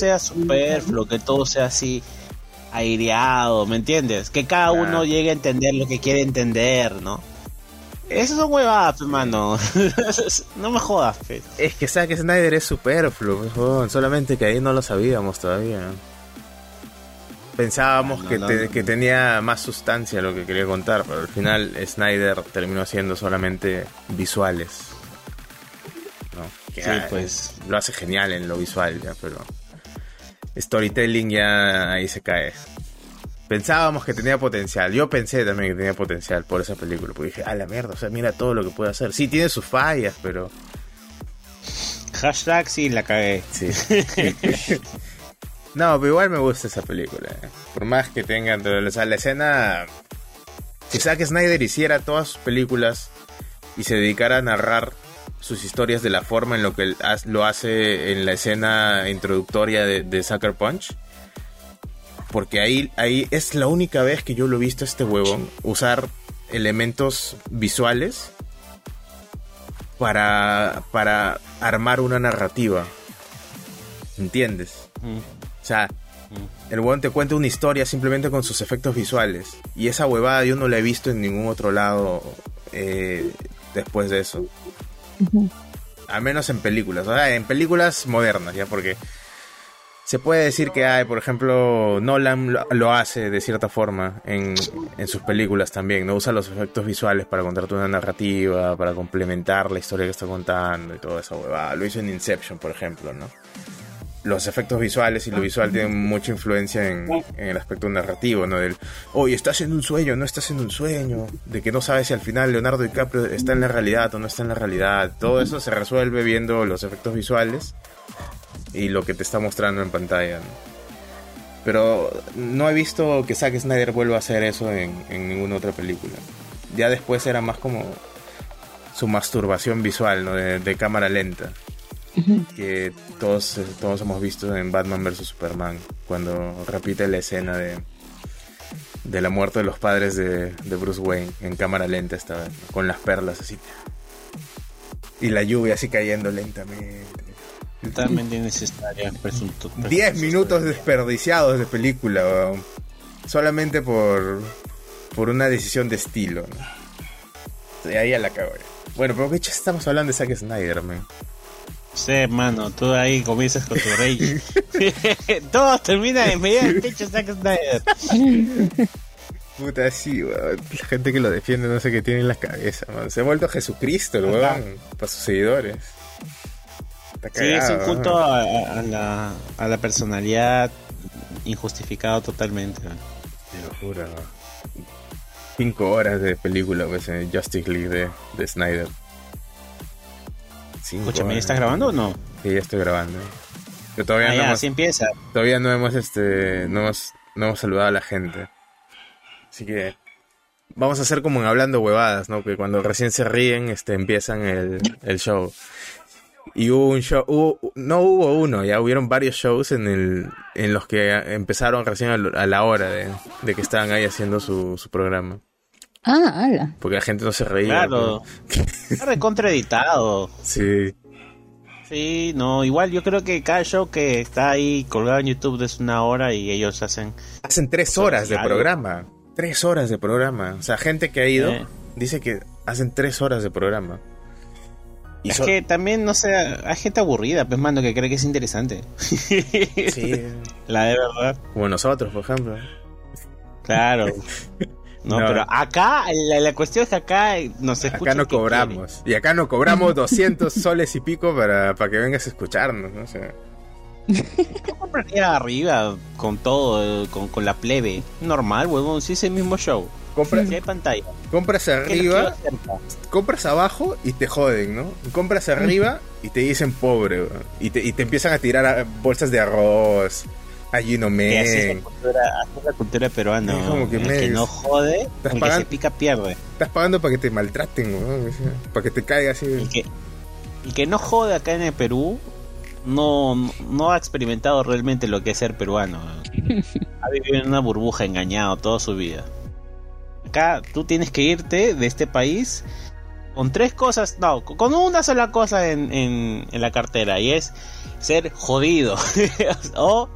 sea superfluo, que todo sea así aireado, ¿me entiendes? Que cada uno llegue a entender lo que quiere entender, ¿no? Eso son huevadas, hermano. no me jodas, fe. Es que Zack Snyder es superfluo, pues, solamente que ahí no lo sabíamos todavía. Pensábamos No, que, no, te- no. que tenía más sustancia lo que quería contar, pero al final Snyder terminó haciendo solamente visuales. ¿no? Que, Sí, ah, pues. Lo hace genial en lo visual, ya, pero storytelling ya ahí se cae. Pensábamos que tenía potencial. Yo pensé también que tenía potencial por esa película. Porque dije, a la mierda, o sea, mira todo lo que puede hacer. Sí, tiene sus fallas, pero Hashtag sí, la cagué. Sí. no, pero igual me gusta esa película. eh. Por más que tengan. O sea, la escena. Si Zack Snyder hiciera todas sus películas y se dedicara a narrar sus historias de la forma en lo que lo hace en la escena introductoria de, de Sucker Punch. Porque ahí, ahí es la única vez que yo lo he visto a este huevón usar elementos visuales para, para armar una narrativa. ¿Entiendes? Mm, O sea, el huevón te cuenta una historia simplemente con sus efectos visuales. Y esa huevada yo no la he visto en ningún otro lado eh, después de eso. Al menos en películas. O sea, en películas modernas, ya porque se puede decir que hay, por ejemplo, Nolan lo, hace de cierta forma en, en sus películas también, ¿no? Usa los efectos visuales para contarte una narrativa, para complementar la historia que está contando y toda esa huevada. Lo hizo en Inception, por ejemplo, ¿no? Los efectos visuales y lo visual tienen mucha influencia en, en el aspecto narrativo, ¿no? Del, oye, estás en un sueño, no estás en un sueño, de que no sabes si al final Leonardo DiCaprio está en la realidad o no está en la realidad. Todo eso se resuelve viendo los efectos visuales y lo que te está mostrando en pantalla. ¿no? Pero no he visto que Zack Snyder vuelva a hacer eso en, en ninguna otra película. Ya después era más como su masturbación visual, ¿no? De, de cámara lenta. Que todos, todos hemos visto en Batman vs. Superman. Cuando repite la escena de, de la muerte de los padres de, de Bruce Wayne en cámara lenta esta vez, ¿no? con las perlas así. Y la lluvia así cayendo lentamente. Totalmente innecesaria. Presunto, 10 minutos desperdiciados de película. Solamente por, por una decisión de estilo. ¿no? Y ahí a la cago. ya. Bueno, pero ¿qué chucha estamos hablando de Zack Snyder, man? Sí, hermano, tú ahí comienzas con tu rage. Todo termina en medio del techo Zack Snyder. Puta, sí, weón. La gente que lo defiende no sé qué tiene en la cabeza, man. Se ha vuelto Jesucristo, el weón, para sus seguidores. Está Sí, es un culto a, a la, a la personalidad injustificado totalmente. Te lo juro. weón. Cinco horas de película, pues, en Justice League de, de Snyder. Escúchame. ¿estás grabando o no? Sí, ya estoy grabando. Pero todavía, Ah, no ya, hemos, así empieza. todavía no hemos, este, no hemos, no hemos saludado a la gente. Así que vamos a hacer como en hablando huevadas, ¿no? Que cuando recién se ríen, este, empiezan el, el show. Y hubo un show, hubo- no hubo uno, ya hubieron varios shows en el, en los que empezaron recién a la hora de, de que estaban ahí haciendo su, su programa. Ah, ala. Porque la gente no se reía. Claro. Está recontraeditado. pues. Sí. Sí, no, igual yo creo que cada show que está ahí colgado en YouTube es una hora y ellos hacen... Hacen tres horas de programa. Tres horas de programa. O sea, gente que ha ido Eh. dice que hacen tres horas de programa. Y es so- que también, no sé, hay gente aburrida, pues, mano, que cree que es interesante. Sí, La de verdad. como nosotros, por ejemplo. Claro. No, No. pero acá, la, la cuestión es que acá nos escucha Acá no cobramos. Y acá no cobramos 200 soles y pico para, para que vengas a escucharnos. ¿no? O sea. Yo arriba con todo, con, con la plebe. Normal, huevón, si es el mismo show. compras, Si hay pantalla. compras ¿Qué es lo que arriba, compras abajo y te joden, ¿no? Compras arriba y te dicen pobre, weón. y te, y te empiezan a tirar bolsas de arroz, allí no Que así es la me. cultura, así es la cultura peruana. Es como que el me- que no jode, el que se pica pierde. Estás pagando para que te maltraten, weón, o sea, para que te caiga así. El que, el que no jode acá en el Perú no, no ha experimentado realmente lo que es ser peruano. ha vivido en una burbuja engañado toda su vida. Acá tú tienes que irte de este país con tres cosas, no, con una sola cosa en, en, en la cartera y es ser jodido. o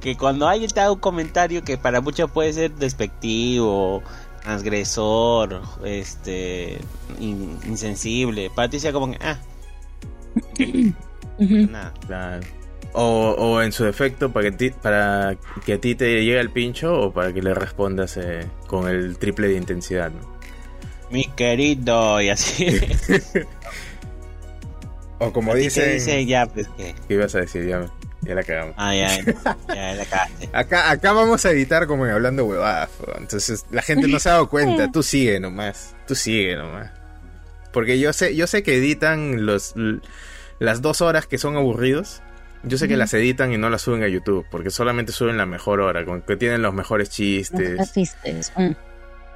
que cuando alguien te da un comentario que para muchos puede ser despectivo, transgresor, este, insensible, para ti sea como que, ah, nada. O, o, en su defecto, para que, para que a ti te llegue el pincho o para que le respondas eh, con el triple de intensidad. Mi querido, y así. o como dice. Dice ya, pues que. ¿Qué ibas a decir? Ya, ya la cagamos. Ah, ya, ya, la cagaste. acá, acá vamos a editar como en hablando huevadas. Entonces la gente no se ha dado cuenta. Tú sigue nomás. Tú sigue nomás. Porque yo sé, yo sé que editan los las dos horas que son aburridos yo sé que las editan y no las suben a YouTube, porque solamente suben la mejor hora, con que tienen los mejores chistes. chistes. Mm.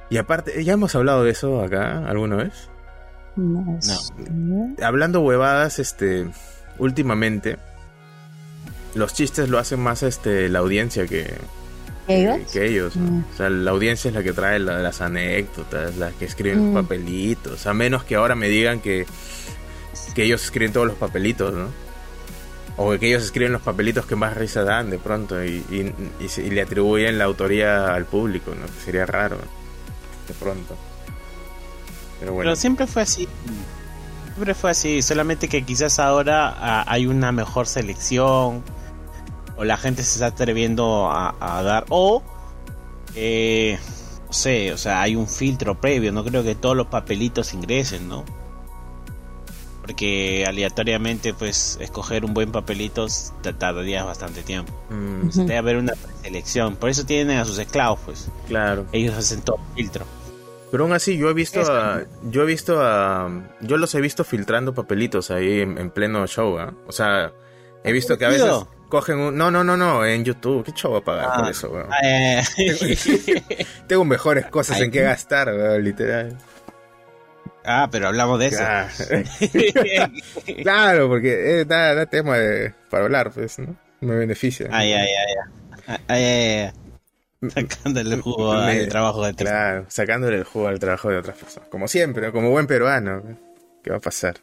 Y aparte, ¿ya hemos hablado de eso acá alguna vez? No. Hablando huevadas, este, últimamente, los chistes lo hacen más este la audiencia que, ¿Ellos? que, ellos. Mm. O sea, la audiencia es la que trae las anécdotas, las que escriben los mm. papelitos. A menos que ahora me digan que, que ellos escriben todos los papelitos, ¿no? o que ellos escriben los papelitos que más risa dan de pronto y, le atribuyen la autoría al público, ¿no? sería raro de pronto. Pero bueno. Pero siempre fue así. Siempre fue así, solamente que quizás ahora ah, hay una mejor selección o la gente se está atreviendo a, dar o eh, no sé, o sea, hay un filtro previo, no creo que todos los papelitos ingresen, ¿no? porque aleatoriamente pues escoger un buen papelito tardaría bastante tiempo mm. debe haber una selección por eso tienen a sus esclavos pues claro ellos hacen todo filtro pero aún así yo he visto a, yo he visto a yo los he visto filtrando papelitos ahí en, pleno show ¿eh? o sea he visto que a veces cogen un no no no no en YouTube qué a pagar por ah, eso weón? Eh. tengo, mejores cosas en que gastar literal Ah, pero hablamos de eso. claro, porque eh, da, tema para hablar, pues, ¿no? Me beneficia. Ay, ay, ay, ay. Sacándole el jugo al trabajo de otras Claro, sacándole el jugo al trabajo de otras personas. Como siempre, como buen peruano. ¿Qué va a pasar?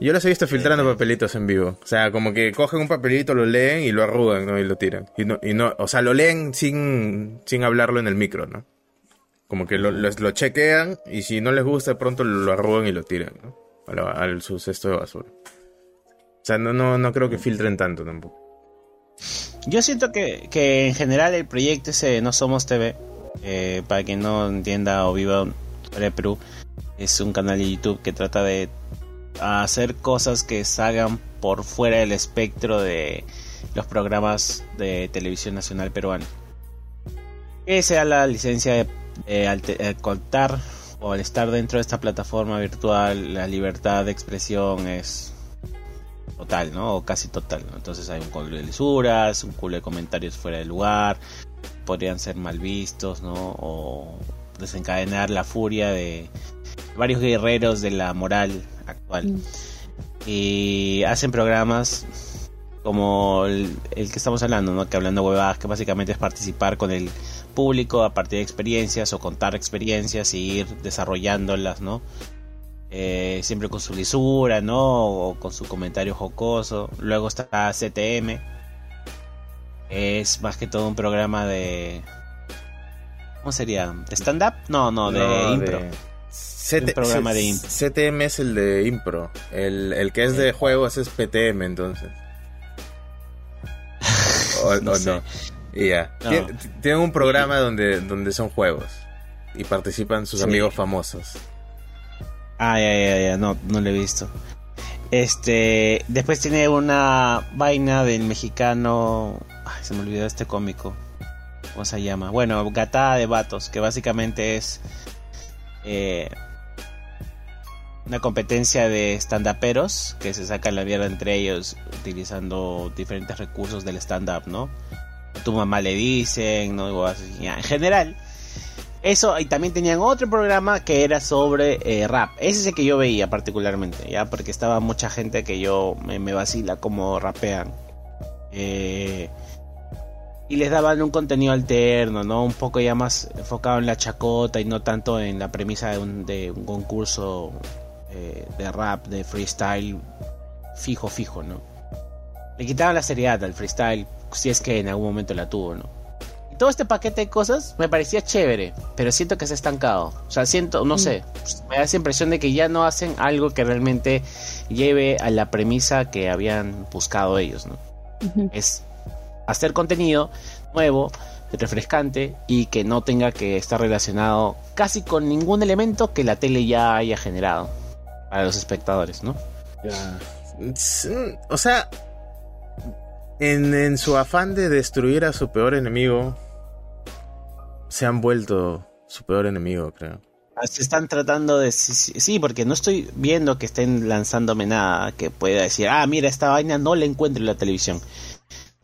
Yo los he visto filtrando papelitos en vivo. O sea, como que cogen un papelito, lo leen y lo arrugan, ¿no? Y lo tiran. Y no, y no, o sea, lo leen sin, sin hablarlo en el micro, ¿no? Como que lo, lo, chequean y si no les gusta, de pronto lo arrugan y lo tiran, ¿no? Al, su cesto de basura. O sea, no, no, no creo que filtren tanto tampoco. Yo siento que, que en general el proyecto ese No Somos TV, eh, para quien no entienda o viva sobre Perú, es un canal de YouTube que trata de hacer cosas que salgan por fuera del espectro de los programas de televisión nacional peruana. Que sea la licencia de al, contar o al estar dentro de esta plataforma virtual, la libertad de expresión es total, ¿no? O casi total. Entonces hay un culo de lisuras, un culo de comentarios fuera de lugar, podrían ser mal vistos, ¿no? O desencadenar la furia de varios guerreros de la moral actual. Mm. Y hacen programas como el, el, que estamos hablando, ¿no? Que hablando huevadas, que básicamente es participar con el público a partir de experiencias o contar experiencias y ir desarrollándolas, ¿no? Eh, siempre con su lisura, ¿no? O con su comentario jocoso. Luego está CTM. Es más que todo un programa de... ¿Cómo sería? stand-up? No, no, de impro. un programa de impro. CTM es el de impro. El, que es de juegos es PTM, entonces. O no. Y ya. Tienen un programa donde, donde son juegos. Y participan sus amigos famosos. Ah, ya, ya, ya. No, no lo he visto. Este. Después tiene una vaina del mexicano. Ay, se me olvidó este cómico. ¿Cómo se llama? Bueno, Gatada de Vatos. Que básicamente es. Eh, una competencia de stand-uperos que se sacan la mierda entre ellos utilizando diferentes recursos del stand-up, ¿no? tu mamá le dicen, ¿no? En general, eso, y también tenían otro programa que era sobre eh, rap. Ese es el que yo veía particularmente, ¿ya? Porque estaba mucha gente que yo me, vacila como rapean. Eh, y les daban un contenido alterno, ¿no? Un poco ya más enfocado en la chacota y no tanto en la premisa de un, de un concurso eh, de rap, de freestyle fijo, fijo, ¿no? Le quitaban la seriedad al freestyle, si es que en algún momento la tuvo, ¿no? Y todo este paquete de cosas me parecía chévere, pero siento que se ha estancado. O sea, siento, no sé, me da esa impresión de que ya no hacen algo que realmente lleve a la premisa que habían buscado ellos, ¿no? Es hacer contenido nuevo, refrescante y que no tenga que estar relacionado casi con ningún elemento que la tele ya haya generado para los espectadores, ¿no? O sea, en, su afán de destruir a su peor enemigo, se han vuelto su peor enemigo, creo. Ah, se están tratando de... Sí, porque no estoy viendo que estén lanzándome nada que pueda decir, ah, mira, esta vaina no la encuentro en la televisión.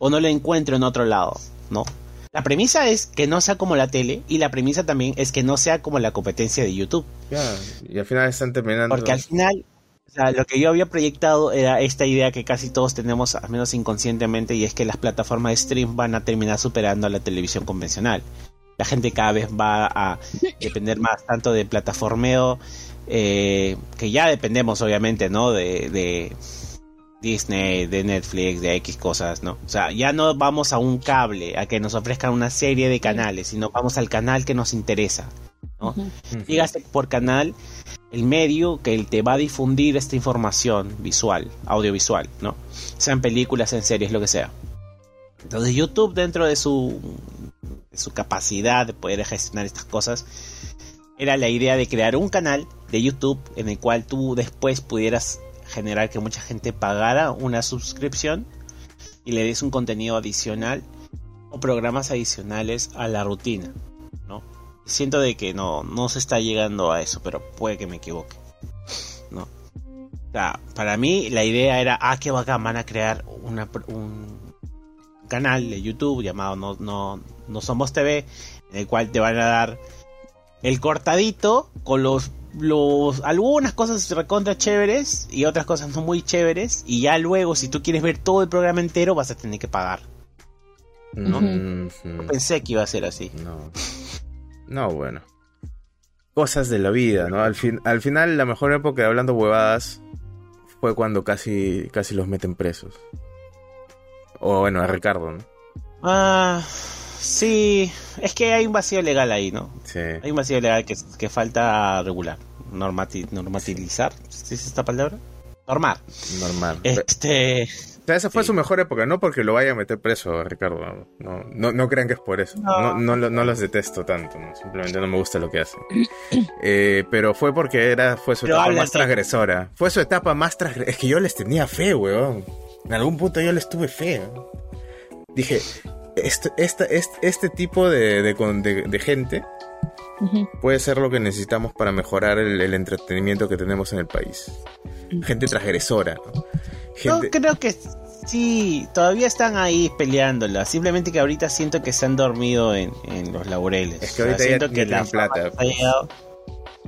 O no la encuentro en otro lado, ¿no? La premisa es que no sea como la tele y la premisa también es que no sea como la competencia de YouTube. y al final están terminando. Porque al final, o sea, lo que yo había proyectado era esta idea que casi todos tenemos, al menos inconscientemente, y es que las plataformas de stream van a terminar superando a la televisión convencional. La gente cada vez va a depender más tanto de plataformeo, eh, que ya dependemos obviamente, ¿no? de Disney, de Netflix, de X cosas, ¿no? O sea, ya no vamos a un cable a que nos ofrezcan una serie de canales, sino vamos al canal que nos interesa, ¿no? Dígase por canal el medio que te va a difundir esta información visual, audiovisual, ¿no? Sean películas, en series, lo que sea. Entonces YouTube dentro de su, de su capacidad de poder gestionar estas cosas, era la idea de crear un canal de YouTube en el cual tú después pudieras generar que mucha gente pagara una suscripción y le des un contenido adicional o programas adicionales a la rutina, ¿no? Siento de que no, no se está llegando a eso, pero puede que me equivoque, ¿no? O sea, para mí la idea era, ah, qué bacán, van a crear una, un canal de YouTube llamado no, no, no Somos TV, en el cual te van a dar el cortadito con los los, algunas cosas recontra chéveres y otras cosas no muy chéveres. Y ya luego, si tú quieres ver todo el programa entero, vas a tener que pagar. ¿No? Pensé que iba a ser así. No. No, bueno. Cosas de la vida, ¿no? Al, fin, al final, la mejor época de hablando huevadas fue cuando casi, casi los meten presos. O bueno, a Ricardo, ¿no? Ah. Sí, es que hay un vacío legal ahí, ¿no? Sí. Hay un vacío legal que, que falta regular, normati ¿sí es esta palabra? Normar. Normal. Este... O sea, esa fue su mejor época, no porque lo vaya a meter preso, Ricardo. No, no, no crean que es por eso. No, no, no, los detesto tanto, simplemente no me gusta lo que hacen. Eh, pero fue porque era, fue su etapa más transgresora. Fue su etapa más transgresora. Es que yo les tenía fe, weón. En algún punto yo les tuve fe. Dije, este, este, este, tipo de, de, gente puede ser lo que necesitamos para mejorar el, entretenimiento que tenemos en el país. Gente transgresora. ¿no? creo que sí, todavía están ahí peleándola. Simplemente que ahorita siento que se han dormido en, los laureles. Es que ahorita siento que la plata.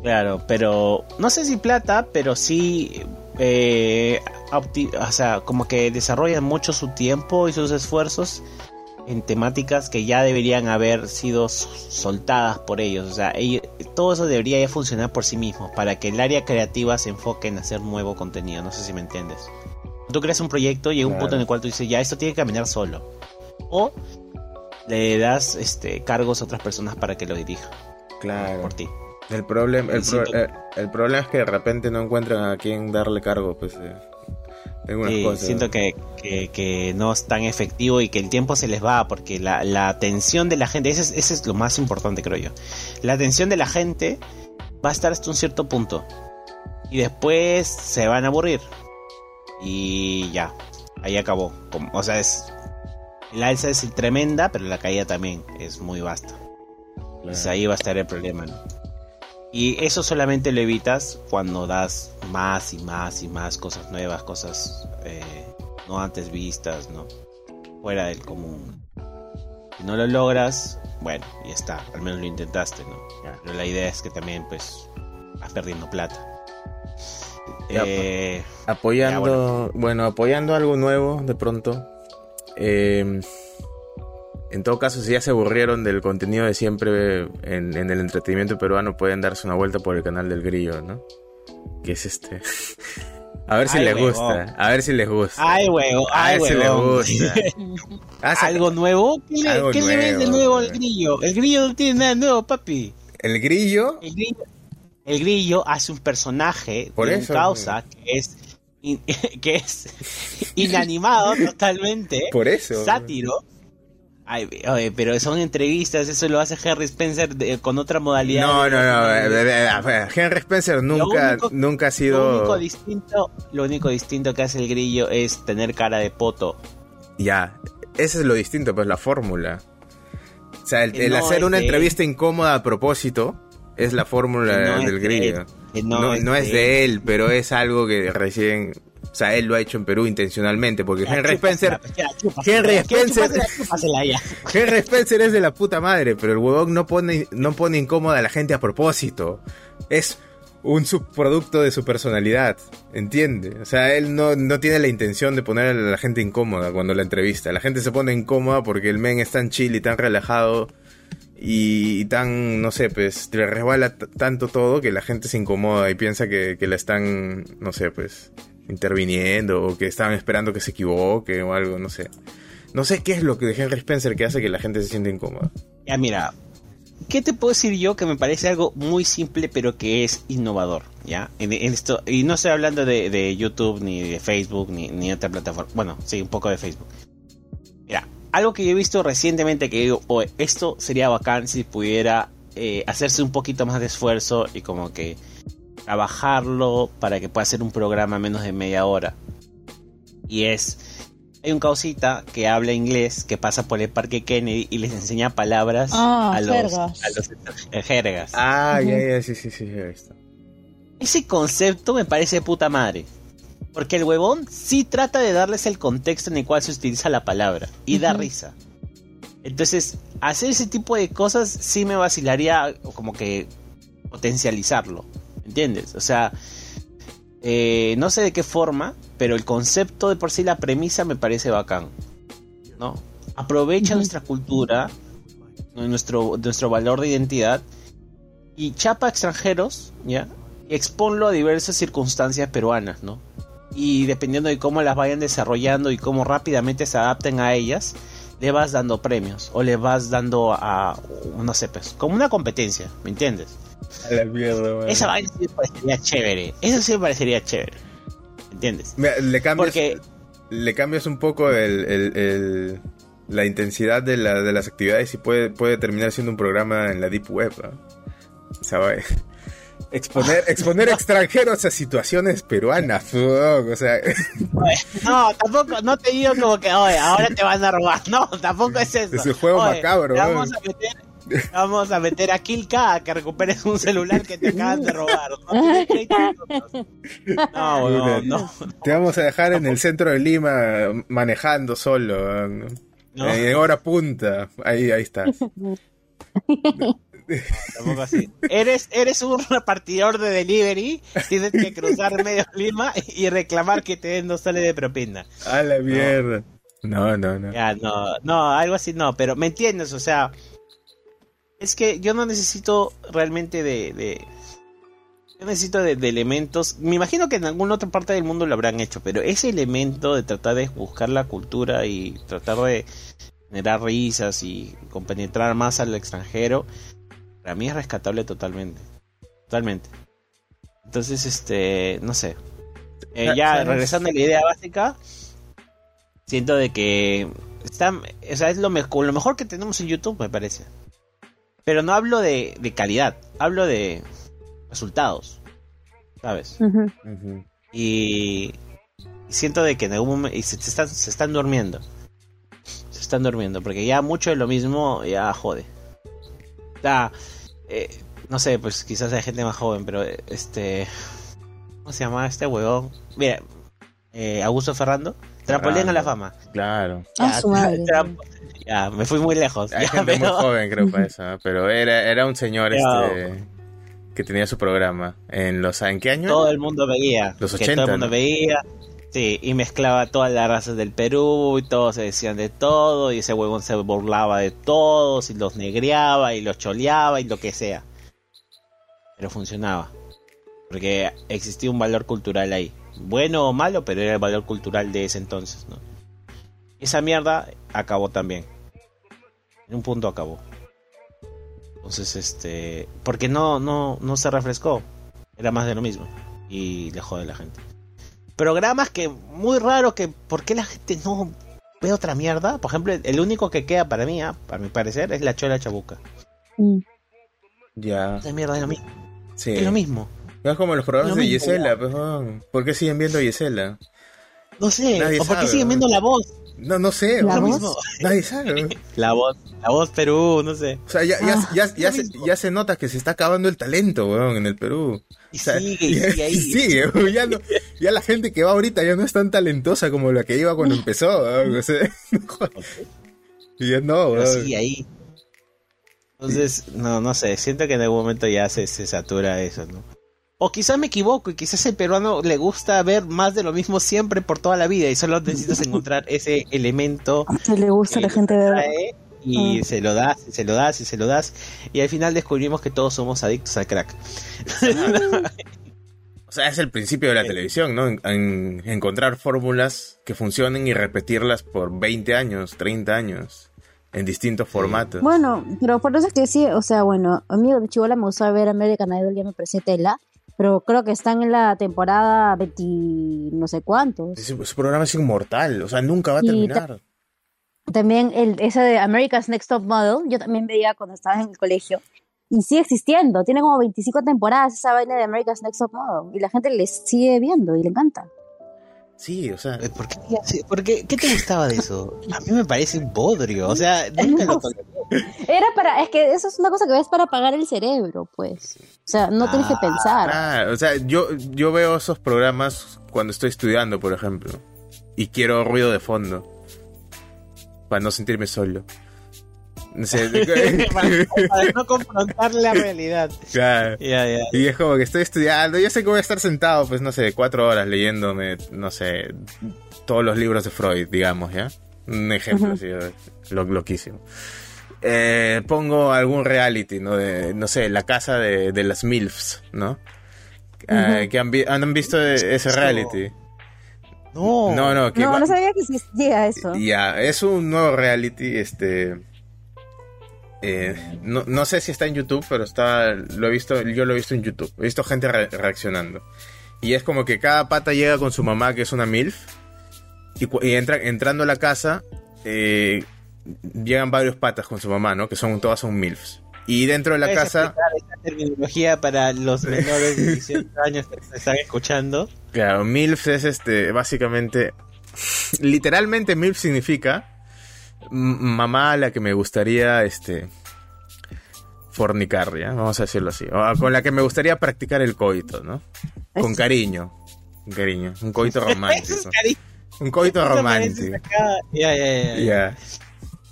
claro, pero no sé si plata, pero sí eh, o sea, como que desarrollan mucho su tiempo y sus esfuerzos en temáticas que ya deberían haber sido soltadas por ellos. O sea, todo eso debería ya funcionar por sí mismo para que el área creativa se enfoque en hacer nuevo contenido. No sé si me entiendes. Tú creas un proyecto y llega un punto en el cual tú dices, ya, esto tiene que caminar solo. O le das este, cargos a otras personas para que lo dirijan. Claro. Por ti. El, problema el, eh, el, problema es que de repente no encuentran a quién darle cargo, pues. Eh. Siento que, que, no es tan efectivo y que el tiempo se les va porque la, la atención de la gente, ese es, es lo más importante creo yo. La atención de la gente va a estar hasta un cierto punto y después se van a aburrir y ya, ahí acabó. O sea, es la alza es tremenda, pero la caída también es muy vasta. ahí va a estar el problema, ¿no? Y eso solamente lo evitas cuando das más y más y más cosas nuevas, cosas eh, no antes vistas, ¿no? Fuera del común. Si no lo logras, bueno, ya está, al menos lo intentaste, ¿no? Pero la idea es que también, pues, vas perdiendo plata. Eh, apoyando, bueno. apoyando algo nuevo de pronto. Eh, en todo caso, si ya se aburrieron del contenido de siempre en, el entretenimiento peruano, pueden darse una vuelta por el canal del Grillo, ¿no? que es este. A ver si Ay, les gusta, a ver si les gusta. Ay, huevo, a ver si les gusta. Ah, ¿Algo nuevo? ¿Qué le, Algo qué le ves de nuevo, al grillo? El grillo no tiene nada nuevo, papi. El grillo, El grillo, el grillo hace un personaje Por de eso, un causa que es, in- que es inanimado totalmente, por eso. sátiro. Ay, oye, pero son entrevistas, eso lo hace Harry Spencer de- con otra modalidad. No, no, no. eh, Henry Spencer nunca, único- nunca ha Lo sido. único distinto, lo único distinto que hace el grillo es tener cara de poto. Ya, ese es lo distinto, pues la fórmula. O sea, el, Que el no hacer una entrevista incómoda a propósito es la fórmula no del de grillo. no no, es de él, pero es algo que recién. O sea, él lo ha hecho en Perú intencionalmente, porque Henry Spencer. Henry Spencer-. Henry Spencer es de la puta madre, pero el huevón no pone, no pone incómoda a la gente a propósito. Es un subproducto de su personalidad, ¿entiende? O sea, él no, no tiene la intención de poner a la gente incómoda cuando la entrevista. La gente se pone incómoda porque el men es tan chill y tan relajado y, y tan, no sé, pues, le resbala tanto todo que la gente se incomoda y piensa que, que la están, no sé, pues, interviniendo o que estaban esperando que se equivoque o algo, no sé. No sé qué es lo que de Henry Spencer que hace que la gente se siente incómoda. Ya, mira, ¿qué te puedo decir yo que me parece algo muy simple pero que es innovador? ¿Ya? En, esto, y no estoy hablando de, YouTube, ni de Facebook, ni, ni otra plataforma. Bueno, sí, un poco de Facebook. Mira, algo que yo he visto recientemente que digo, "Oye, esto sería bacán si pudiera eh, hacerse un poquito más de esfuerzo y como que trabajarlo para que pueda ser un programa menos de media hora. Y es, hay un causita que habla inglés, que pasa por el parque Kennedy y les enseña palabras Ah, a los, jergas. a los eh, jergas. Ah, ya, ya, sí, sí, sí, ya he visto. Ese concepto me parece de puta madre. Porque el huevón sí trata de darles el contexto en el cual se utiliza la palabra. Y da risa. Entonces, hacer ese tipo de cosas sí me vacilaría como que potencializarlo. ¿Entiendes? O sea, eh, no sé de qué forma, pero el concepto de por sí, la premisa me parece bacán. ¿No? Aprovecha nuestra cultura, nuestro, nuestro valor de identidad y chapa a extranjeros, ¿ya? Y exponlo a diversas circunstancias peruanas, ¿no? Y dependiendo de cómo las vayan desarrollando y cómo rápidamente se adapten a ellas, le vas dando premios o le vas dando a, no sé, pues, como una competencia, ¿me entiendes? A la mierda, man. Esa vaina sí me parecería chévere, eso sí me parecería chévere, ¿me entiendes? Mira, le cambias, Porque, le cambias un poco el, el- el- la intensidad de, la- de las actividades y puede, puede terminar siendo un programa en la Deep Web. O sea, va- exponer, exponer extranjeros a situaciones peruanas. O sea, no, tampoco, no te digo como que, oye, ahora te van a robar, no, tampoco es eso. Es un juego Oye, macabro, te ¿no? Vamos a meter, vamos a meter a Kilka a que recuperes un celular que te acaban de robar. No, no, no, te vamos a dejar en el centro de Lima manejando solo. ¿no? no, En hora punta. Ahí, ahí estás. tampoco así. Eres, eres un repartidor de delivery, tienes que cruzar medio Lima y reclamar que te den dos soles de propina. A la mierda. No, no, no. Ya, no, no, algo así no, pero me entiendes, o sea, es que yo no necesito realmente de, de yo necesito de, de elementos, me imagino que en alguna otra parte del mundo lo habrán hecho, pero ese elemento de tratar de buscar la cultura y tratar de generar risas y compenetrar más al extranjero, para mí es rescatable totalmente, totalmente. Entonces, este, no sé. Eh, ya regresando a la idea básica, siento de que está, o sea, es lo, me- lo mejor que tenemos en YouTube, me parece. Pero no hablo de, de calidad, hablo de resultados, ¿sabes? Y siento de que en algún momento y se, se están, se están durmiendo. Se están durmiendo, porque ya mucho de lo mismo ya jode. O sea, eh, no sé, pues quizás hay gente más joven, pero este... ¿Cómo se llama este huevón? Mira, eh, Augusto Ferrando. Trampolín a la fama. Claro. Ah, su madre. ya, me fui muy lejos. Hay ya, gente muy pero- joven, creo, para eso. ¿no? Pero era, era un señor Pero- este que tenía su programa. ¿En los ¿En qué año? todo el mundo veía. Los que 80, todo el mundo ¿no? veía. Sí, y mezclaba todas las razas del Perú y todos se decían de todo y ese huevón se burlaba de todos y los negreaba y los choleaba y lo que sea. Pero funcionaba. Porque existía un valor cultural ahí. Bueno o malo, pero era el valor cultural de ese entonces, ¿no? Esa mierda acabó también. En un punto acabó. Entonces, este. Porque no, no, no se refrescó. Era más de lo mismo. Y le jode a la gente. Programas que muy raro que. ¿Por qué la gente no ve otra mierda? Por ejemplo, el único que queda para mí, ah, para mi parecer, es la Chola Chabuca. Mm. Ya. Esa mierda es lo mismo. Sí. Es lo mismo. Es como los programas de Gisela, pues. ¿por qué siguen viendo Gisela? No sé. Nadie ¿O por qué siguen ¿no? viendo la voz? No, no sé, ¿La voz? mismo. nadie sabe. La voz. La voz Perú, no sé. O sea, ya, ya, Ah, ya, se, mismo. ya se nota que se está acabando el talento, weón, en el Perú. Y O sea, sigue, y sigue ahí. sigue, weón, ya, no- ya la gente que va ahorita ya no es tan talentosa como la que iba cuando empezó, weón, o sea, y ya no, Pero weón. sigue ahí. Entonces, no, no sé, siento que en algún momento ya se, se satura eso, ¿no? O quizás me equivoco y quizás el peruano le gusta ver más de lo mismo siempre por toda la vida y solo necesitas encontrar ese elemento Que le gusta a la gente ver. y Mm. se lo das, y se lo das y se lo das y al final descubrimos que todos somos adictos al crack. O sea, es el principio de la televisión, ¿no? En, en encontrar fórmulas que funcionen y repetirlas por 20 años, 30 años, en distintos formatos. Bueno, pero por eso es que sí, o sea, bueno, a mí de chivola me gustaba ver American Idol, ya me parecía tela, pero creo que están en la temporada 20 no sé cuántos. Ese programa es inmortal, o sea, nunca va a terminar. También el, ese de America's Next Top Model, yo también veía cuando estaba en el colegio. Y sigue existiendo, tiene como 25 temporadas esa vaina de America's Next Top Model. Y la gente le sigue viendo y le encanta. Sí, o sea, Eh, ¿Por qué, por qué, qué te gustaba de eso? A mí me parece un bodrio, o sea, nunca lo. Era para, es que eso es una cosa que ves para apagar el cerebro, pues. O sea, no tienes que Ah, pensar. ah, o sea, yo, yo veo esos programas cuando estoy estudiando, por ejemplo, y quiero ruido de fondo, para no sentirme solo. No sé, para, para no confrontar la realidad. Claro. Y es como que estoy estudiando, yo sé que voy a estar sentado, pues no sé, cuatro horas leyéndome, no sé, todos los libros de Freud, digamos, ¿ya? Un ejemplo, así, eh, lo, loquísimo. Eh, pongo algún reality, ¿no? De, no sé, la casa de, de las MILFs, ¿no? Ah, que han, vi- han visto ese Eso. reality. No, No, no, que No, no sabía que existía eso. ya, es un nuevo reality, este... eh, no, no sé si está en YouTube, pero está, lo he visto, yo lo he visto en YouTube. He visto gente re- reaccionando. Y es como que cada pata llega con su mamá, que es una MILF, y, y entra, entrando a la casa, eh, llegan varios patas con su mamá, ¿no? Que son todas son MILFs. Y dentro de la ¿Puedes casa, esta terminología para los menores de 18 años que se están escuchando. claro, MILF es este, básicamente, literalmente MILF significa mamá a la que me gustaría, este, fornicar, ¿ya? Vamos a decirlo así. O con la que me gustaría practicar el coito, ¿no? Con cariño. Con cariño. Un coito romántico. Un coito romántico. Ya, ya, ya.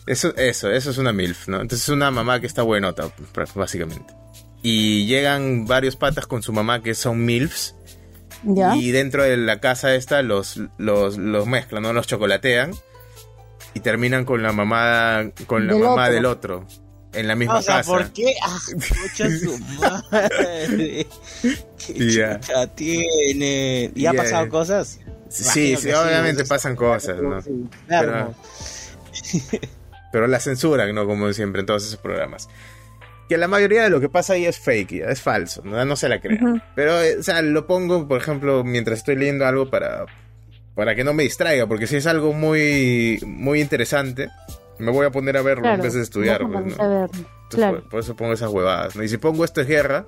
Eso, eso, eso es una MILF, ¿no? Entonces es una mamá que está buenota, pr- básicamente. Y llegan varios patas con su mamá que son MILFs. ¿Ya? Y dentro de la casa esta los, los, los mezclan, ¿no? Los chocolatean. Y terminan con la mamá, con la Del mamá otro. del otro. En la misma O sea, casa. ¿por qué? Ah, escucha su madre. ¿Qué Ya. chucha tiene? ¿Y ha Ya. pasado cosas? Sí, sí, obviamente pasan cosas, ¿no? Claro. Pero la censuran, ¿no? Como siempre en todos esos programas. Que la mayoría de lo que pasa ahí es fake, ya, es falso, no, no se la crean. Pero, eh, o sea, lo pongo, por ejemplo, mientras estoy leyendo algo para, para que no me distraiga, porque si es algo muy, muy interesante, me voy a poner a verlo en vez de estudiar. pues, ¿no? Entonces, Claro. por, por eso pongo esas huevadas. ¿no? Y si pongo esto es guerra,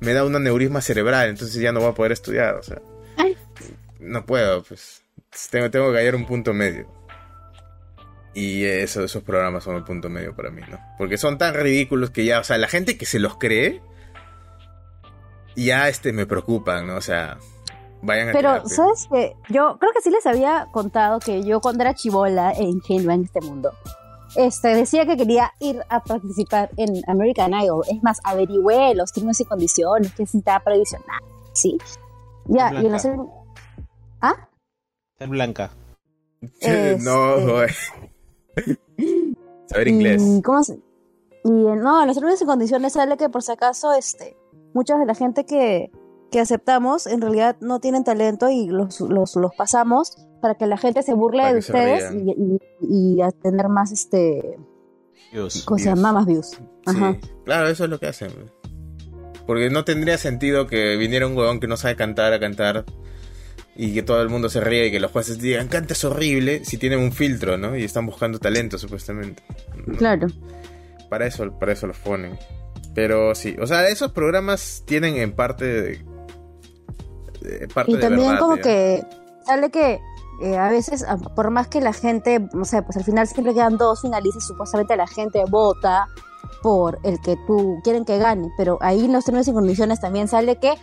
me da un aneurisma cerebral, entonces ya no voy a poder estudiar, o sea. Ay. No puedo, pues. Tengo, tengo que hallar un punto medio. Y eso, esos programas son el punto medio para mí, ¿no? Porque son tan ridículos que ya, o sea, la gente que se los cree, ya este me preocupan, ¿no? O sea, vayan a Pero, terapia. ¿sabes qué? Yo creo que sí les había contado que yo cuando era chivola e ingenua en este mundo, este, decía que quería ir a participar en American Idol. Es más, averigüé los términos y condiciones, que necesitaba para adicionar. Sí. Ya, y en la serie- ¿Ah? Ser blanca. no, este- joder. Saber inglés. Y, ¿Cómo se? Y no, en los términos y condiciones sale que por si acaso, este, mucha de la gente que, que aceptamos en realidad no tienen talento y los, los, los pasamos para que la gente se burle de ustedes y, y, a tener más este views. ¿cómo se llama? más views Ajá. claro eso es lo que hacen porque no tendría sentido que viniera un huevón que no sabe cantar a cantar y que todo el mundo se ríe y que los jueces digan cantas horrible si tienen un filtro, ¿no? Y están buscando talento supuestamente. Claro. Para eso, para eso los ponen. Pero sí, o sea, esos programas tienen en parte parte y también como que sale que eh, a veces, por más que la gente, no sé, pues al final siempre quedan dos finalistas, supuestamente la gente vota por el que tú quieren que gane, pero ahí en los términos y condiciones también sale que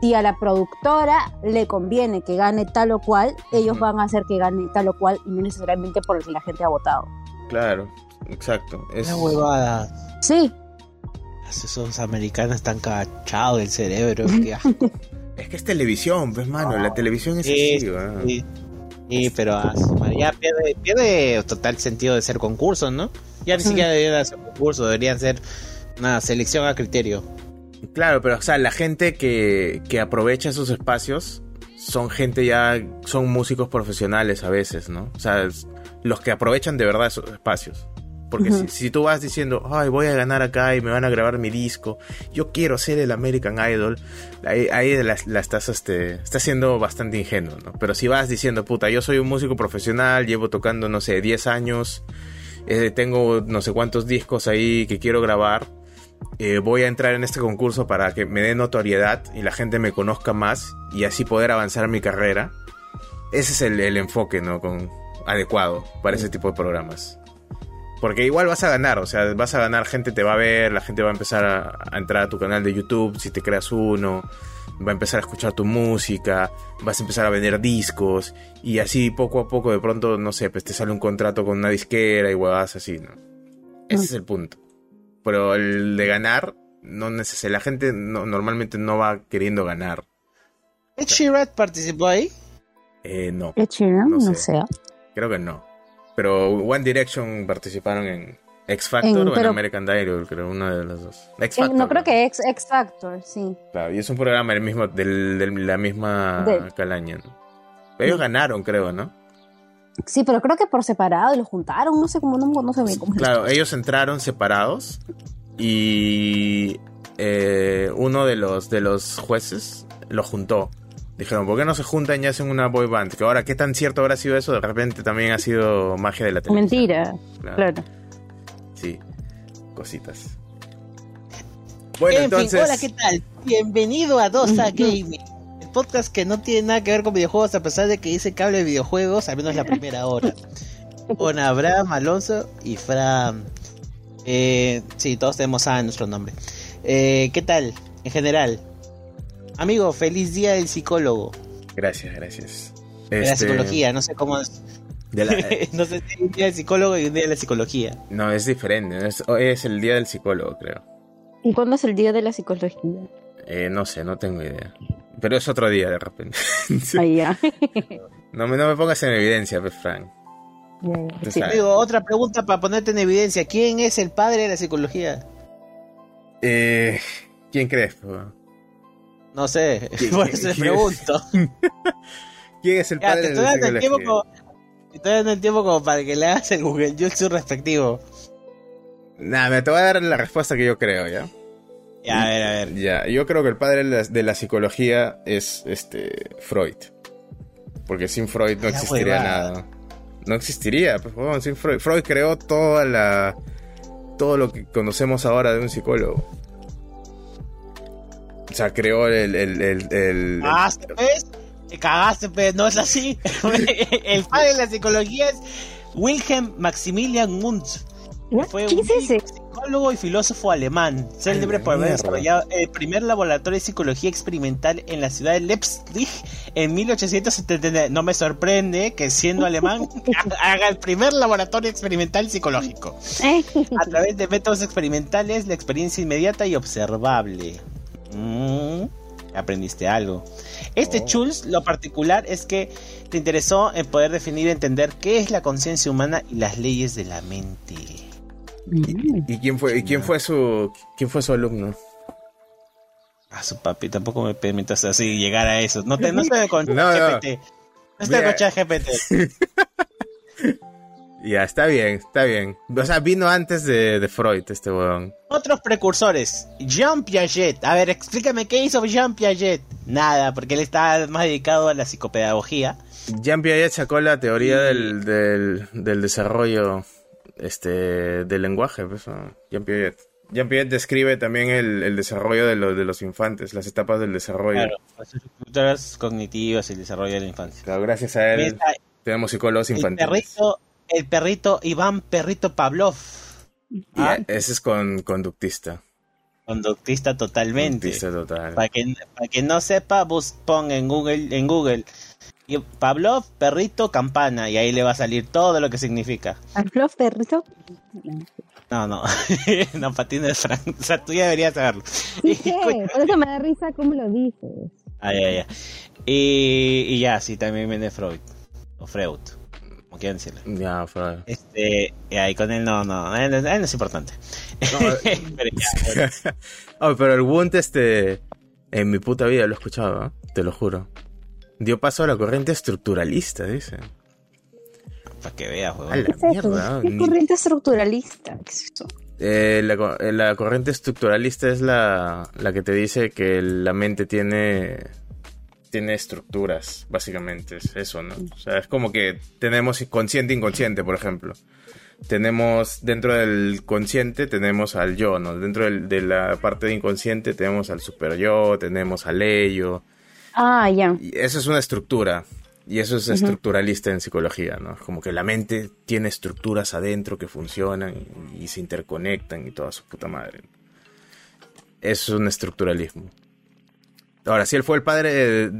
si a la productora le conviene que gane tal o cual, ellos van a hacer que gane tal o cual y no necesariamente por el que la gente ha votado. Claro, exacto. Es una huevada. Sí, esos americanos están cachados del cerebro. es que es televisión, pues, mano. La televisión es sí, así, sí. pero ya pierde, pierde total sentido de ser concurso, ¿no? Ya ni siquiera deberían ser concurso, deberían ser una selección a criterio. Claro, pero o sea, la gente que, que aprovecha esos espacios son gente ya, son músicos profesionales a veces, ¿no? O sea, los que aprovechan de verdad esos espacios. Porque si, tú vas diciendo, ay, voy a ganar acá y me van a grabar mi disco, yo quiero ser el American Idol, ahí, la, estás, este, estás siendo bastante ingenuo, ¿no? Pero si vas diciendo, puta, yo soy un músico profesional, llevo tocando, no sé, 10 años, eh, tengo no sé cuántos discos ahí que quiero grabar, eh, voy a entrar en este concurso para que me dé notoriedad y la gente me conozca más y así poder avanzar mi carrera. Ese es el, el enfoque, ¿no? Con, adecuado para ese tipo de programas. Porque igual vas a ganar, o sea, vas a ganar, gente te va a ver, la gente va a empezar a, entrar a tu canal de YouTube si te creas uno, va a empezar a escuchar tu música, vas a empezar a vender discos y así poco a poco de pronto, no sé, pues te sale un contrato con una disquera y huevas así, ¿no? Ese es el punto. Pero el de ganar, no necesariamente, la gente no, normalmente no va queriendo ganar. ¿Ed Sheeran participó ahí? Eh, no. Ed Sheeran, no sé. Creo que no. Pero One Direction participaron en X Factor o en American Idol, creo, una de las dos. X Factor, no, creo que X, X Factor, sí. Claro, y es un programa del mismo, de la misma calaña. Ellos ganaron, creo, ¿no? Sí, pero creo que por separado y lo juntaron, no sé cómo, no, no sé cómo. Claro, ellos entraron separados y eh, uno de los, de los jueces lo juntó. Dijeron, ¿por qué no se juntan y hacen una boy band? Que ahora, ¿qué tan cierto habrá sido eso? De repente también ha sido magia de la televisión. Mentira, claro. Sí, cositas. Bueno, entonces... hola, ¿qué tal? Bienvenido a Dosa Gaming. El podcast que no tiene nada que ver con videojuegos a pesar de que dice cable de videojuegos, al menos la primera hora. con Abraham, Alonso y Fran. Eh, sí, todos tenemos A en nuestro nombre. Eh, ¿Qué tal? En general, Amigo, feliz día del psicólogo. Gracias, gracias. De la este, psicología, no sé cómo es. no sé si es un día del psicólogo y un día de la psicología. No, es diferente. hoy es el día del psicólogo, creo. ¿Y cuándo es el día de la psicología? Eh, no sé, no tengo idea. Pero es otro día de repente. Ahí ya. no, me, no me pongas en evidencia, pues, Frank. Amigo, otra pregunta para ponerte en evidencia. ¿Quién es el padre de la psicología? Eh, ¿Quién crees? No sé, por eso te pregunto. ¿Quién es el padre de la como, Estoy dando el tiempo como para que le hagas el Google su respectivo. Nada, me te voy a dar la respuesta que yo creo, ¿ya? Ya, a ver, a ver. Ya, yo creo que el padre de la, psicología es este Freud. Porque sin Freud no existiría nada. No existiría, pues, sin Freud. Freud creó toda la todo lo que conocemos ahora de un psicólogo. O sea, creó el... el, el, cagaste, pues. Te cagaste, pues. No es así. el padre de la psicología es Wilhelm Maximilian Mundt. Fue un psicólogo y filósofo alemán, célebre por haber desarrollado el primer laboratorio de psicología experimental en la ciudad de Leipzig en 1879. No me sorprende que siendo alemán haga el primer laboratorio experimental psicológico. A través de métodos experimentales, la experiencia inmediata y observable. Mm, aprendiste algo. Este oh. Chulz, lo particular es que te interesó en poder definir y entender qué es la conciencia humana y las leyes de la mente. ¿Y, quién fue, quién fue su quién fue su alumno? A su papi, tampoco me permitas así llegar a eso. No, te, no estoy con GPT. No estoy con GPT. Ya, está bien, está bien. O sea, vino antes de, Freud este weón. Otros precursores. Jean Piaget. A ver, explícame qué hizo Jean Piaget. Nada, porque él está más dedicado a la psicopedagogía. Jean Piaget sacó la teoría del, del, desarrollo este, del lenguaje. Pues, Jean Piaget. Jean Piaget describe también el, desarrollo de, de los infantes, las etapas del desarrollo. Claro, las estructuras cognitivas y el desarrollo de la infancia. Claro, gracias a él tenemos psicólogos infantiles el perrito Iván Perrito Pavlov. ¿Ah? ese es con conductista. Conductista totalmente. Conductista total. Para que, para que no sepa, bus, pon en Google, en Google Pavlov, perrito, campana, y ahí le va a salir todo lo que significa. Pavlov, perrito. No, no, no, patines Frank. O sea, tú ya deberías saberlo. Sí, por eso me da risa cómo lo dices. Ah, ya, ya. Y, y ya, sí, también viene Freud. O Freud Ya, Freud. Este, ahí con él no, no, él, no es importante. pero, oh, pero el Wundt, este, en mi puta vida lo he escuchado, ¿eh? te lo juro. Dio paso a la corriente estructuralista, dice. Para que veas, weón. ¿Qué, es mierda, ¿Qué corriente estructuralista? ¿Qué es eso? Eh, la, la, corriente estructuralista es la, la que te dice que la mente tiene tiene estructuras, básicamente, es eso, ¿no? O sea, es como que tenemos consciente e inconsciente, por ejemplo. Tenemos dentro del consciente tenemos al yo, ¿no? Dentro de la parte de inconsciente tenemos al super yo, tenemos al ello. Ah, ya. Y eso es una estructura. Y eso es estructuralista en psicología, ¿no? Como que la mente tiene estructuras adentro que funcionan y, y se interconectan y toda su puta madre. Eso es un estructuralismo. Ahora, si él fue el padre,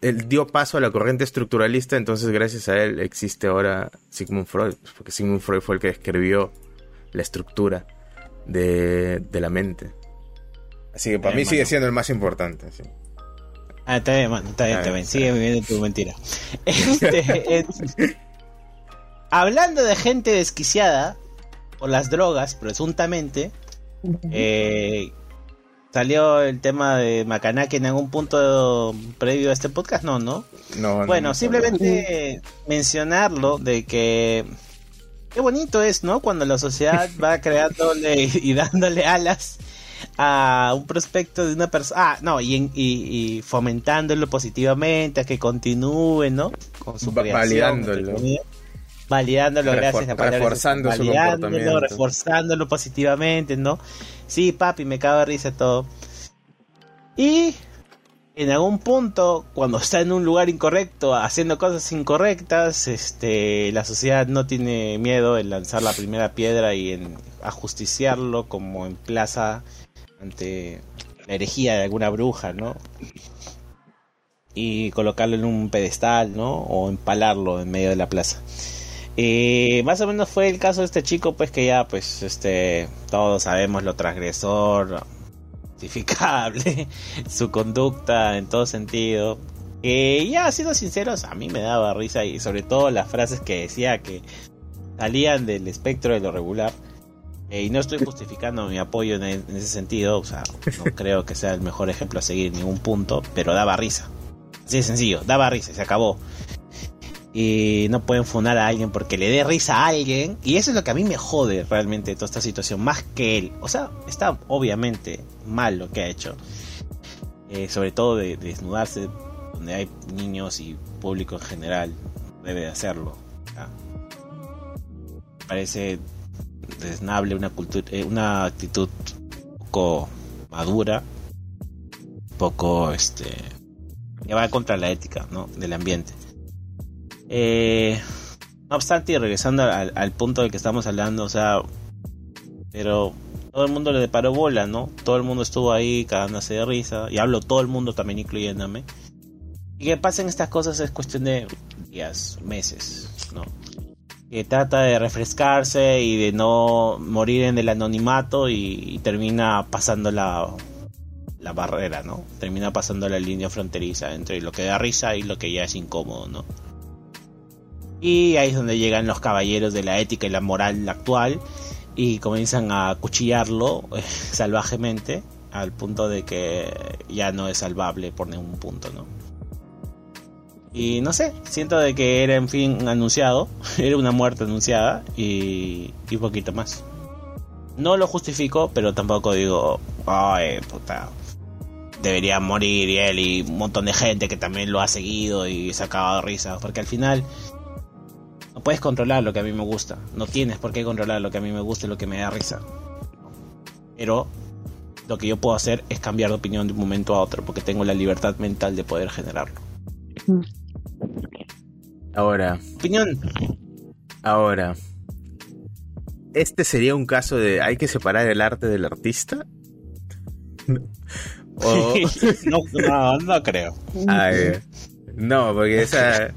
él dio paso a la corriente estructuralista, entonces gracias a él existe ahora Sigmund Freud, porque Sigmund Freud fue el que escribió la estructura de, la mente. Así que para mí sigue siendo el más importante. Ah, está bien, está bien, está bien. Sigue viviendo tu mentira. Este, hablando de gente desquiciada por las drogas, presuntamente, eh, ¿Salió el tema de Macanaki en algún punto previo a este podcast? No, ¿no? No, Bueno, simplemente mencionarlo de que qué bonito es, ¿no? Cuando la sociedad va creándole y dándole alas a un prospecto de una persona. Ah, no, y, y, fomentándolo positivamente, a que continúe, ¿no? Con su Validándolo. Validándolo, gracias a Reforzando su comportamiento. Reforzándolo positivamente, ¿no? Sí, papi, me cago de risa todo. Y en algún punto, cuando está en un lugar incorrecto, haciendo cosas incorrectas, este, la sociedad no tiene miedo en lanzar la primera piedra y en ajusticiarlo como en plaza ante la herejía de alguna bruja, ¿no? Y colocarlo en un pedestal, ¿no? O empalarlo en medio de la plaza. Y más o menos fue el caso de este chico, pues que ya, pues, este, todos sabemos lo transgresor, justificable, su conducta en todo sentido. Que ya, siendo sinceros, a mí me daba risa y sobre todo las frases que decía que salían del espectro de lo regular. Eh, y no estoy justificando mi apoyo en, en, ese sentido, o sea, no creo que sea el mejor ejemplo a seguir en ningún punto, pero daba risa. Así de sencillo, daba risa y se acabó y no pueden funar a alguien porque le dé risa a alguien. Y eso es lo que a mí me jode realmente toda esta situación, más que él. O sea, está obviamente mal lo que ha hecho. Eh, sobre todo de, desnudarse donde hay niños y público en general. Debe de hacerlo. Parece desnable una, cultura, eh, una actitud poco madura. Poco, este... que va contra la ética, ¿no? Del ambiente. Eh, no obstante, y regresando al, punto del que estamos hablando, o sea, pero todo el mundo le deparó bola, ¿no? Todo el mundo estuvo ahí cagándose de risa, y hablo todo el mundo también incluyéndome. Y que pasen estas cosas es cuestión de días, meses, ¿no? Que trata de refrescarse y de no morir en el anonimato y, termina pasando la, la barrera, ¿no? Termina pasando la línea fronteriza entre lo que da risa y lo que ya es incómodo, ¿no? Y ahí es donde llegan los caballeros de la ética y la moral actual y comienzan a cuchillarlo eh, salvajemente al punto de que ya no es salvable por ningún punto, ¿no? Y no sé, siento de que era en fin anunciado, era una muerte anunciada y, y poquito más. No lo justifico, pero tampoco digo, ay, puta, debería morir y él y un montón de gente que también lo ha seguido y se ha acabado de risa, porque al final no puedes controlar lo que a mí me gusta, no tienes por qué controlar lo que a mí me gusta y lo que me da risa. Pero lo que yo puedo hacer es cambiar de opinión de un momento a otro, porque tengo la libertad mental de poder generarlo. Ahora. Opinión. Ahora. Este sería un caso de hay que separar el arte del artista. no, no, creo. no, porque esa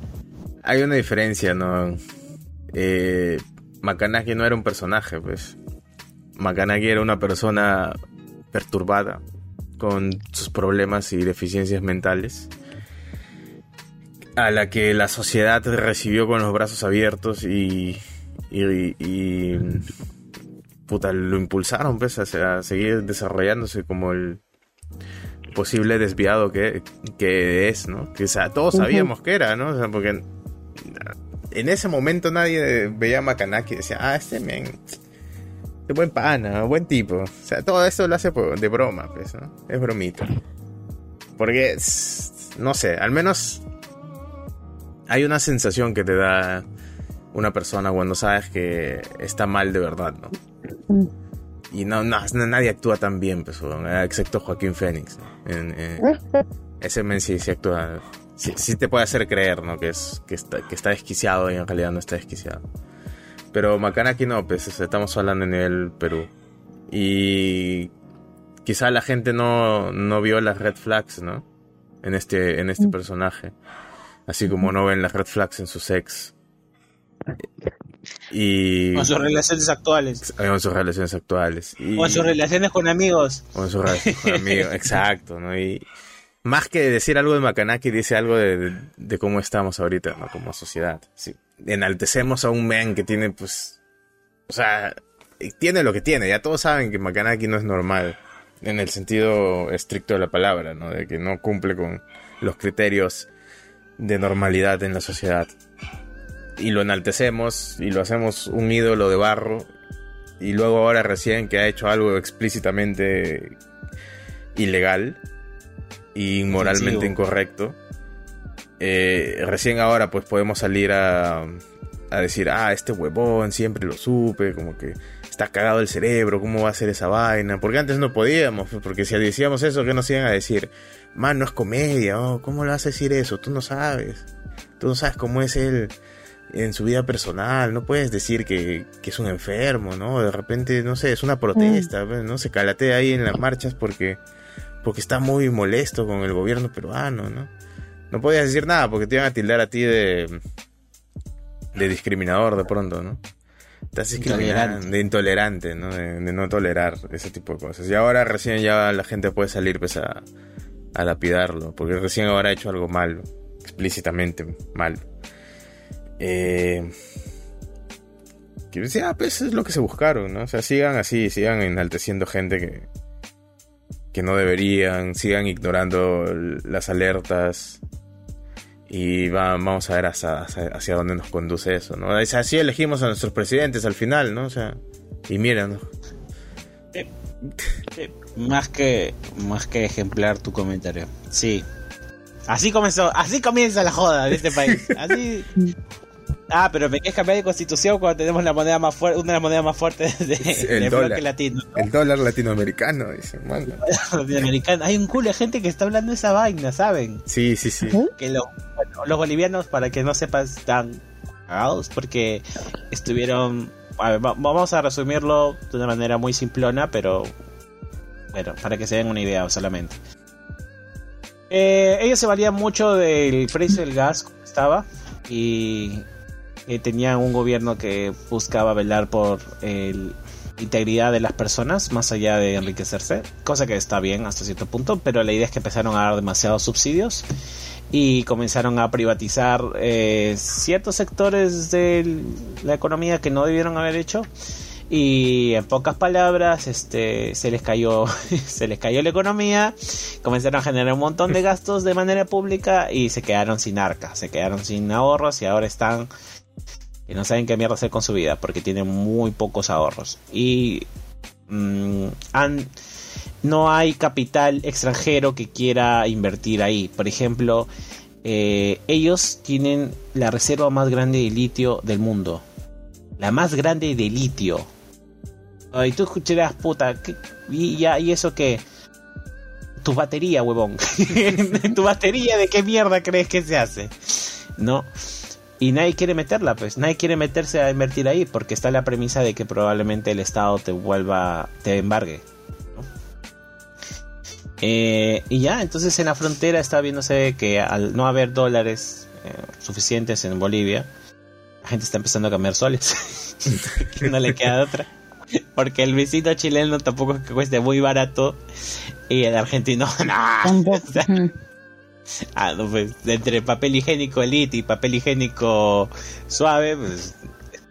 hay una diferencia, ¿no? Eh, Makanaki no era un personaje, pues. Makanaki era una persona perturbada con sus problemas y deficiencias mentales a la que la sociedad recibió con los brazos abiertos y, y, puta, lo impulsaron pues, a, seguir desarrollándose como el posible desviado que, es, ¿no? Que todos sabíamos que era, ¿no? O sea, porque en ese momento nadie veía a Makanaki y decía, ah, este men es buen pana, buen tipo. O sea, todo eso lo hace de broma, pues, ¿no? Es bromita. Porque, no sé, al menos hay una sensación que te da una persona cuando sabes que está mal de verdad, ¿no? Y no, nadie actúa tan bien, pues, excepto Joaquín Fénix. ese men sí, actúa. Sí, te puede hacer creer, ¿no? Que, es, que, está, que está desquiciado y en realidad no está desquiciado. Pero Makanaki no, pues estamos hablando en el Perú. Y quizá la gente no, no vio las red flags, ¿no? En este, en este mm. personaje. Así como no ven las red flags en su sex. Y... Con sus relaciones actuales. Con sus relaciones actuales. Y... Con sus relaciones con amigos. Con sus relaciones con amigos, exacto, ¿no? Y más que decir algo de Makanaki, dice algo de, de, cómo estamos ahorita, ¿no? Como sociedad. Enaltecemos a un man que tiene, pues... O sea, tiene lo que tiene. Ya todos saben que Makanaki no es normal. En el sentido estricto de la palabra, ¿no? De que no cumple con los criterios de normalidad en la sociedad. Y lo enaltecemos y lo hacemos un ídolo de barro. Y luego ahora recién que ha hecho algo explícitamente ilegal y moralmente incorrecto. Eh, recién ahora pues podemos salir a, a decir, ah, este huevón siempre lo supe, como que está cagado el cerebro, ¿cómo va a ser esa vaina? Porque antes no podíamos, pues, porque si decíamos eso, ¿qué nos iban a decir? man, no es comedia, oh, ¿cómo le vas a decir eso? Tú no sabes. Tú no sabes cómo es él en su vida personal, no puedes decir que, es un enfermo, ¿no? De repente, no sé, es una protesta, mm. ¿no? Se calatea ahí en las marchas porque, porque está muy molesto con el gobierno peruano, ¿no? No podías decir nada porque te iban a tildar a ti de, de discriminador de pronto, ¿no? Estás discriminando, de intolerante, ¿no? De, de, no tolerar ese tipo de cosas. Y ahora recién ya la gente puede salir pues a, a lapidarlo, porque recién ahora ha hecho algo malo, explícitamente malo. Eh, que decía, pues es lo que se buscaron, ¿no? O sea, sigan así, sigan enalteciendo gente que, que no deberían, sigan ignorando las alertas y vamos a ver hacia, hacia, dónde nos conduce eso, ¿no? así elegimos a nuestros presidentes al final, ¿no? O sea, y miren, ¿no? Eh, más que más que ejemplar tu comentario. Sí. Así comenzó, así comienza la joda de este país. Así Ah, pero me quieres cambiar de constitución cuando tenemos la moneda más fuerte, una de las monedas más fuertes de, el dólar, latino. El dólar latinoamericano, dice, Latinoamericano. Hay un culo de gente que está hablando de esa vaina, ¿saben? Sí, sí, sí. Que los bolivianos, para que no sepas, están cagados porque estuvieron vamos a resumirlo de una manera muy simplona, pero bueno, para que se den una idea solamente. Eh, ellos se valían mucho del precio del gas como estaba y eh, tenían un gobierno que buscaba velar por la integridad de las personas más allá de enriquecerse, cosa que está bien hasta cierto punto, pero la idea es que empezaron a dar demasiados subsidios y comenzaron a privatizar eh, ciertos sectores de la economía que no debieron haber hecho Y en pocas palabras, este, se les cayó, se les cayó la economía, comenzaron a generar un montón de gastos de manera pública y se quedaron sin arca, se quedaron sin ahorros y ahora están y no saben qué mierda hacer con su vida porque tienen muy pocos ahorros. Y mm, no hay capital extranjero que quiera invertir ahí. Por ejemplo, eh, ellos tienen la reserva más grande de litio del mundo. La más grande de litio. Y tú escucharás, puta, ¿y, ¿y eso qué? Tu batería, huevón. tu batería, ¿de qué mierda crees que se hace? ¿No? Y nadie quiere meterla, pues. Nadie quiere meterse a invertir ahí porque está la premisa de que probablemente el Estado te vuelva, te embargue. Eh, y ya, entonces en la frontera está viéndose que al no haber dólares eh, suficientes en Bolivia, la gente está empezando a cambiar soles. no le queda otra. Porque el visito chileno tampoco es que cueste muy barato. Y el argentino, no. Ah, no, pues, entre papel higiénico elite y papel higiénico suave, pues,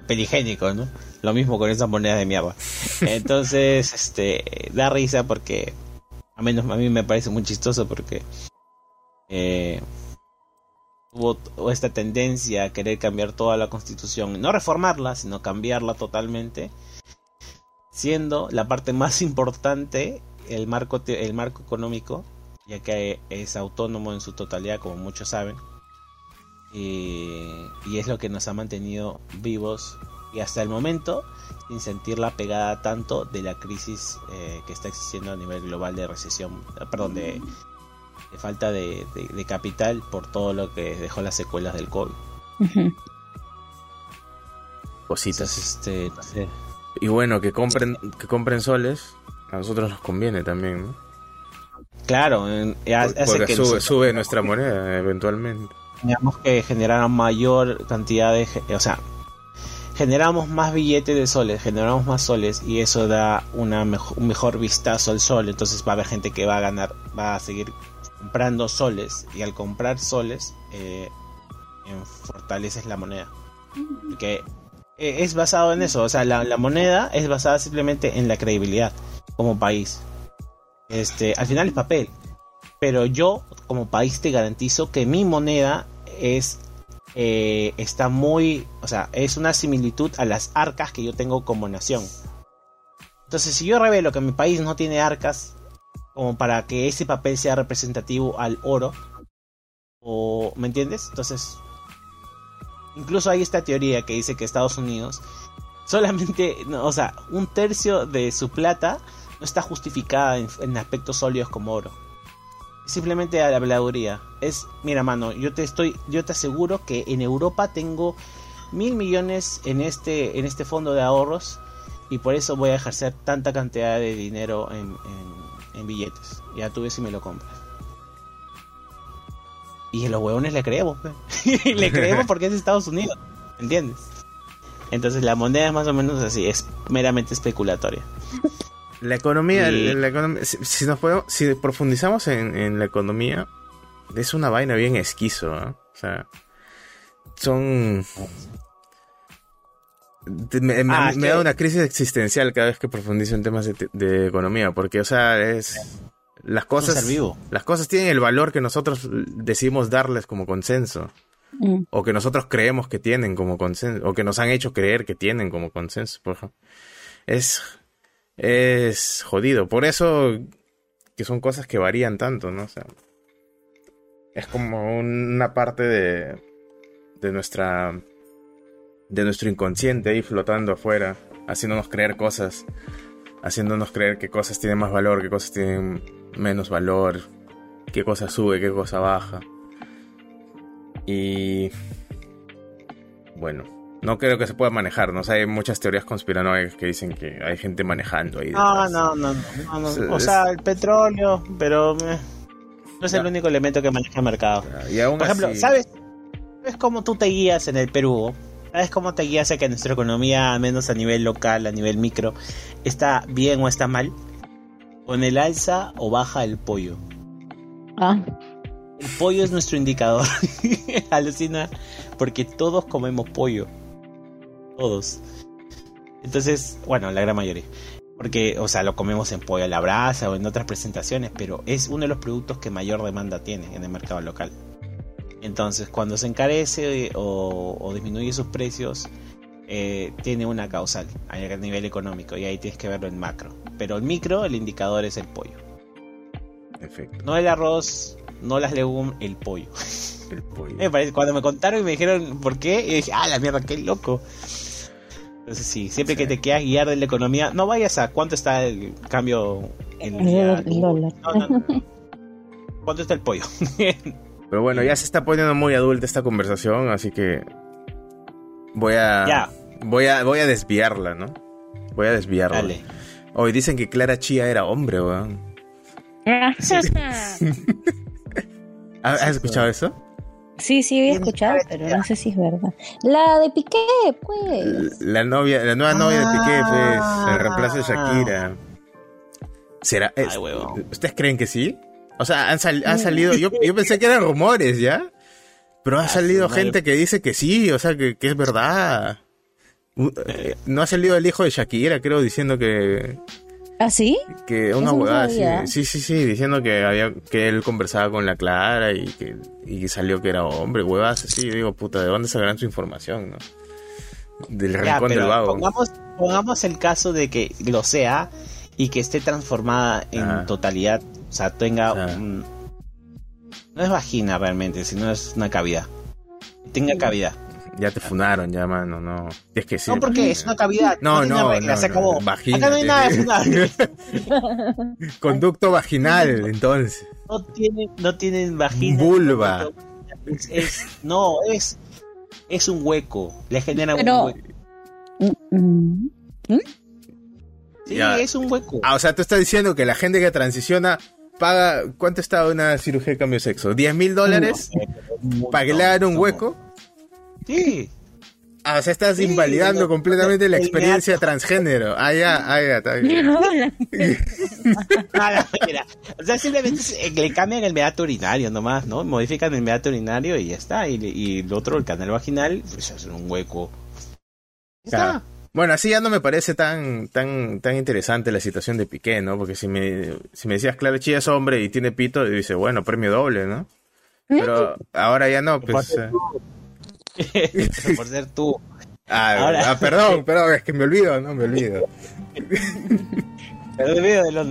papel higiénico, ¿no? Lo mismo con esas monedas de mierda. Entonces, este, da risa porque, a menos a mí me parece muy chistoso porque eh, hubo esta tendencia a querer cambiar toda la constitución, no reformarla, sino cambiarla totalmente siendo la parte más importante el marco, el marco económico, ya que es autónomo en su totalidad, como muchos saben. Y, es lo que nos ha mantenido vivos y hasta el momento sin sentir la pegada tanto de la crisis eh, que está existiendo a nivel global de recesión, perdón, de, falta de, capital por todo lo que dejó las secuelas del COVID. Cositas. este, y bueno, que compren, que compren soles, a nosotros nos conviene también, ¿no? Claro, porque que sube, nuestra moneda eventualmente. Teníamos que generar mayor cantidad de... O sea, generamos más billetes de soles, generamos más soles y eso da una un mejor vistazo al sol. Entonces va a haber gente que va a ganar, va a seguir comprando soles y al comprar soles eh, fortaleces la moneda. Porque eh, es basado en eso. O sea, la, moneda es basada simplemente en la credibilidad como país. Este, al final es papel. Pero yo, como país, te garantizo que mi moneda es. Eh, está muy. O sea, es una similitud a las arcas que yo tengo como nación. Entonces, si yo revelo que mi país no tiene arcas, como para que ese papel sea representativo al oro, o ¿me entiendes? Entonces Incluso hay esta teoría que dice que Estados Unidos solamente, o sea, un tercio de su plata no está justificada en, aspectos sólidos como oro. Simplemente a la habladuría. Es, mira, mano, yo te estoy, yo te aseguro que en Europa tengo mil millones en este, en este fondo de ahorros y por eso voy a ejercer tanta cantidad de dinero en, en, billetes. Ya tú ves si me lo compras. Y a los huevones le creemos. le creemos porque es Estados Unidos. ¿Entiendes? Entonces la moneda es más o menos así, es meramente especulatoria. La economía, si, nos podemos, si profundizamos en, la economía, es una vaina bien esquizo, O sea, son... Me, ah, da una crisis existencial cada vez que profundizo en temas de, de economía, porque, o sea, es las cosas, las cosas tienen el valor que nosotros decidimos darles como consenso. Mm. O que nosotros creemos que tienen como consenso. O que nos han hecho creer que tienen como consenso. Por ejemplo. Es, es jodido. Por eso que son cosas que varían tanto, ¿no? O sea, es como una parte de, de nuestra de nuestro inconsciente ahí flotando afuera, haciéndonos creer cosas, haciéndonos creer que cosas tienen más valor, que cosas tienen menos valor, qué cosa sube, qué cosa baja. Y bueno, no creo que se pueda manejar, ¿no? hay muchas teorías conspiranoicas que dicen que hay gente manejando ahí. No, no, no, no, O sea, el petróleo, pero eh, no es el único elemento que maneja el mercado. Por ejemplo, ¿sabes? ¿Sabes cómo tú te guías en el Perú? ¿Sabes cómo te guías a que nuestra economía, al menos a nivel local, a nivel micro, está bien o está mal? con el alza o baja el pollo. Ah. El pollo es nuestro indicador. Alucina, porque todos comemos pollo. Todos. Entonces, bueno, la gran mayoría. Porque, o sea, lo comemos en pollo a la brasa o en otras presentaciones, pero es uno de los productos que mayor demanda tiene en el mercado local. Entonces, cuando se encarece o, disminuye sus precios, eh, tiene una causal a nivel económico y ahí tienes que verlo en macro. Pero el micro, el indicador es el pollo. Perfecto. No el arroz, no las legumbres, el pollo. El pollo. Me parece, cuando me contaron y me dijeron por qué, y dije, ah, la mierda, qué loco. Entonces sí, siempre que te quieras guiar de la economía, no vayas a cuánto está el cambio en el dólar. ¿Cuánto está el pollo? Pero bueno, ya se está poniendo muy adulta esta conversación, así que voy a voy a voy a desviarla, ¿no? Voy a desviarla. Hoy dicen que Clara Chía era hombre, weón. ¿Has escuchado eso? Sí, sí, había escuchado, pero no sé si es verdad. La de Piqué, pues. La novia, la nueva novia de Piqué, pues, el reemplazo de Shakira. ¿Será? ¿Ustedes creen que sí? O sea, han, salido, yo, yo, pensé que eran rumores, ¿ya? Pero ha ah, salido gente que dice que sí, o sea, que, que es verdad. Eh, no ha salido el hijo de Shakira, creo, diciendo que, ¿Ah, sí? Que una huevada, sí, sí, sí, diciendo que había que él conversaba con la Clara y que y salió que era hombre, huevadas así. Digo, puta, ¿de dónde sacarán su información, no? Del rincón del vago. Pongamos, pongamos el caso de que lo sea y que esté transformada en totalidad, o sea, tenga un... No es vagina realmente, sino es una cavidad. Tenga cavidad. Ya te funaron, ya, mano, no. Es que sí. No, porque es una cavidad. No, no, no, se acabó. Vagina, Acá no hay nada de funar. Conducto vaginal, entonces. No tienen, no tienen vagina. Vulva. Es, no, es, es un hueco. Le genera un hueco. Sí, es un hueco. Ah, o sea, tú estás diciendo que la gente que transiciona paga. ¿Cuánto está una cirugía de cambio de sexo? ¿10 mil dólares? ¿Para que le hagan un hueco? Sí. Ah, o sea, estás invalidando completamente la experiencia transgénero. Ah, ya, ah, ya, está bien. o sea, simplemente le cambian el meato urinario nomás, ¿no? Modifican el meato urinario y ya está. Y, el otro, el canal vaginal, pues hacer un hueco. Está. Bueno, así ya no me parece tan, tan, tan interesante la situación de Piqué, ¿no? Porque si me, si me decías, claro, Chilla es hombre y tiene pito, y dice, bueno, premio doble, ¿no? Pero ahora ya no, pues... por ser tú. Ah, ah, perdón, perdón, es que me olvido, no me olvido. me olvido de, de, la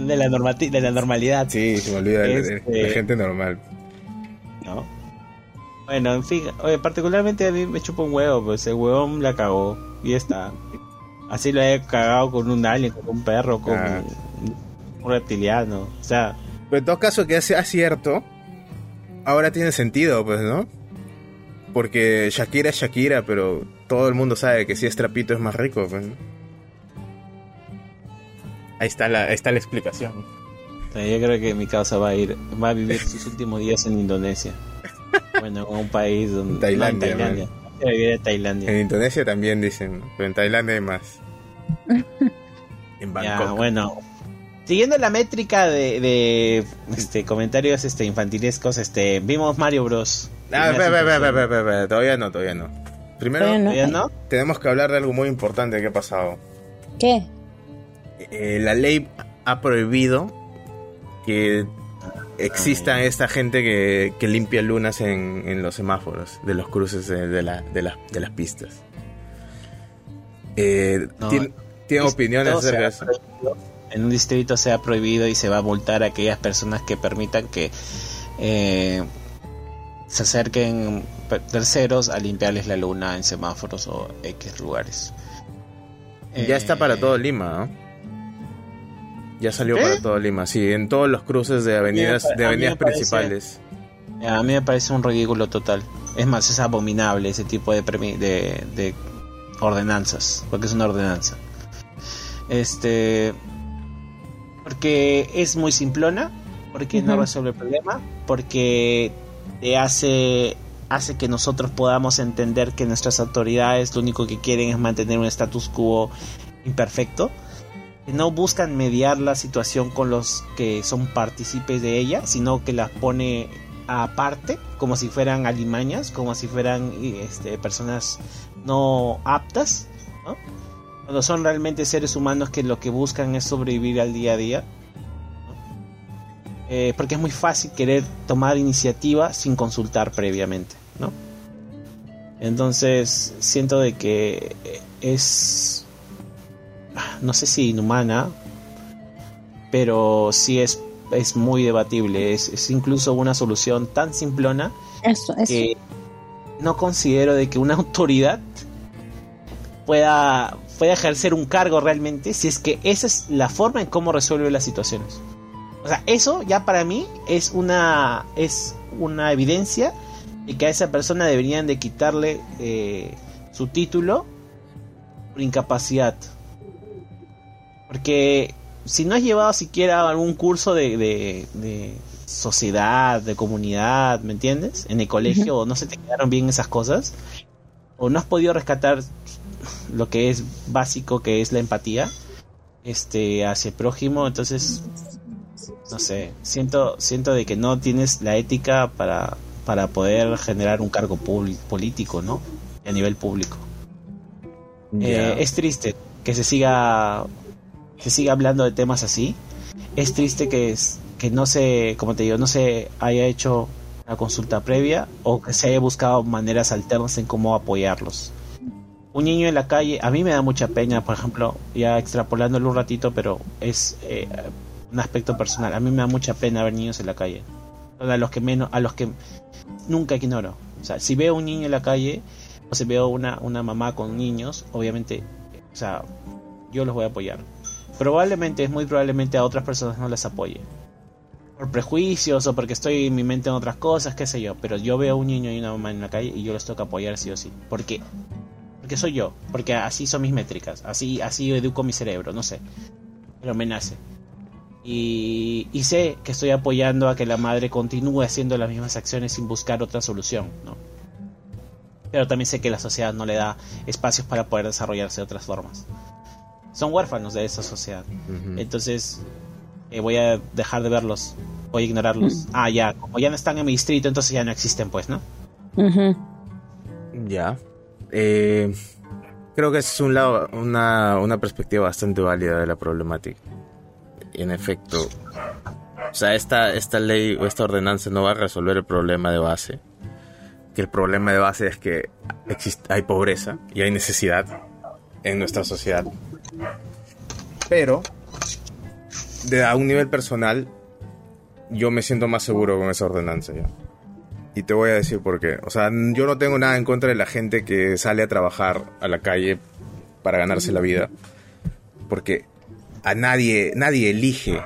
de la normalidad. Sí, se me olvida de, este, gente normal. ¿No? Bueno, en fin, oye, particularmente a mí me chupa un huevo, pues el huevón la cagó y está. Así lo he cagado con un alien, con un perro, con ah. un, reptiliano. O sea. Pero en todo caso que sea cierto, ahora tiene sentido, pues, ¿no? Porque Shakira es Shakira, pero todo el mundo sabe que si es trapito es más rico. Pues, ahí está la, está la explicación. yo creo que mi causa va a ir, va a vivir sus últimos días en Indonesia. Bueno, en un país donde Tailandia, en Tailandia. En Indonesia también dicen, pero en Tailandia hay más. en Bangkok. bueno, siguiendo la métrica de, de, este comentarios este infantilescos, este vimos Mario Bros. Ah, todavía no, todavía no. Primero, tenemos que hablar de algo muy importante que ha pasado. ¿Qué? Eh, la ley ha prohibido que exista esta gente que, limpia lunas en, los semáforos de los cruces de, la, de, las pistas. Eh, ¿Tiene, opiniones acerca de eso? En un distrito se ha prohibido y se va a multar a aquellas personas que permitan que eh, se acerquen terceros a limpiarles la luna en semáforos o X lugares. Ya está para eh, todo Lima, Ya salió para todo Lima, sí, en todos los cruces de avenidas, de avenidas principales. a mí me parece un ridículo total. Es más, es abominable ese tipo de, de, de ordenanzas, porque es una ordenanza. Este. Porque es muy simplona, porque no resuelve el problema, porque hace, hace que nosotros podamos entender que nuestras autoridades lo único que quieren es mantener un status quo imperfecto. No buscan mediar la situación con los que son partícipes de ella, sino que las pone aparte, como si fueran alimañas, como si fueran este, personas no aptas. cuando son realmente seres humanos que lo que buscan es sobrevivir al día a día. Eh, porque es muy fácil querer tomar iniciativa sin consultar previamente, ¿no? Entonces siento de que es, no sé si inhumana, pero sí es, es muy debatible. Es, incluso una solución tan simplona que no considero de que una autoridad pueda, pueda ejercer un cargo realmente si es que esa es la forma en cómo resuelve las situaciones. O sea, eso ya para mí es una, es una evidencia y que a esa persona deberían de quitarle eh, su título por incapacidad. Porque si no has llevado siquiera algún curso de, de, sociedad, de comunidad, ¿me entiendes? En el colegio, o no se te quedaron bien esas cosas, o no has podido rescatar lo que es básico, que es la empatía, este, hacia el prójimo, entonces, no sé, siento, siento de que no tienes la ética para, para poder generar un cargo político, ¿no? A nivel público. Eh, es triste que se siga se siga hablando de temas así. Es triste que que no se, como te digo, no se haya hecho una consulta previa o que se haya buscado maneras alternas en cómo apoyarlos. Un niño en la calle, a mí me da mucha pena, por ejemplo, ya extrapolándolo un ratito, pero es eh, un aspecto personal. A mí me da mucha pena ver niños en la calle. A los que menos, a los que nunca ignoro. O sea, si veo un niño en la calle o si veo una, una mamá con niños, obviamente, o sea, yo los voy a apoyar. Probablemente, es muy probablemente a otras personas no les apoye. Por prejuicios o porque estoy en mi mente en otras cosas, qué sé yo. Pero yo veo un niño y una mamá en la calle y yo les toca apoyar sí o sí. ¿Por qué? Porque soy yo. Porque así son mis métricas. Así, así educo mi cerebro, no sé. Pero me nace. Y, sé que estoy apoyando a que la madre continúe haciendo las mismas acciones sin buscar otra solución, ¿no? Pero también sé que la sociedad no le da espacios para poder desarrollarse de otras formas. Son huérfanos de esa sociedad. Entonces, eh, voy a dejar de verlos. Voy a ignorarlos. Ah, ya, como ya no están en mi distrito, entonces ya no existen, pues, ¿no? Ya. Eh, creo que es un lado, una, una perspectiva bastante válida de la problemática en efecto, o sea, esta, esta ley o esta ordenanza no va a resolver el problema de base. Que el problema de base es que existe, hay pobreza y hay necesidad en nuestra sociedad. Pero, de, a un nivel personal, yo me siento más seguro con esa ordenanza ya. Y te voy a decir por qué. O sea, yo no tengo nada en contra de la gente que sale a trabajar a la calle para ganarse la vida. Porque a nadie, nadie elige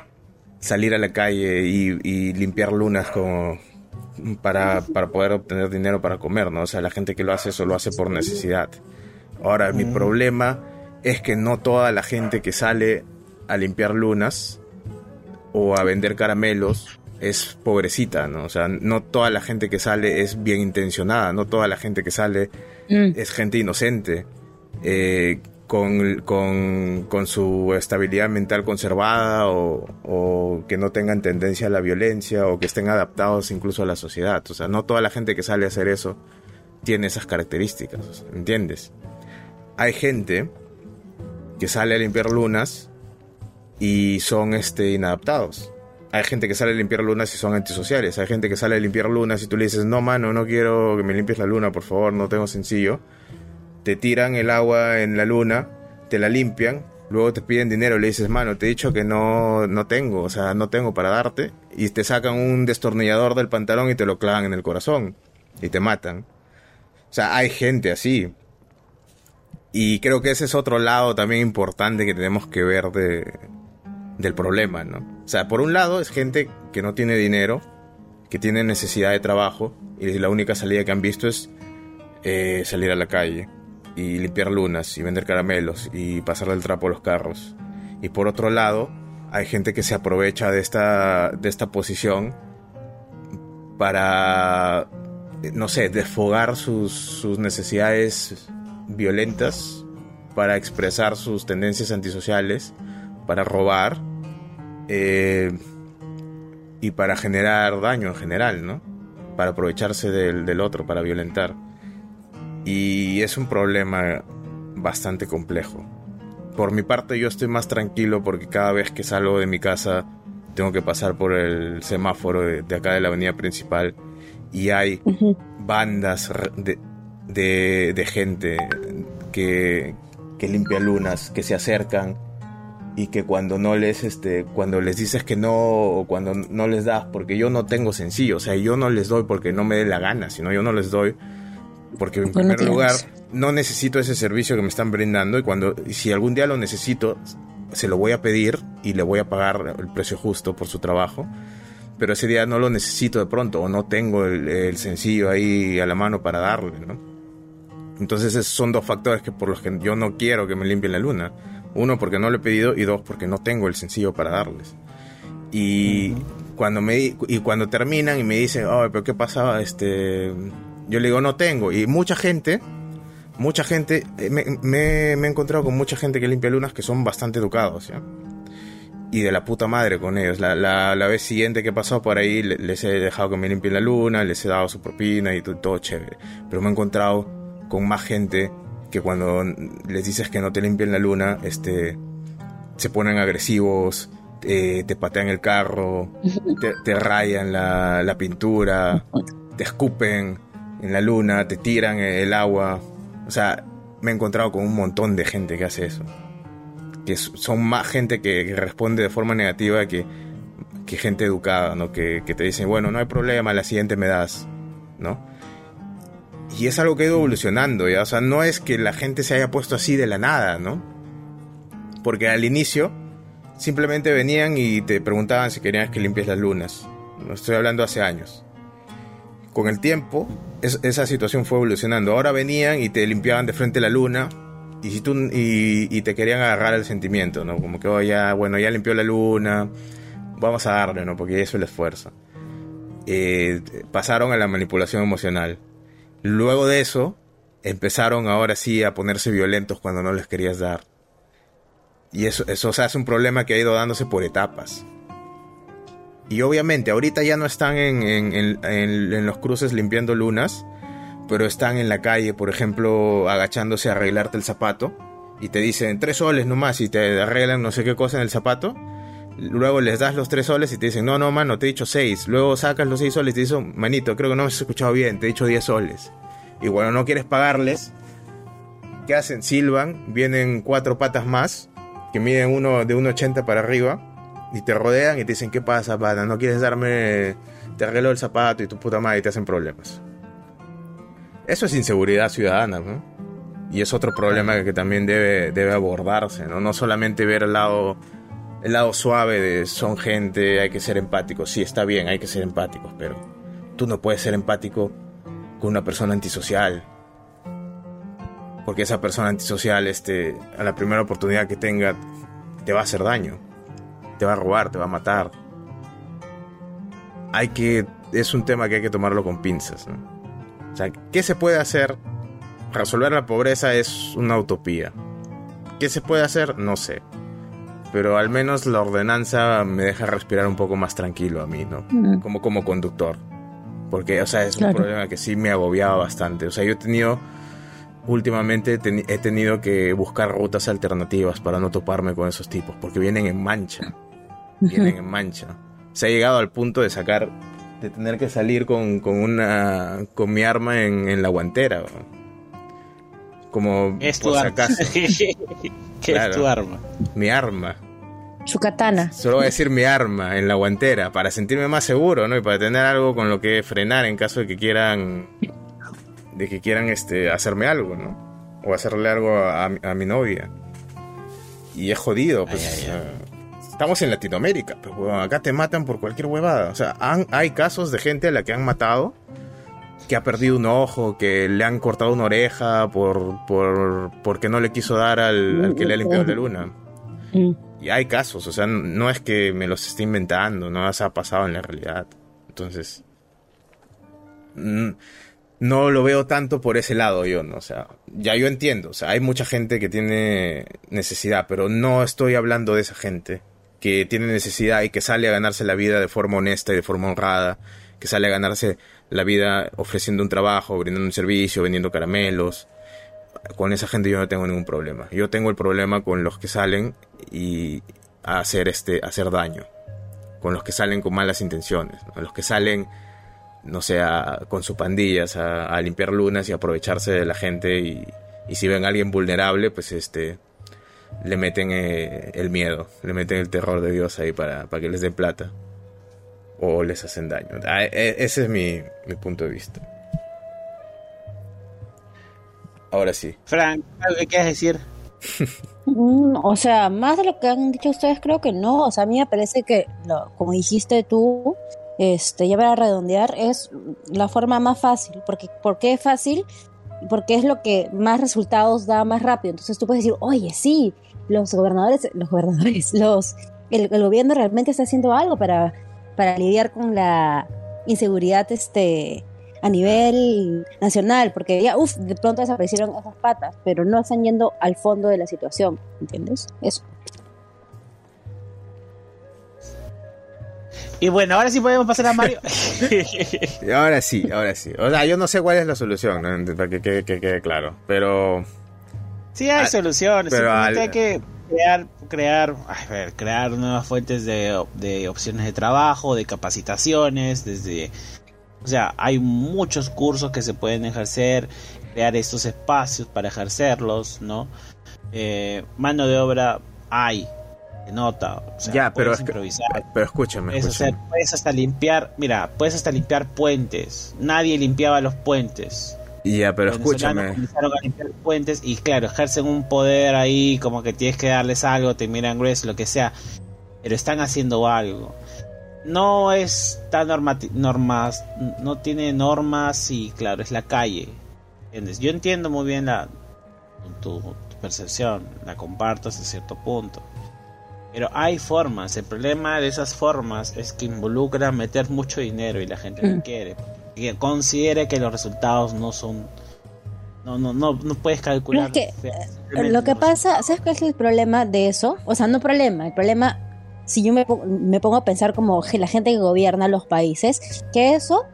salir a la calle y, limpiar lunas como para, poder obtener dinero para comer, ¿no? O sea, la gente que lo hace eso lo hace por necesidad. Ahora, mi mm. problema es que no toda la gente que sale a limpiar lunas o a vender caramelos es pobrecita, ¿no? O sea, no toda la gente que sale es bien intencionada, no toda la gente que sale mm. es gente inocente. Eh, con, con, su estabilidad mental conservada o, que no tengan tendencia a la violencia o que estén adaptados incluso a la sociedad. O sea, no toda la gente que sale a hacer eso tiene esas características, ¿entiendes? Hay gente que sale a limpiar lunas y son este, inadaptados. Hay gente que sale a limpiar lunas y son antisociales. Hay gente que sale a limpiar lunas y tú le dices, no, mano, no quiero que me limpies la luna, por favor, no tengo sencillo te tiran el agua en la luna, te la limpian, luego te piden dinero, le dices, mano, te he dicho que no, no tengo, o sea, no tengo para darte, y te sacan un destornillador del pantalón y te lo clavan en el corazón, y te matan. O sea, hay gente así. Y creo que ese es otro lado también importante que tenemos que ver de, del problema, ¿no? O sea, por un lado es gente que no tiene dinero, que tiene necesidad de trabajo, y la única salida que han visto es eh, salir a la calle y limpiar lunas y vender caramelos y pasarle el trapo a los carros. Y por otro lado, hay gente que se aprovecha de esta, de esta posición para, no sé, desfogar sus, sus necesidades violentas, para expresar sus tendencias antisociales, para robar eh, y para generar daño en general, ¿no? Para aprovecharse del, del otro, para violentar. Y es un problema bastante complejo. por mi parte yo estoy más tranquilo porque cada vez que salgo de mi casa tengo que pasar por el semáforo de, acá de la avenida principal y hay bandas de, de, gente que, que limpia lunas, que se acercan y que cuando no les este cuando les dices que no o cuando no les das porque yo no tengo sencillo o sea yo no les doy porque no me dé la gana sino yo no les doy porque en primer lugar no necesito ese servicio que me están brindando y cuando si algún día lo necesito se lo voy a pedir y le voy a pagar el precio justo por su trabajo pero ese día no lo necesito de pronto o no tengo el, sencillo ahí a la mano para darle ¿no? entonces esos son dos factores que por los que yo no quiero que me limpien la luna uno, porque no lo he pedido y dos, porque no tengo el sencillo para darles. Y cuando me y cuando terminan y me dicen, "Oh, pero qué pasaba?" Este, yo le digo, "No tengo." Y mucha gente mucha gente eh, me, he encontrado con mucha gente que limpia lunas que son bastante educados, ¿ya? Y de la puta madre con ellos. La, la, vez siguiente que he por ahí, les he dejado que me limpien la luna, les he dado su propina y todo, todo chévere. Pero me he encontrado con más gente que cuando les dices que no te limpien la luna, este, se ponen agresivos, te patean el carro, te, rayan la, pintura, te escupen en la luna, te tiran el agua. O sea, me he encontrado con un montón de gente que hace eso. Que son más gente que, responde de forma negativa que, gente educada, ¿no? Que, que, te dicen, bueno, no hay problema, la siguiente me das, ¿no? Y es algo que ha ido evolucionando, ¿ya? O sea, no es que la gente se haya puesto así de la nada, ¿no? Porque al inicio simplemente venían y te preguntaban si querías que limpies las lunas. No estoy hablando hace años. Con el tiempo, esa situación fue evolucionando. Ahora venían y te limpiaban de frente la luna y, si tú, y, te querían agarrar el sentimiento, ¿no? Como que, oh, ya, bueno, ya limpió la luna, vamos a darle, ¿no? Porque eso es el esfuerzo. Eh, pasaron a la manipulación emocional Luego de eso, empezaron ahora sí a ponerse violentos cuando no les querías dar. Y eso, eso se hace un problema que ha ido dándose por etapas. Y obviamente, ahorita ya no están en, en, los cruces limpiando lunas, pero están en la calle, por ejemplo, agachándose a arreglarte el zapato. Y te dicen tres soles nomás y te arreglan no sé qué cosa en el zapato. Luego les das los tres soles y te dicen, no, no, mano, te he dicho seis. Luego sacas los seis soles y te dicen, manito, creo que no me has escuchado bien, te he dicho diez soles. Y bueno, no quieres pagarles. ¿Qué hacen? Silvan, vienen cuatro patas más, que miden uno de 1,80 para arriba, y te rodean y te dicen, ¿qué pasa, pata? ¿No quieres darme, te arreglo el zapato y tu puta madre y te hacen problemas? Eso es inseguridad ciudadana, ¿no? Y es otro problema que también debe, debe abordarse, ¿no? No solamente ver el lado el lado suave de son gente, hay que ser empáticos. Sí, está bien, hay que ser empáticos, pero tú no puedes ser empático con una persona antisocial. Porque esa persona antisocial, este, a la primera oportunidad que tenga, te va a hacer daño. Te va a robar, te va a matar. Hay que. Es un tema que hay que tomarlo con pinzas. O sea, ¿qué se puede hacer? Resolver la pobreza es una utopía. ¿Qué se puede hacer? No sé pero al menos la ordenanza me deja respirar un poco más tranquilo a mí, ¿no? Mm. Como, como conductor. Porque, o sea, es un problema que sí me agobiaba bastante. O sea, yo he tenido, últimamente he tenido que buscar rutas alternativas para no toparme con esos tipos, porque vienen en mancha. Vienen en mancha. Se ha llegado al punto de sacar, de tener que salir con, con una, con mi arma en, la guantera. Como, es tu arma. ¿Qué es tu arma? Mi arma. Su katana. Solo voy a decir mi arma en la guantera para sentirme más seguro, ¿no? Y para tener algo con lo que frenar en caso de que quieran de que quieran este hacerme algo, ¿no? O hacerle algo a, mi novia. Y es jodido, pues. Estamos en Latinoamérica, pero acá te matan por cualquier huevada. O sea, hay casos de gente a la que han matado que ha perdido un ojo, que le han cortado una oreja por, por porque no le quiso dar al, que le ha limpiado la luna. Mm. Y hay casos, o sea, no es que me los esté inventando, no se ha pasado en la realidad. Entonces, no lo veo tanto por ese lado yo, ¿no? O sea, ya yo entiendo, o sea, hay mucha gente que tiene necesidad, pero no estoy hablando de esa gente que tiene necesidad y que sale a ganarse la vida de forma honesta y de forma honrada, que sale a ganarse la vida ofreciendo un trabajo, brindando un servicio, vendiendo caramelos. Con esa gente yo no tengo ningún problema. Yo tengo el problema con los que salen y a hacer este hacer daño, con los que salen con malas intenciones, los que salen no sé, con sus pandillas a, limpiar lunas y aprovecharse de la gente y, si ven a alguien vulnerable, pues este le meten eh, el miedo, le meten el terror de Dios ahí para, para que les den plata o les hacen daño. Ah, e, ese es mi, mi punto de vista. Ahora sí. Frank, ¿algo que quieres decir? Mm, o sea, más de lo que han dicho ustedes, creo que no. O sea, a mí me parece que, como dijiste tú, este, ya para redondear, es la forma más fácil. Porque, ¿Por qué es fácil? Porque es lo que más resultados da más rápido. Entonces tú puedes decir, oye, sí, los gobernadores, los gobernadores, los, el, el gobierno realmente está haciendo algo para, para lidiar con la inseguridad este, a nivel nacional, porque ya, uff, de pronto desaparecieron esas patas, pero no están yendo al fondo de la situación, ¿entiendes? Eso. Y bueno, ahora sí podemos pasar a Mario. ahora sí, ahora sí. O sea, yo no sé cuál es la solución, para que quede, claro, pero... Sí hay soluciones, pero hay que crear, crear, a ver, crear nuevas fuentes de, de opciones de trabajo, de capacitaciones, desde o sea, hay muchos cursos que se pueden ejercer, crear estos espacios para ejercerlos, ¿no? Eh, mano de obra hay, nota. ya, pero, improvisar. pero escúchame. Puedes, hasta limpiar, mira, puedes hasta limpiar puentes. Nadie limpiaba los puentes. Ya, pero escúchame. Comenzaron a limpiar puentes y claro, ejercen un poder ahí, como que tienes que darles algo, te miran grueso, lo que sea. Pero están haciendo algo no es tan normas, no tiene normas y claro, es la calle. ¿entiendes? Yo entiendo muy bien la, tu, percepción, la comparto hasta cierto punto. Pero hay formas, el problema de esas formas es que involucra meter mucho dinero y la gente no mm. quiere. Que considere que los resultados no son... No, no, no, no puedes calcular. que, lo que pasa, ¿sabes cuál es el problema de eso? O sea, no problema, el problema si yo me, pongo a pensar como la gente que gobierna los países, que eso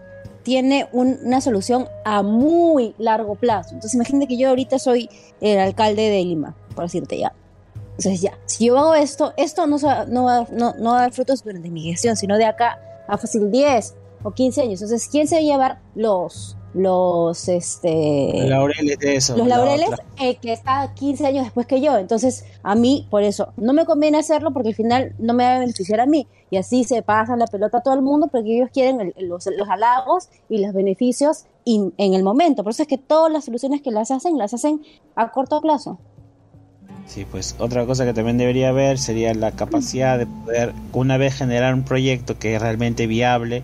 tiene una solución a muy largo plazo. Entonces imagínate que yo ahorita soy el alcalde de Lima, por decirte ya. Entonces ya, si yo hago esto, esto no, no, va, no, no va a dar frutos durante mi gestión, sino de acá a fácil 10 o 15 años. Entonces, ¿quién se va a llevar los, los este los laureles de eso los laureles eh, que está 15 años después que yo entonces a mí por eso no me conviene hacerlo porque al final no me va a beneficiar a mí. Y así se pasa la pelota a todo el mundo porque ellos quieren los, los, halagos y los beneficios en el momento. Por eso es que todas las soluciones que las hacen las hacen a corto plazo Sí, pues otra cosa que también debería haber sería la capacidad de poder, una vez generar un proyecto que es realmente viable,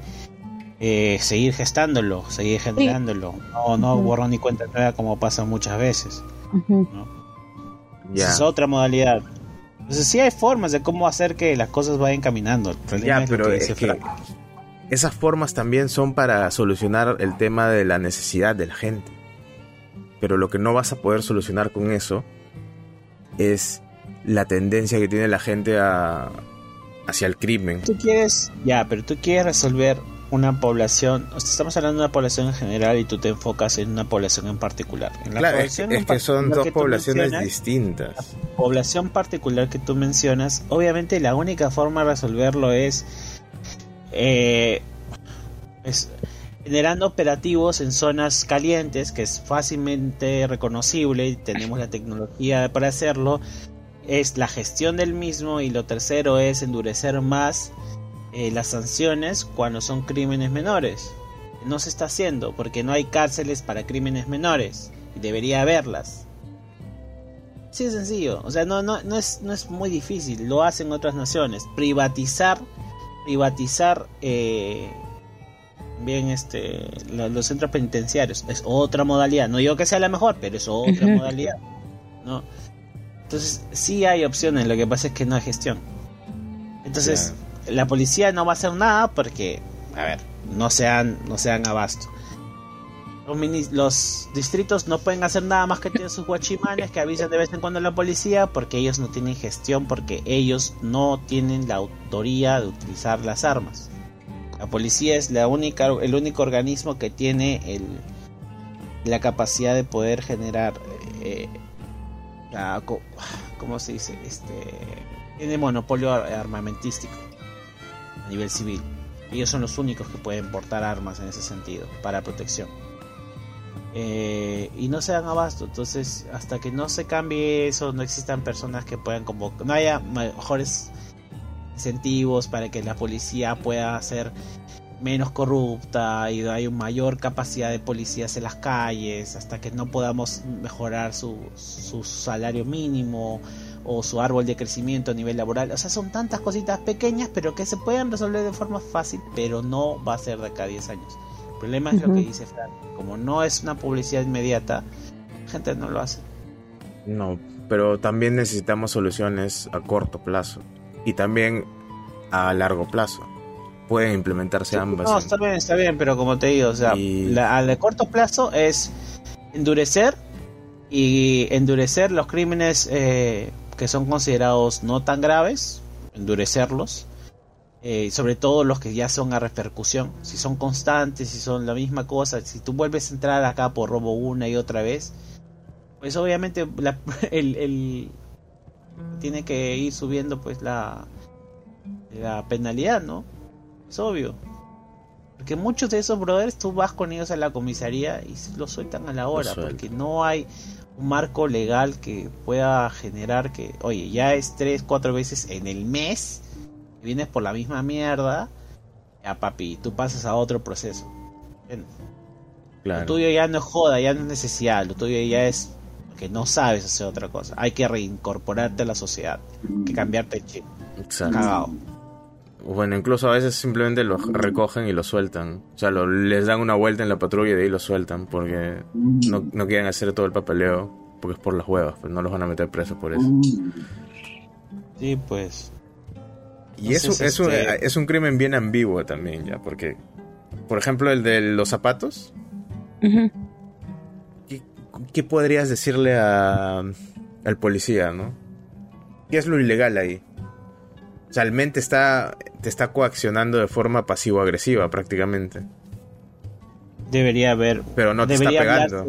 eh, seguir gestándolo, seguir generándolo. No, no borrón ni cuenta nueva como pasa muchas veces. Es otra modalidad. Entonces sí hay formas de cómo hacer que las cosas vayan caminando. Ya, pero es que esas formas también son para solucionar el tema de la necesidad de la gente. Pero lo que no vas a poder solucionar con eso es la tendencia que tiene la gente a, hacia el crimen. Tú quieres, ya, pero tú quieres resolver una población, estamos hablando de una población en general y tú te enfocas en una población en particular. En la claro, es, que son dos poblaciones distintas. La población particular que tú mencionas, obviamente la única forma de resolverlo es, eh, es generando operativos en zonas calientes, que es fácilmente reconocible y tenemos la tecnología para hacerlo. Es la gestión del mismo y lo tercero es endurecer más eh, las sanciones cuando son crímenes menores. No se está haciendo porque no hay cárceles para crímenes menores y debería haberlas. Sí, sencillo. O sea, no, no, no, es, no es muy difícil. Lo hacen otras naciones. Privatizar, privatizar eh, bien este, los centros penitenciarios es otra modalidad. No digo que sea la mejor, pero es otra modalidad. ¿no? Entonces, sí hay opciones. Lo que pasa es que no hay gestión. Entonces, la policía no va a hacer nada porque, a ver, no sean, no sean abasto. Los, los distritos no pueden hacer nada más que tener sus guachimanes que avisan de vez en cuando a la policía porque ellos no tienen gestión, porque ellos no tienen la autoría de utilizar las armas. La policía es la única, el único organismo que tiene la capacidad de poder generar, eh, ¿cómo se dice? Este, tiene monopolio armamentístico a nivel civil. Ellos son los únicos que pueden portar armas en ese sentido, para protección. Eh, y no se dan abasto. Entonces, hasta que no se cambie eso, no existan personas que puedan como no haya mejores incentivos para que la policía pueda ser menos corrupta y hay una mayor capacidad de policías en las calles, hasta que no podamos mejorar su, su salario mínimo o su árbol de crecimiento a nivel laboral. O sea, son tantas cositas pequeñas, pero que se pueden resolver de forma fácil, pero no va a ser de acá a 10 años. El problema es lo que dice Fran, como no es una publicidad inmediata, la gente no lo hace. No, pero también necesitamos soluciones a corto plazo y también a largo plazo. Pueden implementarse ambas. No, está bien, está bien, pero como te digo, o sea, a corto plazo es endurecer y endurecer los crímenes eh, que son considerados no tan graves, endurecerlos, eh, sobre todo los que ya son a repercusión, si son constantes, si son la misma cosa, si tú vuelves a entrar acá por robo una y otra vez, pues obviamente el, tiene que ir subiendo pues la, la penalidad, ¿no? Es obvio. Porque muchos de esos brothers tú vas con ellos a la comisaría y los sueltan a la hora, porque no hay un marco legal que pueda generar que, oye, ya es tres, cuatro veces en el mes, vienes por la misma mierda, ya papi, tú pasas a otro proceso. Lo tuyo ya no es joda, ya no es necesidad, lo tuyo ya es que no sabes hacer otra cosa. Hay que reincorporarte a la sociedad, hay que cambiarte el chip. Exacto. Bueno, incluso a veces simplemente los recogen y los sueltan. O sea, les dan una vuelta en la patrulla y de ahí los sueltan porque no, no quieren hacer todo el papeleo porque es por las huevas, pues no los van a meter presos por eso. Sí, pues. Y eso, es, un, este es un crimen bien ambiguo también, ya, porque, por ejemplo, el de los zapatos. ¿qué, ¿qué, podrías decirle a, al policía, no? ¿Qué es lo ilegal ahí? O sea, el mente está, te está coaccionando de forma pasivo-agresiva prácticamente. Debería haber. Pero no te está pegando.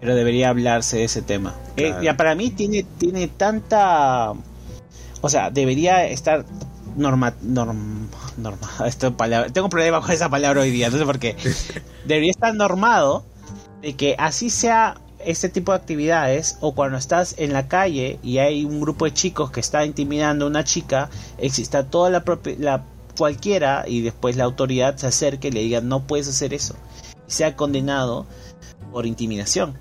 pero debería hablarse de ese tema. Eh, ya para mí tiene, tiene tanta. O sea, debería estar norma, norm, norma, esto palabra, tengo un problema con esa palabra hoy día, no sé por qué. Debería estar normado de que así sea este tipo de actividades o cuando estás en la calle y hay un grupo de chicos que está intimidando a una chica, exista toda la, la cualquiera y después la autoridad se acerque y le diga no puedes hacer eso y sea condenado por intimidación.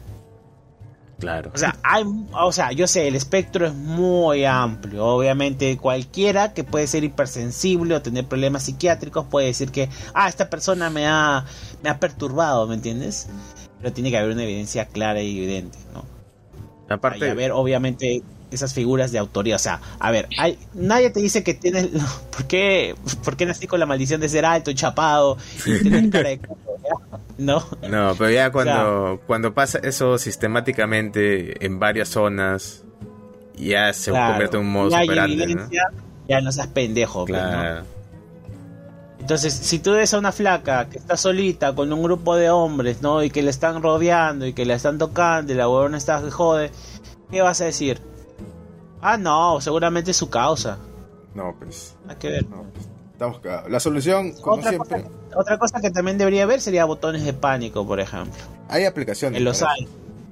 Claro. O sea, hay, o sea, yo sé, el espectro es muy amplio. Obviamente, cualquiera que puede ser hipersensible o tener problemas psiquiátricos puede decir que, ah, esta persona me ha, me ha perturbado, ¿me entiendes? Pero tiene que haber una evidencia clara y evidente, ¿no? Aparte, a ver, obviamente, esas figuras de autoría. O sea, a ver, hay, nadie te dice que tienes. ¿Por qué, ¿Por qué nací con la maldición de ser alto y chapado? Y cara de ¿No? No, pero ya cuando, cuando pasa eso sistemáticamente en varias zonas, ya se convierte en un modo superante, ¿no? Ya no seas pendejo, pues, claro. Entonces, si tú ves a una flaca que está solita con un grupo de hombres, ¿no? Y que le están rodeando y que la están tocando y la huevona está que jode, ¿qué vas a decir? Ah, no, seguramente es su causa. No, pues. Hay que ver. Pues, estamos La solución, como otra siempre. Cosa, otra cosa que también debería haber sería botones de pánico, por ejemplo. Hay aplicaciones. En los hay.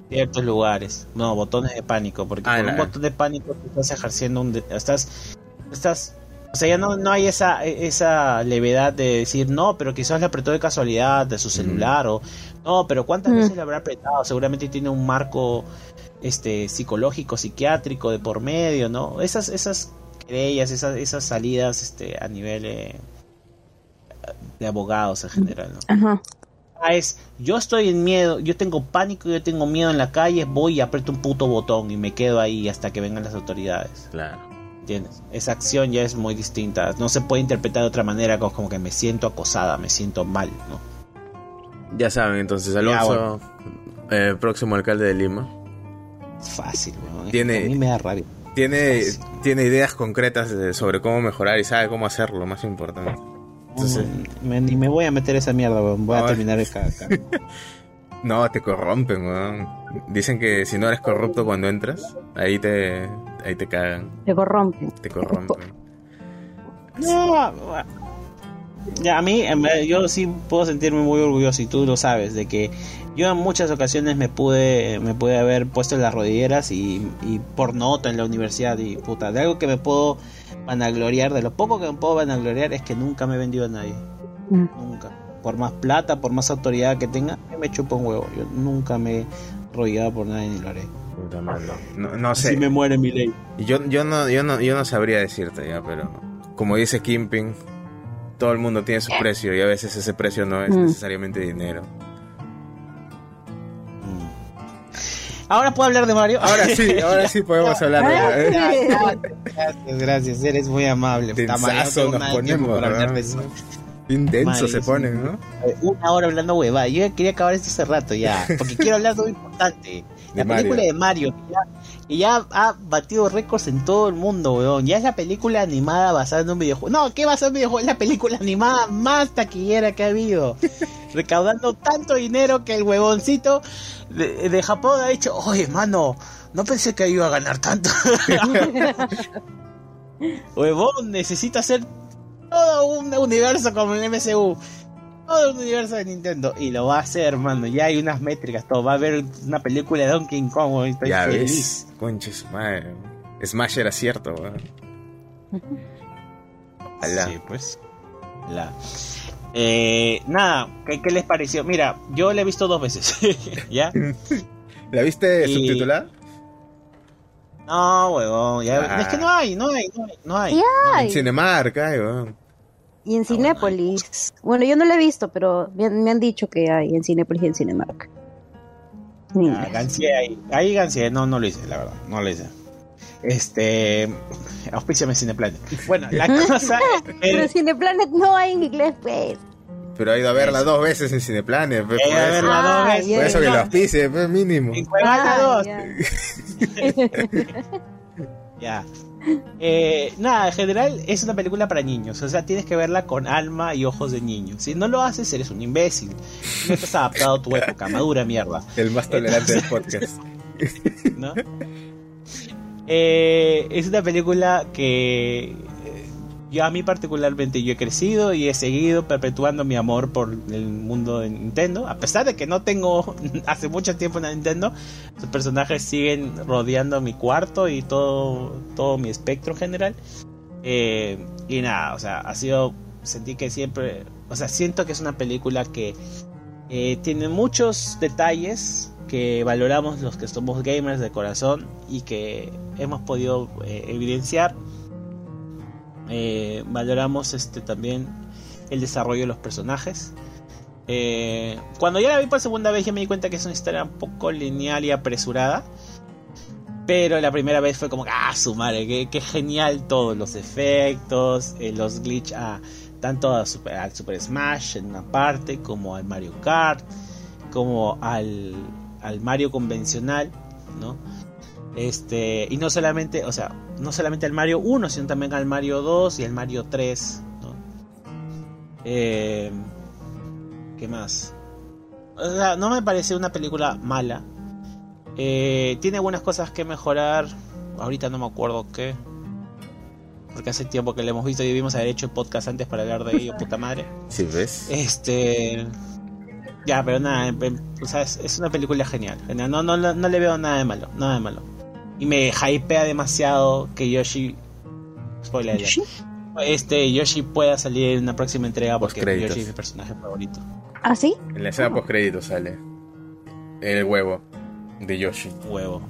Ciertos lugares. No, botones de pánico. Porque ah, con un botón de pánico estás ejerciendo un. Estás. Estás o sea, ya no, no hay esa, esa levedad de decir, no, pero quizás le apretó de casualidad de su celular o, no, pero ¿cuántas veces le habrá apretado? Seguramente tiene un marco este psicológico, psiquiátrico de por medio, ¿no? Esas, esas querellas, esas, esas salidas este, a nivel eh, de abogados en general, ¿no? Ajá. Ah, es, yo estoy en miedo, yo tengo pánico, yo tengo miedo en la calle, voy y aprieto un puto botón y me quedo ahí hasta que vengan las autoridades. Claro. Esa acción ya es muy distinta. No se puede interpretar de otra manera como, que me siento acosada, me siento mal, ¿no? Ya saben, entonces Alonso, eh, próximo alcalde de Lima. Fácil, Tiene, a mí me da rabia. Tiene, tiene ideas concretas sobre cómo mejorar y sabe cómo hacerlo, más importante. Entonces, ni me voy a meter esa mierda, voy a terminar el No, te corrompen, weón. Dicen que si no eres corrupto cuando entras, ahí te, ahí te cagan. Te corrompen. Te corrompen. No, ya, a mí, yo sí puedo sentirme muy orgulloso y tú lo sabes, de que yo en muchas ocasiones me pude, me pude haber puesto en las rodilleras y, y por nota en la universidad y puta, de algo que me puedo vanagloriar, de lo poco que me puedo vanagloriar es que nunca me he vendido a nadie. Mm. Nunca. Por más plata, por más autoridad que tenga, me chupo un huevo. Yo nunca me he rodeado por nadie ni lo haré. No, no sé. Si me muere mi ley. Yo, yo, no, yo, no, yo no sabría decirte ya, pero como dice Kimping, todo el mundo tiene su precio y a veces ese precio no es mm. necesariamente dinero. Ahora puedo hablar de Mario. Ahora sí, ahora sí podemos hablar de Mario. Gracias, gracias, eres muy amable. Tensazo nos ponemos. Intenso se ponen, ¿no? Una hora hablando hueva. Yo quería acabar esto hace rato ya, porque quiero hablar de algo importante. La película de Mario, que ya, ha batido récords en todo el mundo, weón. Ya es la película animada basada en un videojuego. No, ¿qué basada en un videojuego? Es la película animada más taquillera que ha habido. Recaudando tanto dinero que el huevoncito de, Japón ha dicho, oye, mano, no pensé que iba a ganar tanto. Huevón, necesita hacer todo un universo como el MCU todo el universo de Nintendo. Y lo va a hacer, hermano. Ya hay unas métricas, todo. Va a haber una película de Donkey Kong. Estoy ya feliz. ves. Conches, madre. Smash era cierto, weón. Sí, pues. La. Eh, nada, ¿qué, les pareció? Mira, yo la he visto dos veces. ¿Ya? ¿La viste subtitulada? No, huevón. Es que no hay, no hay, no hay. No hay. En Cinemark, hay, weón. Y en Cinépolis. Bueno, yo no lo he visto, pero me han, dicho que hay en Cinépolis y en Cinemark. Ah, Gancié ahí. Ahí Gancié. No, no lo hice, la verdad. No lo hice. Este. Auspíciame Cineplanet. Bueno, la cosa es Pero Cineplanet no hay en inglés, pues. Pero ha ido a verla dos veces en Cineplanet. Pues, por, eso, verla dos ah, veces. por eso que lo auspice, pues, mínimo. En ah, dos. ya. Eh, nada, en general es una película para niños, o sea, tienes que verla con alma y ojos de niño. Si no lo haces, eres un imbécil. No estás adaptado a tu época, madura mierda. El más tolerante del podcast. ¿No? Eh, es una película que yo a mí particularmente yo he crecido y he seguido perpetuando mi amor por el mundo de Nintendo. A pesar de que no tengo hace mucho tiempo en Nintendo, sus personajes siguen rodeando mi cuarto y todo, todo mi espectro general. Eh, y nada, o sea, ha sido, sentí que siempre, o sea, siento que es una película que eh, tiene muchos detalles que valoramos los que somos gamers de corazón y que hemos podido eh, evidenciar eh, valoramos este también el desarrollo de los personajes. Eh, cuando ya la vi por segunda vez ya me di cuenta que es una historia un poco lineal y apresurada. Pero la primera vez fue como, ah, su madre, qué, genial todos los efectos, eh, los glitch a tanto al Super Smash en una parte, como al Mario Kart, como al, al Mario convencional, ¿no? Este, y no solamente, o sea, no solamente al Mario 1, sino también al Mario 2 y al Mario 3. ¿no? Eh, ¿Qué más? O sea, no me parece una película mala. Eh, tiene buenas cosas que mejorar. Ahorita no me acuerdo qué. Porque hace tiempo que le hemos visto y debimos haber hecho podcast antes para hablar de ello, puta madre. Sí, ves. Este. Ya, pero nada, o sea, es, una película genial. No, no, no, no le veo nada de malo, nada de malo. Y me hypea demasiado que Yoshi. Spoiler Este Yoshi pueda salir en una próxima entrega porque Yoshi es mi personaje favorito. ¿Ah, sí? En la escena post crédito sale el huevo de Yoshi. Huevo.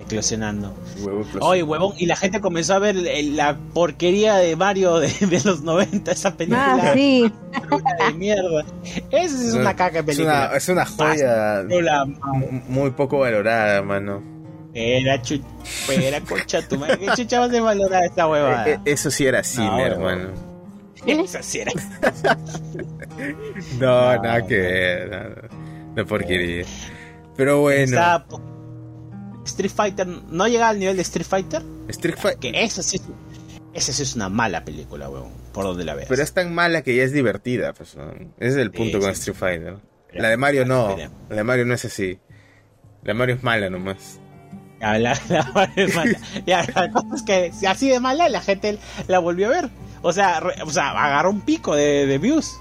Eclosionando. Huevo Oye, huevón. Y la gente comenzó a ver la porquería de Mario de, los 90, esa película. Ah, sí. de mierda. Esa es una caca de película. Es una, es una joya muy poco valorada, mano. Era, chu era concha tu madre. ¿Qué chucha vas a valorar esta huevada? E-, eso sí era cine, hermano. Eso sí era. no, nada que ver. No, porquería. Pero bueno. Street Fighter no llega al nivel de Street Fighter. Street Fighter. Que esa sí, esa sí es una mala película, weón. Por donde la veas. Pero es tan mala que ya es divertida, pues. Ese es el punto con Street Fighter. La de Mario no. La de Mario no es así. La de Mario es mala nomás. Ya, la, es mala. ya, la cosa es que si así de mala la gente la volvió a ver. O sea, o sea agarró un pico de, de views.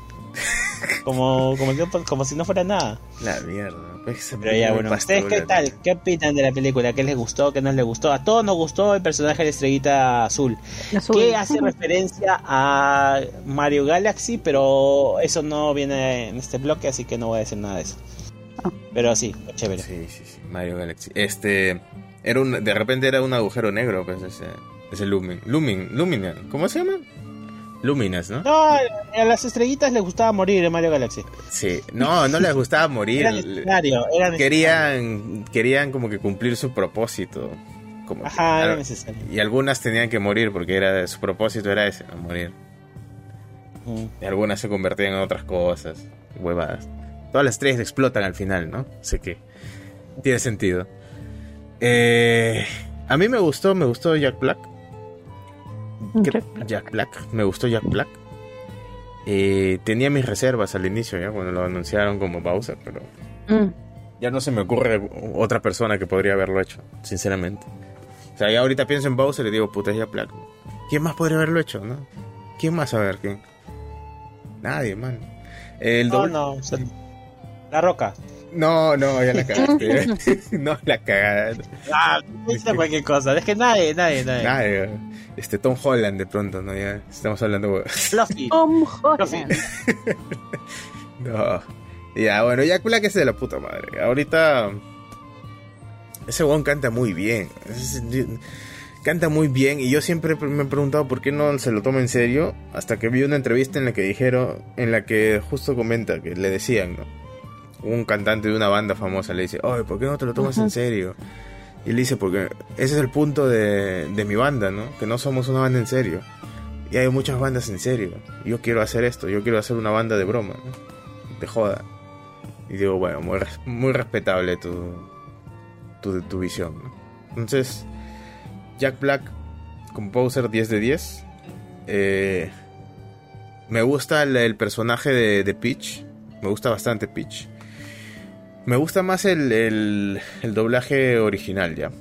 como, como, como si no fuera nada. La mierda. Pues, Pero ya, bueno, ¿ustedes qué tal? ¿Qué opinan de la película? ¿Qué les gustó? ¿Qué no les gustó? A todos nos gustó el personaje de Estrellita Azul. Que hace referencia a Mario Galaxy, pero eso no viene en este bloque, así que no voy a decir nada de eso. Ah. Pero sí, chévere. Sí, sí, sí, Mario Galaxy. Este, era un, de repente era un agujero negro, pues ese, ese Lumin. Lumin, Luminan, ¿cómo se llama? Luminas, ¿no? No, a las estrellitas les gustaba morir en Mario Galaxy. Sí, no, no les gustaba morir. era necesario, era Querían, querían como que cumplir su propósito. Como Ajá, era necesario. Y algunas tenían que morir porque era su propósito era ese, morir. Y algunas se convertían en otras cosas, huevadas. Todas las estrellas explotan al final, ¿no? Sé que tiene sentido. Eh, a mí me gustó, me gustó Jack Black. Jack Black. Me gustó Jack Black. Eh, tenía mis reservas al inicio, ya cuando lo anunciaron como Bowser, pero mm. ya no se me ocurre otra persona que podría haberlo hecho, sinceramente. O sea, ya ahorita pienso en Bowser y digo, puta, es Jack Black. ¿Quién más podría haberlo hecho, no? ¿Quién más a ver? ¿Quién? Nadie, man. El no, no, La Roca. No, no, ya la cagaste. no, la cagaste. Ah, dice cualquier cosa. Es que nadie, nadie, nadie. Nadie. Este Tom Holland de pronto, ¿no? Ya estamos hablando. Fluffy. Tom Holland. no. Ya, bueno, ya que es de la puta madre. Ahorita. Ese weón canta muy bien. Canta muy bien. Y yo siempre me he preguntado por qué no se lo toma en serio. Hasta que vi una entrevista en la que dijeron. En la que justo comenta que le decían, ¿no? Un cantante de una banda famosa le dice: Oye, ¿por qué no te lo tomas en serio? Y él dice, porque ese es el punto de, mi banda, ¿no? Que no somos una banda en serio. Y hay muchas bandas en serio. Yo quiero hacer esto, yo quiero hacer una banda de broma, ¿no? de joda. Y digo, bueno, muy, muy respetable tu, tu, tu visión, ¿no? Entonces, Jack Black, composer 10 de 10. Eh, me gusta el, personaje de, de Peach. Me gusta bastante Peach. Me gusta más el, el, doblaje original ya.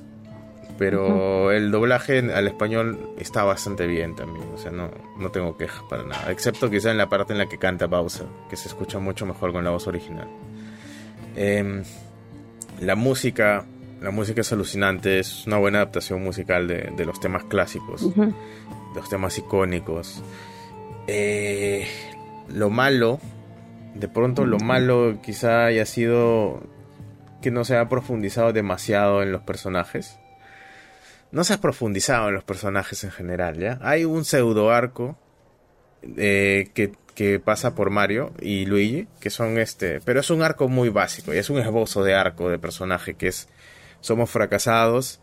Pero el doblaje al español está bastante bien también. O sea, no, no tengo quejas para nada. Excepto quizá en la parte en la que canta Bowser, que se escucha mucho mejor con la voz original. Em, la música, la música es alucinante. Es una buena adaptación musical de, de los temas clásicos, de los temas icónicos. Eh, lo malo de pronto lo malo quizá haya sido que no se ha profundizado demasiado en los personajes. No se ha profundizado en los personajes en general, ¿ya? Hay un pseudo arco eh, que, pasa por Mario y Luigi, que son este... Pero es un arco muy básico y es un esbozo de arco de personaje que es... Somos fracasados,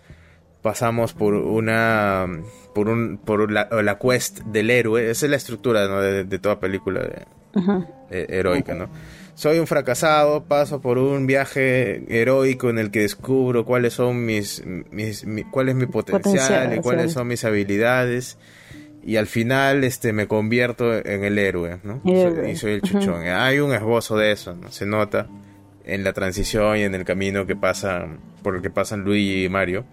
pasamos por una... por un por la, la quest del héroe, esa es la estructura de, de toda película de, eh, heroica, ¿no? Soy un fracasado, paso por un viaje heroico en el que descubro cuáles son mis, mis, cuál es mi potencial y cuáles son mis habilidades y al final este me convierto en el héroe, ¿no? y soy el chuchón. Hay un esbozo de eso, ¿no? Se nota en la transición y en el camino que pasa por el que pasan Luigi y Mario.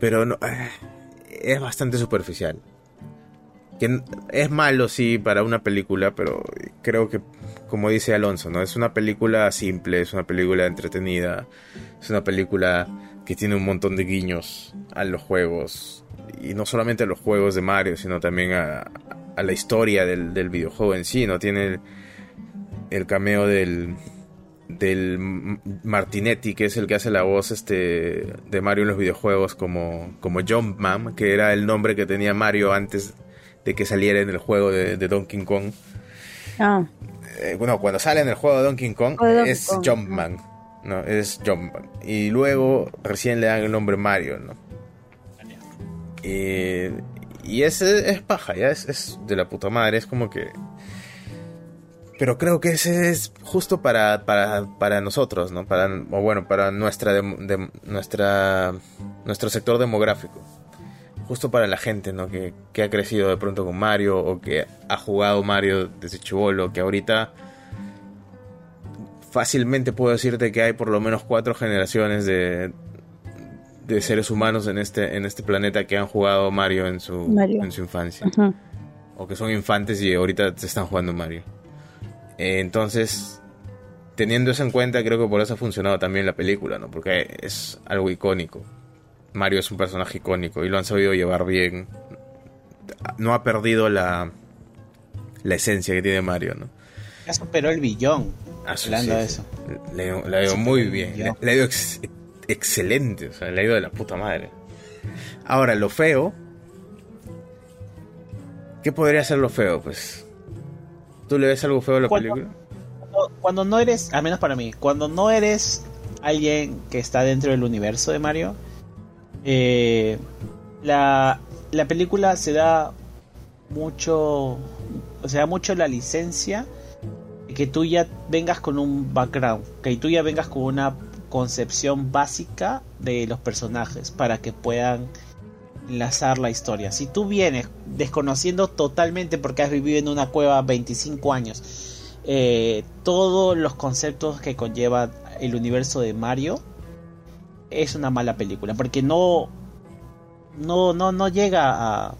Pero no, eh, es bastante superficial es malo sí para una película, pero creo que como dice Alonso, ¿no? Es una película simple, es una película entretenida, es una película que tiene un montón de guiños a los juegos y no solamente a los juegos de Mario, sino también a, la historia del, videojuego en sí, ¿no? Tiene el, cameo del del Martinetti, que es el que hace la voz este de Mario en los videojuegos como como Jumpman, que era el nombre que tenía Mario antes de que saliera en el juego de, Donkey Kong. Ah. Eh, bueno, cuando sale en el juego de Donkey Kong es Jumpman. No, es Jumpman. Y luego recién le dan el nombre Mario, ¿no? Y, y es, es paja, ya es, de la puta madre, es como que... Pero creo que ese es justo para, para, nosotros, ¿no? Para, o bueno, para nuestra, de, nuestra, nuestro sector demográfico justo para la gente, ¿no? Que, que, ha crecido de pronto con Mario o que ha jugado Mario desde chivolo, que ahorita fácilmente puedo decirte que hay por lo menos cuatro generaciones de, de seres humanos en este, en este planeta que han jugado Mario en su, En su infancia. O que son infantes y ahorita se están jugando Mario. Eh, entonces, teniendo eso en cuenta, creo que por eso ha funcionado también la película, ¿no? Porque es algo icónico. Mario es un personaje icónico y lo han sabido llevar bien. No ha perdido la, la esencia que tiene Mario, ¿no? Ya superó el billón. Ah, hablando de eso. Le, ha ido muy bien. Le, ha ido excelente. O sea, le ha ido de la puta madre. Ahora, lo feo. ¿Qué podría ser lo feo? Pues. ¿Tú le ves algo feo a la película? Cuando, no eres, al menos para mí, cuando no eres alguien que está dentro del universo de Mario, eh, la, la película se da mucho, o sea, mucho la licencia que tú ya vengas con un background, que tú ya vengas con una concepción básica de los personajes para que puedan enlazar la historia. Si tú vienes desconociendo totalmente porque has vivido en una cueva 25 años, eh, todos los conceptos que conlleva el universo de Mario, es una mala película porque no no no no llega a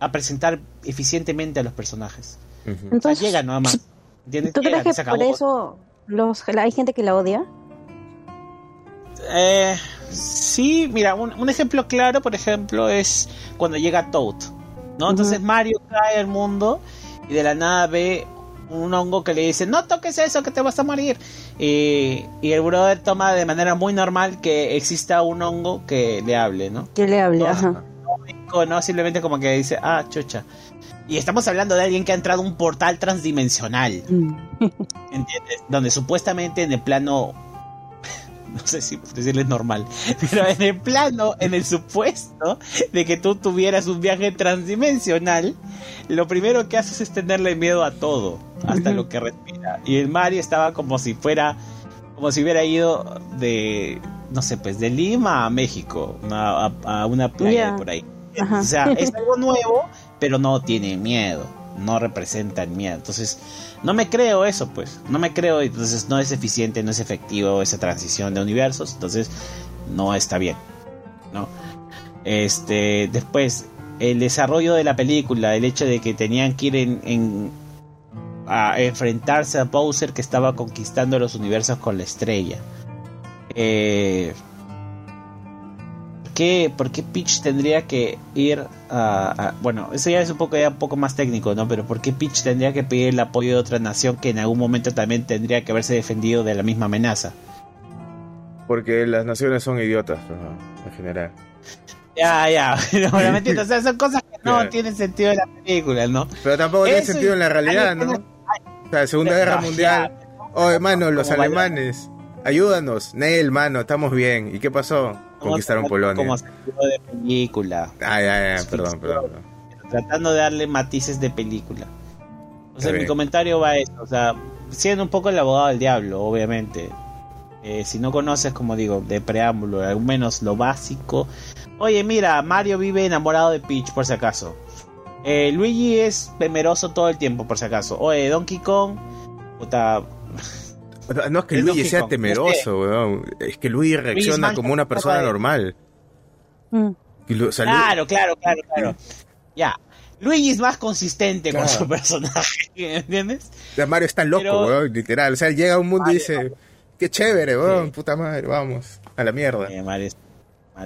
a presentar eficientemente a los personajes. Entonces, llega nada más. ¿Tú crees que, por eso los, hay gente que la odia? Eh, sí, mira, un, ejemplo claro, por ejemplo, es cuando llega Toad. ¿no? Entonces Mario cae al mundo y de la nada ve un hongo que le dice, no toques eso, que te vas a morir. Y, y, el brother toma de manera muy normal que exista un hongo que le hable, ¿no? Que le hable, ajá. No, simplemente como que dice, ah, chucha. Y estamos hablando de alguien que ha entrado a un portal transdimensional. Mm. ¿Entiendes? Donde supuestamente en el plano. No sé si decirle normal. Pero en el plano, en el supuesto de que tú tuvieras un viaje transdimensional, lo primero que haces es tenerle miedo a todo, hasta lo que respira. Y el Mario estaba como si fuera. Como si hubiera ido de. No sé, pues de Lima a México, a, una playa por ahí. O sea, es algo nuevo, pero no tiene miedo, no representa el miedo. Entonces, no me creo eso, pues, no me creo, entonces no es eficiente, no es efectivo esa transición de universos, entonces no está bien, ¿no? Este, después, el desarrollo de la película, el hecho de que tenían que ir en, a enfrentarse a Bowser que estaba conquistando los universos con la estrella. Eh, qué, ¿por qué Peach tendría que ir a, Bueno, eso ya es un poco, ya un poco más técnico, ¿no? Pero ¿por qué Peach tendría que pedir el apoyo de otra nación que en algún momento también tendría que haberse defendido de la misma amenaza? Porque las naciones son idiotas, en general. Ya, ya, obviamente, o sea, son cosas que no tienen sentido en la película, ¿no? Pero tampoco tiene sentido en la realidad, ¿no? O sea, Segunda Guerra Mundial. Oh, hermano, los alemanes, ayúdanos. Nel, mano, estamos bien. ¿Y qué pasó? Conquistaron Polonia. Como de película. Ah, ya, ya, perdón, perdón. Tratando de darle matices de película. O sea, mi comentario va a eso, o sea, siendo un poco el abogado del diablo, obviamente. Eh, si no conoces, como digo, de preámbulo, al menos lo básico. Oye, mira, Mario vive enamorado de Peach, por si acaso. Eh, Luigi es temeroso todo el tiempo, por si acaso. Oye, Donkey Kong, puta, no es que Luigi sea temeroso, weón. Es que Luigi reacciona como una persona normal. Mm. claro, claro, claro, claro. Ya. Luigi es más consistente con su personaje, ¿entiendes? Mario está loco, weón, literal. O sea, llega a un mundo y dice, qué chévere, weón, puta madre, vamos, a la mierda. Mario,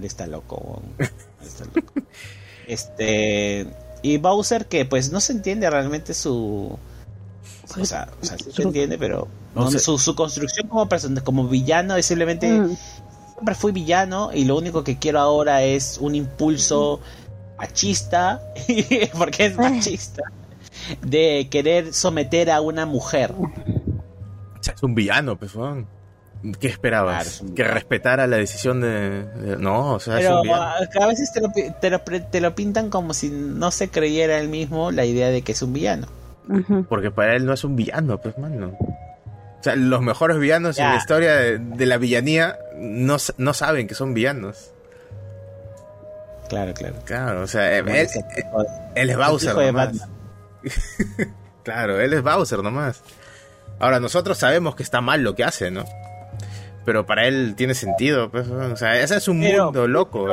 está loco, weón. Está loco. este... Y Bowser que pues no se entiende realmente su o sea, o sea sí se entiende, pero su, construcción como persona, como villano es simplemente mm. siempre fui villano y lo único que quiero ahora es un impulso machista, porque es machista, de querer someter a una mujer. O sea, es un villano, pues, ¿Qué esperabas? que respetara la decisión de, No, o sea, Pero a veces te lo, te, lo, te lo pintan como si no se creyera él mismo la idea de que es un villano. Porque para él no es un villano, pues, mano. O sea, los mejores villanos en la historia de, la villanía no, no, saben que son villanos. Claro, claro. Claro, o sea, él, es Bowser nomás. claro, él es Bowser nomás. Ahora, nosotros sabemos que está mal lo que hace, ¿no? Pero para él tiene sentido, pues, o sea, ese es un mundo loco,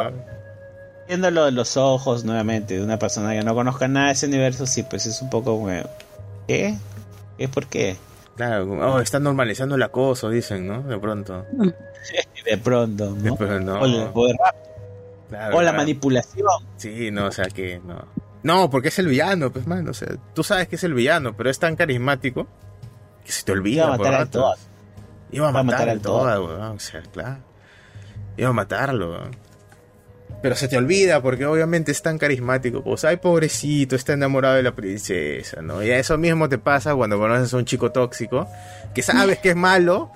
Viéndolo de los ojos nuevamente de una persona que no conozca nada de ese universo, sí, pues es un poco ¿qué? ¿Qué por qué? Claro, oh, están normalizando el acoso, dicen, ¿no? De pronto. de pronto, ¿no? O, la manipulación. Sí, no, o sea que no. No, porque es el villano, pues, man, o sea, tú sabes que es el villano, pero es tan carismático que se te olvida. Iba a matar al todo. Iba a matar, al todo, o sea, claro. Iba a matarlo, pero se te olvida porque obviamente es tan carismático. Pues, ay, pobrecito, está enamorado de la princesa, ¿no? Y eso mismo te pasa cuando conoces a un chico tóxico, que sabes que es malo,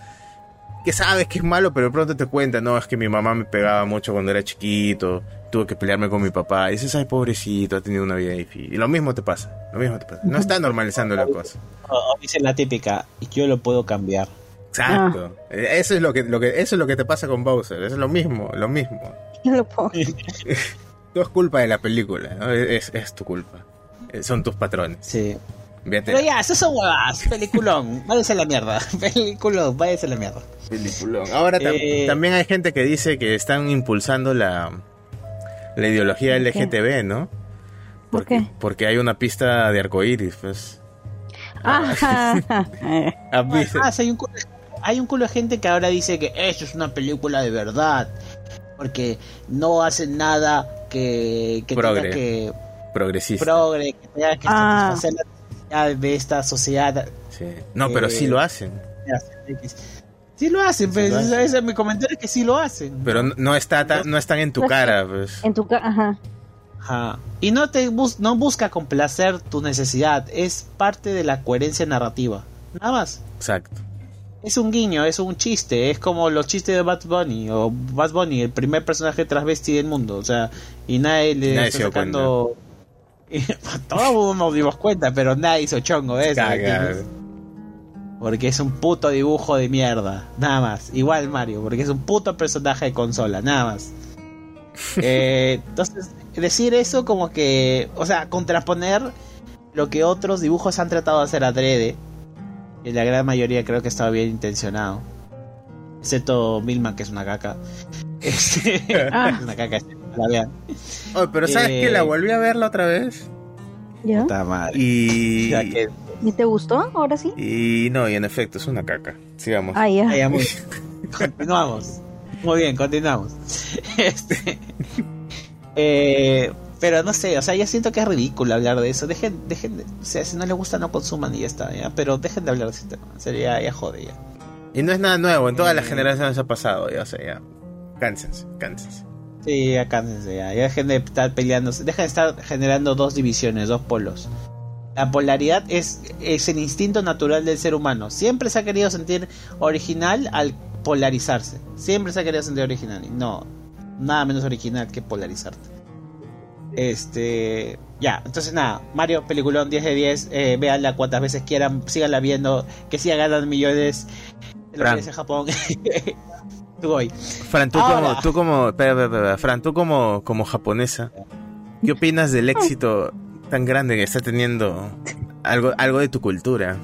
que sabes que es malo, pero de pronto te cuenta, no, es que mi mamá me pegaba mucho cuando era chiquito, tuve que pelearme con mi papá. Y dices, ay, pobrecito, ha tenido una vida difícil. Y lo mismo te pasa, lo mismo te pasa. No está normalizando la cosa. O, dice la típica, yo lo puedo cambiar. Exacto. Ah. Eso es lo que, lo que, eso es lo que te pasa con Bowser. Es lo mismo, lo mismo. lo puedo. Todo es culpa de la película, ¿no? es, es, tu culpa. Eh, son tus patrones. Sí. Pero ya, eso son huevas. Peliculón. váyase a la mierda. Peliculón, váyase a la mierda. Peliculón. Ahora eh, también hay gente que dice que están impulsando la, la ideología LGTB, ¿no? ¿Por qué? Porque hay una pista de arcoíris, pues. Ah, ah, hay un, hay un culo de gente que ahora dice que esto es una película de verdad porque no hacen nada que, que tenga que progresista progre, que tenga que ah. satisfacer la necesidad de esta sociedad sí. no pero sí lo hacen sí lo hacen pues, ese es mi comentario es que sí lo hacen pero no está no están en tu cara pues. en tu cara ajá Ajá. Y no te bus no busca complacer tu necesidad, es parte de la coherencia narrativa. Nada más. Exacto es un guiño, es un chiste, es como los chistes de Bad Bunny o Bad Bunny, el primer personaje transvesti del mundo, o sea, y nadie le está sacando todos nos dimos cuenta, pero nadie hizo chongo de eso. Porque es un puto dibujo de mierda, nada más. Igual Mario, porque es un puto personaje de consola, nada más. Eh, entonces, decir eso como que, o sea, contraponer lo que otros dibujos han tratado de hacer adrede, y la gran mayoría creo que estaba bien intencionado. Excepto Milman, que es una caca. Este, ah. una caca, la vean. Oh, pero ¿sabes que La eh, volví a verla otra vez. ¿Ya? Y... ¿Y te gustó? ¿Ahora sí? Y no, y en efecto, es una caca. Sigamos. Ah, ya. continuamos. Muy bien, continuamos. Este... Eh, pero no sé, o sea, ya siento que es ridículo hablar de eso. Dejen, dejen, de, o sea, si no les gusta no consuman y ya está, ¿ya? Pero dejen de hablar de ese tema. Sería ya jode ya. Y no es nada nuevo, en todas las generaciones ha pasado, ya, o sea, ya. Cánsense, cánsense. Sí, ya cánsense, ya. ya. dejen de estar peleando, dejen de estar generando dos divisiones, dos polos. La polaridad es, es el instinto natural del ser humano. Siempre se ha querido sentir original al polarizarse. Siempre se ha querido sentir original. Y no, nada menos original que polarizarte. Este, ya, entonces nada, Mario, peliculón 10 de 10, eh, véanla cuantas veces quieran, síganla viendo, que sigan ganando millones de los en Japón. tú voy. Fran, tú como, tú como, Fran, tú como, como japonesa, ¿qué opinas del éxito tan grande que está teniendo algo, algo de tu cultura?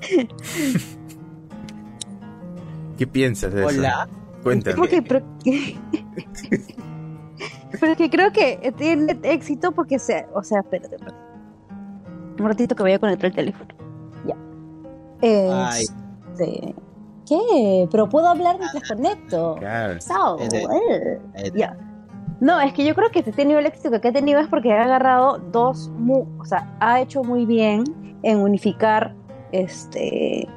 ¿Qué piensas de Hola. eso? Cuéntame. Pero que creo que tiene éxito porque se. O sea, espérate, espérate. Un ratito que voy a conectar el teléfono. Ya. Este, ¿Qué? Pero puedo hablar mientras conecto. Claro. Eh, ya. No, es que yo creo que este tenido el éxito que ha tenido es porque ha agarrado dos, o sea, ha hecho muy bien en unificar este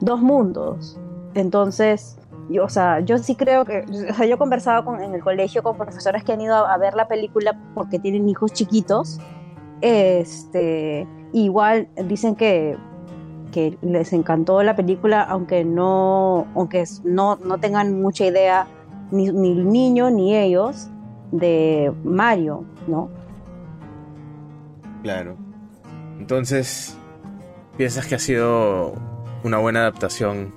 dos mundos. Entonces, yo, o sea, yo sí creo que, o sea, yo he conversado con, en el colegio con profesores que han ido a, ver la película porque tienen hijos chiquitos, este, igual dicen que, que les encantó la película, aunque no, aunque no, no tengan mucha idea, ni, ni el niño ni ellos, de Mario, ¿no? Claro. Entonces, ¿piensas que ha sido una buena adaptación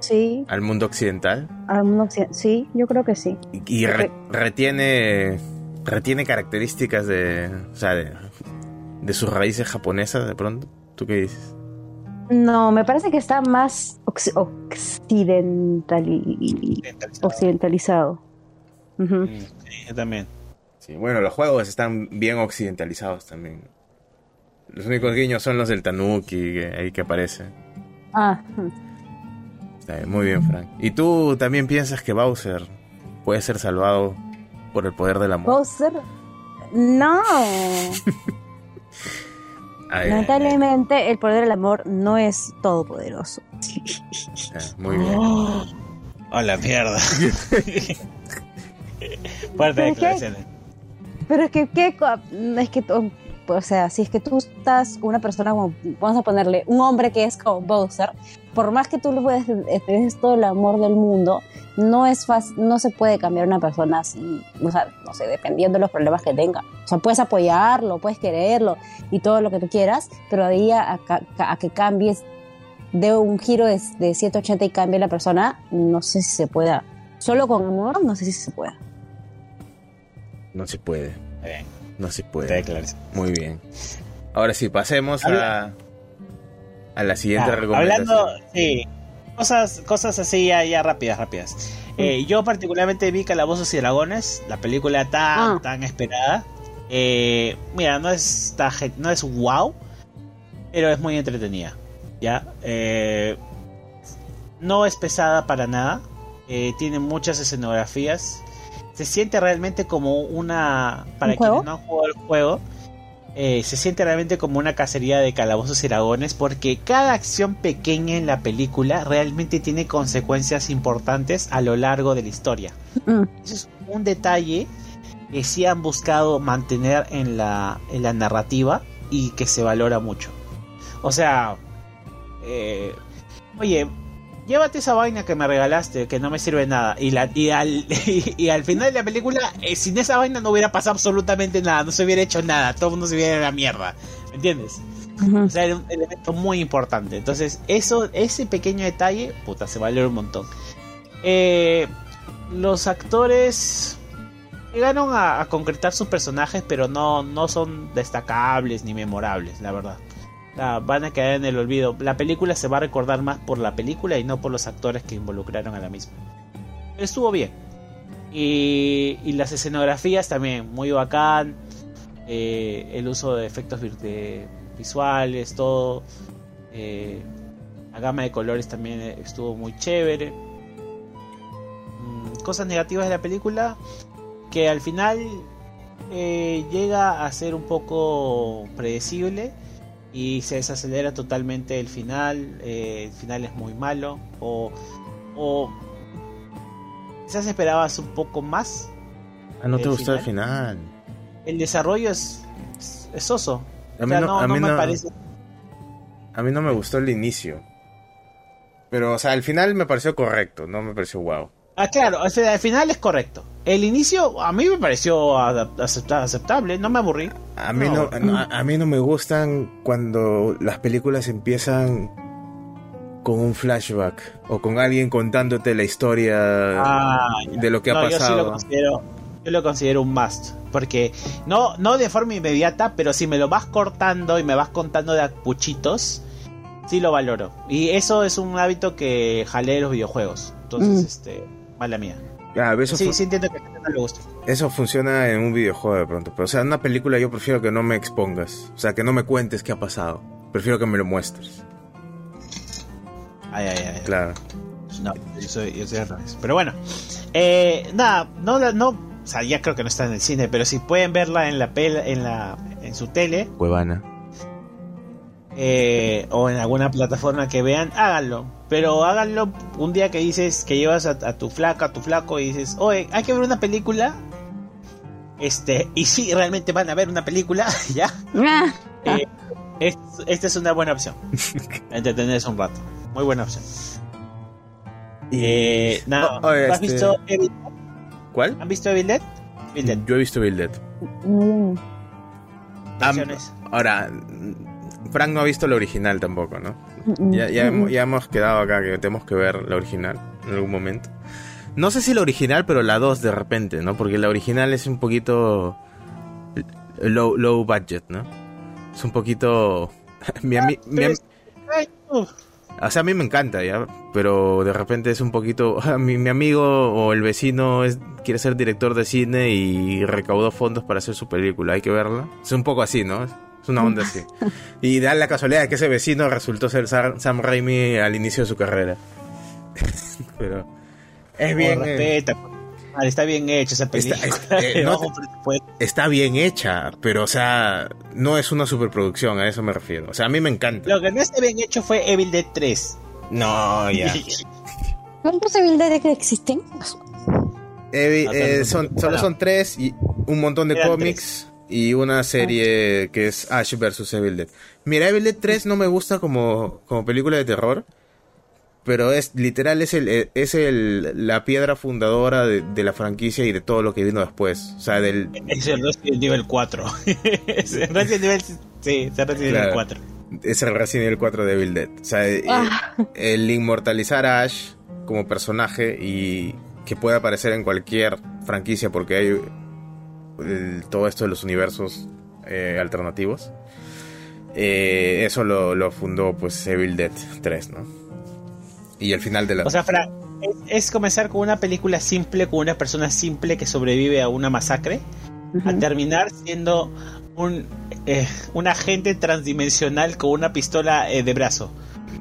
Sí. ¿Al mundo occidental? Al mundo occidental, sí, yo creo que sí. ¿Y, retiene, retiene características de, o sea, de, sus raíces japonesas de pronto? ¿Tú qué dices? No, me parece que está más occidentali occidentalizado. Mm, sí, también. Sí, bueno, los juegos están bien occidentalizados también. Los únicos guiños son los del Tanuki que, ahí que aparece. Ah. Muy bien, Frank. ¿Y tú también piensas que Bowser puede ser salvado por el poder del amor? Bowser. No. Lamentablemente, el poder del amor no es todopoderoso. Ah, muy bien. Oh, la mierda. Fuerte pero es que, ¿qué? Es que, o sea, si es que tú estás una persona como, vamos a ponerle, un hombre que es como Bowser, por más que tú le puedes des todo el amor del mundo, no es fácil, no se puede cambiar una persona así, o sea, no sé, dependiendo de los problemas que tenga. O sea, puedes apoyarlo, puedes quererlo y todo lo que tú quieras, pero de ahí a, a, que cambies de un giro de, de 180 y cambie la persona, no sé si se pueda. Solo con amor, no sé si se puede. No se puede. No se puede. Muy bien. Ahora sí, pasemos a, a la siguiente recomendación. Hablando, sí, cosas, cosas así ya, rápidas, rápidas. Eh, yo particularmente vi Calabozos y Dragones, la película tan, ah. tan esperada. Eh, mira, no es, no es wow, pero es muy entretenida. ¿ya? Eh, no es pesada para nada. tiene muchas escenografías se siente realmente como una. Para quienes no han jugado el juego, eh, se siente realmente como una cacería de calabozos y dragones porque cada acción pequeña en la película realmente tiene consecuencias importantes a lo largo de la historia. Mm. Eso es un detalle que sí han buscado mantener en la, en la narrativa y que se valora mucho. O sea, eh, oye, llévate esa vaina que me regalaste, que no me sirve nada. Y, la, y, al, y, al final de la película, eh, sin esa vaina no hubiera pasado absolutamente nada, no se hubiera hecho nada, todo el mundo se hubiera a la mierda. ¿Me entiendes? O sea, era un elemento muy importante. Entonces, eso, ese pequeño detalle, puta, se valió un montón. Eh, los actores llegaron a, a, concretar sus personajes, pero no, no son destacables ni memorables, la verdad van a quedar en el olvido. La película se va a recordar más por la película y no por los actores que involucraron a la misma. Estuvo bien. Y, las escenografías también, muy bacán. Eh, el uso de efectos visuales, todo. Eh, la gama de colores también estuvo muy chévere. Mm, cosas negativas de la película, que al final eh, llega a ser un poco predecible y se desacelera totalmente el final, eh, el final es muy malo o, o quizás esperabas un poco más. Ah, no te gustó el final. El desarrollo es, es soso. A mí no, me parece. A mí no me gustó el inicio. Pero, o sea, el final me pareció correcto, no me pareció wow. Ah, claro, al final es correcto. El inicio a mí me pareció aceptable, no me aburrí. A mí no, a, mí no me gustan cuando las películas empiezan con un flashback o con alguien contándote la historia ah, de lo que ha pasado. Yo, lo considero, yo lo considero un must, porque no, no de forma inmediata, pero si me lo vas cortando y me vas contando de puchitos, sí lo valoro. Y eso es un hábito que jalé los videojuegos. Entonces, mm. este mala mía. eso sí, sí entiendo que no le gusta. Eso funciona en un videojuego de pronto. Pero, o sea, en una película yo prefiero que no me expongas. O sea, que no me cuentes qué ha pasado. Prefiero que me lo muestres. Ay, ay, ay. Claro. No, yo soy, yo soy Pero bueno, eh, nada, no, no, o sea, ya creo que no está en el cine, pero si pueden verla en la, en la en su tele. Cuevana. Eh, o en alguna plataforma que vean, háganlo. Pero háganlo un día que dices que llevas a, tu flaca, a tu flaco y dices, oye, hay que ver una película. Este, y si realmente van a ver una película, ya. Ah. Eh, esta es una buena opción. Entretenerse un rato. Muy buena opción. Eh, nada, oh, ¿has este visto Evil ¿Cuál? ¿Han visto Evil Dead? Yo he visto Evil Dead. Mm. ahora, Frank no ha visto la original tampoco, ¿no? Ya, ya, hemos, quedado acá que tenemos que ver la original en algún momento. No sé si la original, pero la 2 de repente, ¿no? Porque la original es un poquito low, low budget, ¿no? Es un poquito... mi, O sea, a mí me encanta, ¿ya? Pero de repente es un poquito... Mi, mi amigo o el vecino es, quiere ser director de cine y recaudó fondos para hacer su película. Hay que verla. Es un poco así, ¿no? Es una onda así. Y da la casualidad de que ese vecino resultó ser Sam Raimi al inicio de su carrera. Pero es bien... Eh, está bien hecha esa película. Eh, está, bien hecha, pero o sea, no es una superproducción, a eso me refiero. O sea, a mí me encanta. Lo que no está bien hecho fue Evil Dead 3. No, ya. ¿Cuántos Evil Dead existen? Eh, son, solo son tres y un montón de cómics y una serie que es Ash vs Evil Dead. Mira, Evil Dead 3 no me gusta como, como película de terror pero es literal es el eh, es el la piedra fundadora de, la franquicia y de todo lo que vino después. O sea del es el Resident Evil 4 es el Resident Evil sí es el Resident Evil 4 es el Resident Evil 4 de Evil Dead. O sea eh, ah. el, inmortalizar a Ash como personaje y que pueda aparecer en cualquier franquicia porque hay todo esto de los universos eh, alternativos eso lo, lo fundó pues Evil Dead 3 no y el final de la... O sea, es, comenzar con una película simple, con una persona simple que sobrevive a una masacre, a terminar siendo un, eh, un agente transdimensional con una pistola eh, de brazo.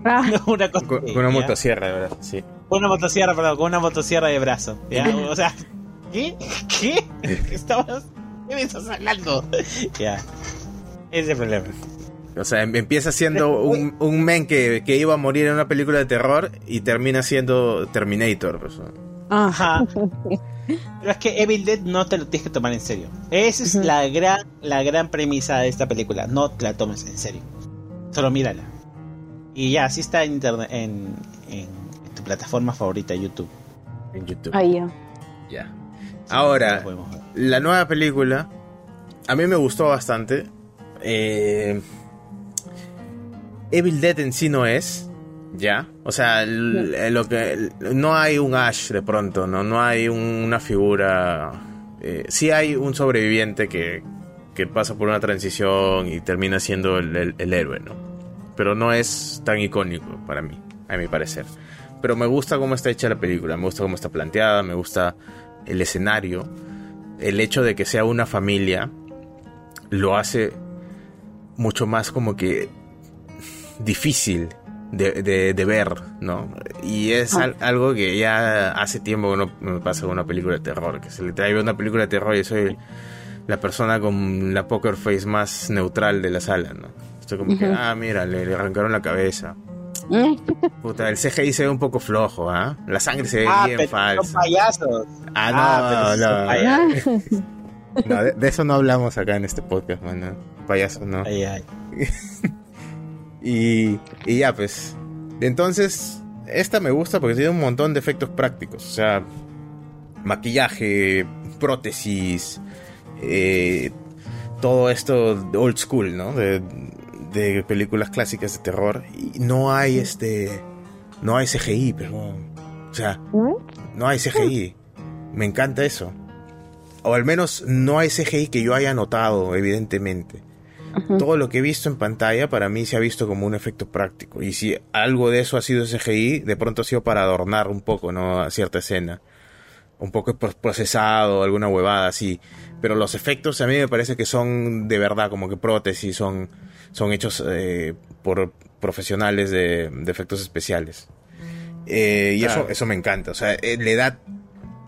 Ah. una con, una motosierra de brazo, sí. Con una motosierra, perdón, con una motosierra de brazo. O sea, ¿qué? ¿Qué? ¿Qué, estabas, ¿Qué me estás hablando? ya. Ese es el problema. O sea, em, empieza siendo un, un men que, iba a morir en una película de terror y termina siendo Terminator. Pues. Ajá. Pero es que Evil Dead no te lo tienes que tomar en serio. Esa es la gran, la gran premisa de esta película. No te la tomes en serio. Solo mírala. Y ya, así está en internet, en, tu plataforma favorita, YouTube. En YouTube. Ahí ya. Ya. Ahora, la nueva película, a mí me gustó bastante. Eh, Evil Dead en sí no es, ¿ya? O sea, lo que no hay un Ash de pronto, no, no hay una figura. Eh, sí hay un sobreviviente que, que, pasa por una transición y termina siendo el, héroe, ¿no? Pero no es tan icónico para mí, a mi parecer. Pero me gusta cómo está hecha la película, me gusta cómo está planteada, me gusta el escenario, el hecho de que sea una familia lo hace mucho más como que difícil de, de, ver, ¿no? Y es ah. algo que ya hace tiempo que no me pasa con una película de terror, que se le trae una película de terror y soy la persona con la poker face más neutral de la sala, ¿no? Estoy como que, ah, mira, le, arrancaron la cabeza. Puta, el CGI se ve un poco flojo, ¿ah? La sangre se ve ah, bien falsa. Son payasos. Ah, no, ah, no. de, eso no hablamos acá en este podcast, man. Payasos, no. Ay, ay. Y, ya, pues. Entonces, esta me gusta porque tiene un montón de efectos prácticos. O sea, maquillaje, prótesis, eh, todo esto old school, ¿no? De, de, películas clásicas de terror. Y no hay este. No hay CGI, pero. O sea, no hay CGI. Me encanta eso. O al menos no hay CGI que yo haya notado, evidentemente todo lo que he visto en pantalla para mí se ha visto como un efecto práctico. Y si algo de eso ha sido CGI, de pronto ha sido para adornar un poco, ¿no? A cierta escena. Un poco procesado, alguna huevada así. Pero los efectos a mí me parece que son de verdad, como que prótesis, son, son hechos eh, por profesionales de, efectos especiales. Eh, y eso, eso me encanta. O sea, eh, le da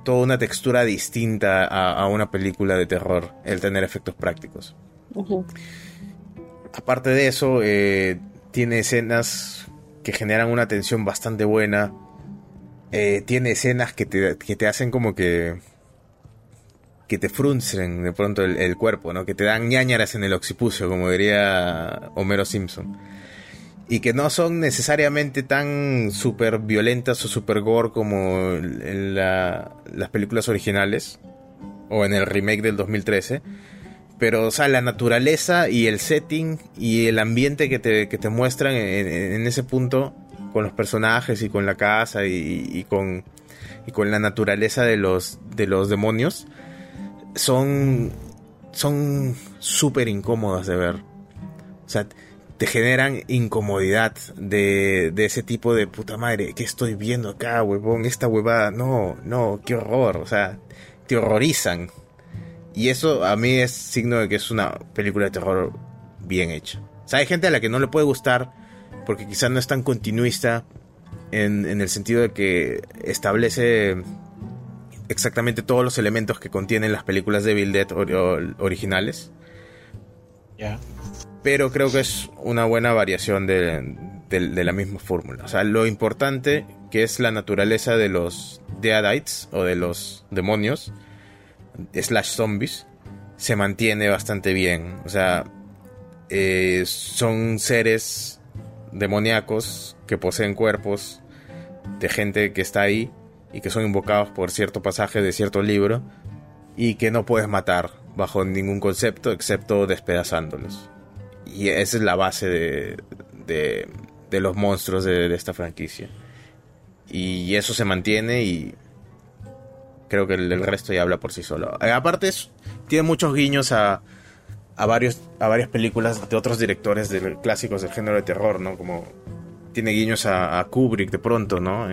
toda una textura distinta a, una película de terror el tener efectos prácticos. Aparte de eso, eh, tiene escenas que generan una tensión bastante buena. Eh, tiene escenas que te, que te, hacen como que. Que te fruncen de pronto el, cuerpo, ¿no? Que te dan ñañaras en el occipucio, como diría Homero Simpson. Y que no son necesariamente tan super violentas o super gore como en las películas originales. O en el remake del 2013 pero, o sea, la naturaleza y el setting y el ambiente que te, que te muestran en, ese punto con los personajes y con la casa y, con, y con la naturaleza de los, de los demonios son son súper incómodas de ver. O sea, te generan incomodidad de, de ese tipo de puta madre. ¿Qué estoy viendo acá, huevón? Esta huevada, no, no, qué horror. O sea, te horrorizan. Y eso a mí es signo de que es una película de terror bien hecha. O sea, hay gente a la que no le puede gustar porque quizás no es tan continuista en, en el sentido de que establece exactamente todos los elementos que contienen las películas de Bill Dead originales. Ya pero creo que es una buena variación de, la misma fórmula. O sea, lo importante que es la naturaleza de los Deadites o de los demonios, slash zombies, se mantiene bastante bien. O sea, eh, son seres demoníacos que poseen cuerpos de gente que está ahí y que son invocados por cierto pasaje de cierto libro y que no puedes matar bajo ningún concepto excepto despedazándolos y esa es la base de, de, los monstruos de, esta franquicia. Y eso se mantiene y creo que el, resto ya habla por sí solo. Eh, aparte, tiene muchos guiños a, a, varios, a varias películas de otros directores de clásicos del género de terror, ¿no? Como tiene guiños a, Kubrick de pronto, ¿no?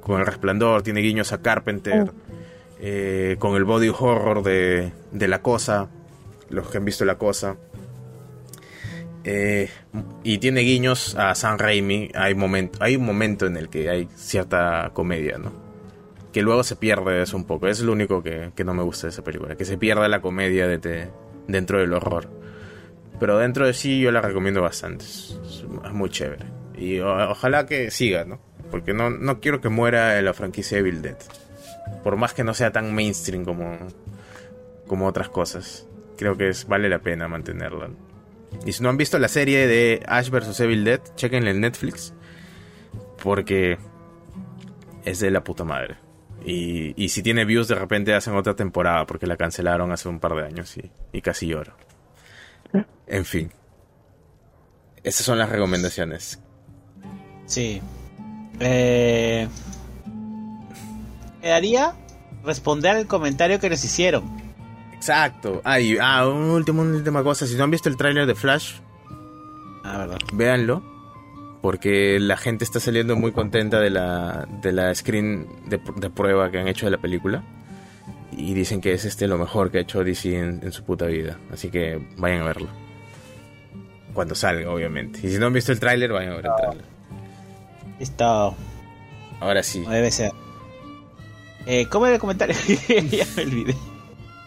con El Resplandor, tiene guiños a Carpenter, oh. eh, con el body horror de, de La Cosa, los que han visto La Cosa. Eh, y tiene guiños a San Raimi. Hay, momento, hay un momento en el que hay cierta comedia, ¿no? Que luego se pierde eso un poco. Es lo único que, no me gusta de esa película. Que se pierda la comedia de dentro del horror. Pero dentro de sí yo la recomiendo bastante. Es, muy chévere. Y ojalá que siga, ¿no? Porque no, no quiero que muera la franquicia Evil Dead. Por más que no sea tan mainstream como, como otras cosas. Creo que es, vale la pena mantenerla. Y si no han visto la serie de Ash vs. Evil Dead, chequenle en Netflix. Porque es de la puta madre. Y, si tiene views, de repente hacen otra temporada porque la cancelaron hace un par de años y, casi lloro. En fin. Esas son las recomendaciones. Sí. Eh, haría responder al comentario que nos hicieron. Exacto. Ah, ah, un último, una última cosa. Si no han visto el tráiler de Flash, ah, verdad. véanlo. Porque la gente está saliendo muy contenta de la, de la screen de, prueba que han hecho de la película. Y dicen que es este lo mejor que ha hecho DC en, su puta vida. Así que vayan a verlo. Cuando salga, obviamente. Y si no han visto el tráiler, vayan a ver el tráiler. Listo. Ahora sí. debe ser. Eh, ¿Cómo era el comentario? ya me olvidé.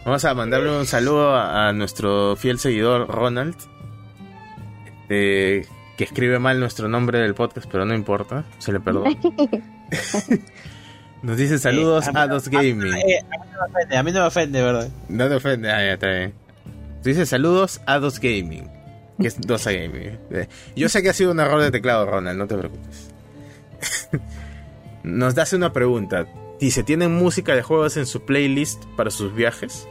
Vamos a mandarle un saludo a, nuestro fiel seguidor Ronald, eh, que escribe mal nuestro nombre del podcast, pero no importa, se le perdona. Nos dice saludos a, Dos Gaming. Eh, a, mí no me ofende, ¿verdad? No te ofende, ah, ya está bien. Dice saludos a Dos Gaming, que es Dos Gaming. Eh, yo sé que ha sido un error de teclado, Ronald, no te preocupes. Nos hace una pregunta. Dice, ¿tienen música de juegos en su playlist para sus viajes?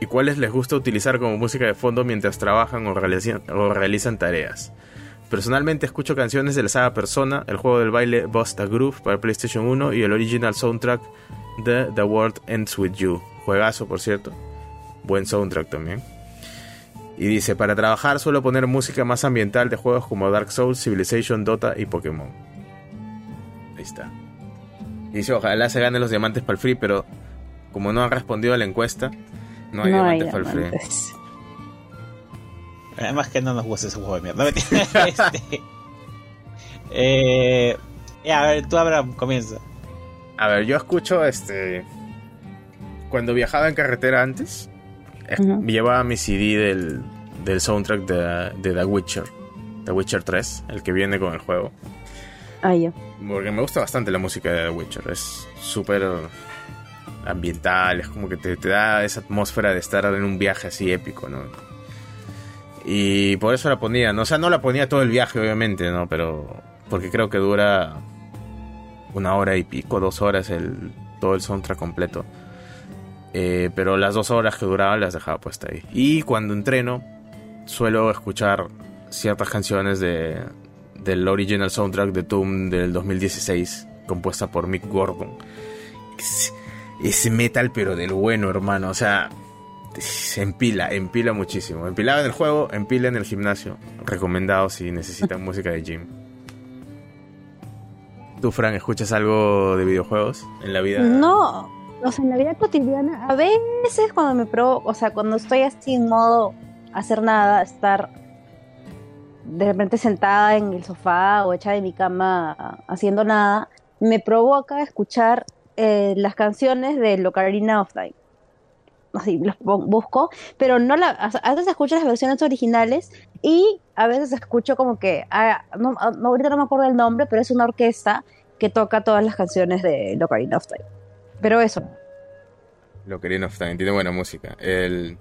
¿Y cuáles les gusta utilizar como música de fondo mientras trabajan o realizan, tareas? Personalmente escucho canciones de la saga Persona, el juego del baile Busta Groove para PlayStation 1 y el original soundtrack de The World Ends With You. Juegazo, por cierto. Buen soundtrack también. Y dice, para trabajar suelo poner música más ambiental de juegos como Dark Souls, Civilization, Dota y Pokémon. Ahí está. Dice, ojalá se ganen los diamantes para el free, pero como no han respondido a la encuesta, no hay diamantes para el free. Además que no nos gusta ese juego de mierda. este, eh, a ver, tú Abraham, comienza. A ver, yo escucho este... Cuando viajaba en carretera antes, llevaba mi CD del, del soundtrack de, de The Witcher. The Witcher 3, el que viene con el juego. Ah, ya. Porque me gusta bastante la música de The Witcher. Es súper ambiental, es como que te, da esa atmósfera de estar en un viaje así épico, ¿no? Y por eso la ponía, ¿no? O sea, no la ponía todo el viaje, obviamente, ¿no? Pero porque creo que dura una hora y pico, dos horas el, todo el soundtrack completo. Eh, pero las dos horas que duraban las dejaba puesta ahí. Y cuando entreno, suelo escuchar ciertas canciones de, del original soundtrack de Doom del 2016, compuesta por Mick Gordon. Es, metal, pero del bueno, hermano. O sea, se empila, empila muchísimo. Empilaba en el juego, empila en el gimnasio. Recomendado si necesitan música de gym. ¿Tú, Fran, escuchas algo de videojuegos en la vida? No, o sea, en la vida cotidiana, a veces cuando me probo, o sea, cuando estoy así en modo hacer nada, estar de repente sentada en el sofá o hecha de mi cama haciendo nada, me provoca escuchar eh, las canciones de Ocarina of Time. Así, los busco, pero no la, a veces escucho las versiones originales y a veces escucho como que, ah, no, ahorita no me acuerdo el nombre, pero es una orquesta que toca todas las canciones de Ocarina of Time. Pero eso. Ocarina of Time, tiene buena música. El,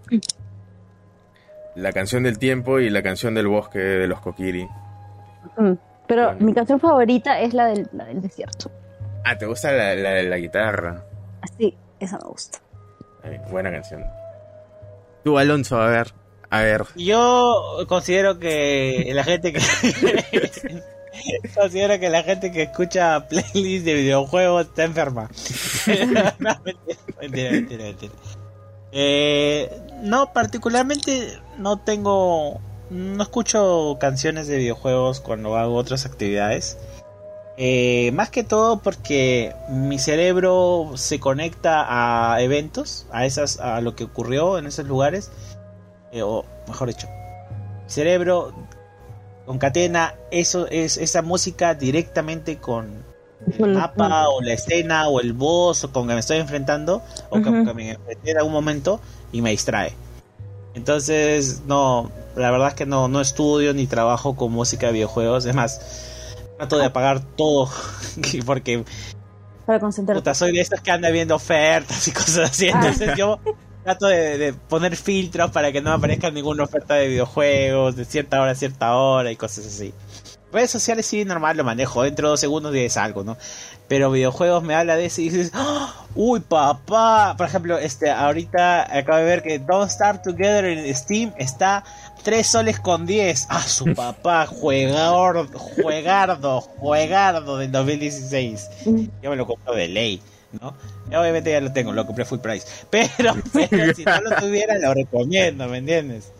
la canción del tiempo y la canción del bosque de los Kokiri. Pero mi canción favorita es la del, desierto. Ah, ¿te gusta la, de la guitarra? Sí, esa me gusta. buena canción. Tú, Alonso, a ver, a ver. Yo considero que la gente que... considero que la gente que escucha playlists de videojuegos está enferma. mentira, mentira, mentira. Eh, no, particularmente no tengo, no escucho canciones de videojuegos cuando hago otras actividades. Eh, más que todo porque mi cerebro se conecta a eventos, a esas, a lo que ocurrió en esos lugares, eh, o mejor dicho, mi cerebro concatena eso es esa música directamente con el mapa o la escena o el boss o con que me estoy enfrentando o con que me enfrenté en algún momento y me distrae. Entonces, no, la verdad es que no, no estudio ni trabajo con música de videojuegos. Es más, trato de apagar todo porque... Para concentrarte. soy de estos que anda viendo ofertas y cosas así. Entonces yo trato de, poner filtros para que no aparezca ninguna oferta de videojuegos de cierta hora a cierta hora y cosas así. Redes sociales sí, normal, lo manejo. Dentro de dos segundos y es algo, ¿no? Pero videojuegos me habla de eso y dices, ¡Ah! uy, papá. Por ejemplo, este, ahorita acabo de ver que Don't Start Together en Steam está 3 soles con 10. Ah, su papá, juegador, juegardo, juegardo del 2016. Yo me lo compro de ley, ¿no? obviamente ya lo tengo, lo compré full price. Pero, pero si no lo tuviera, lo recomiendo, ¿me entiendes?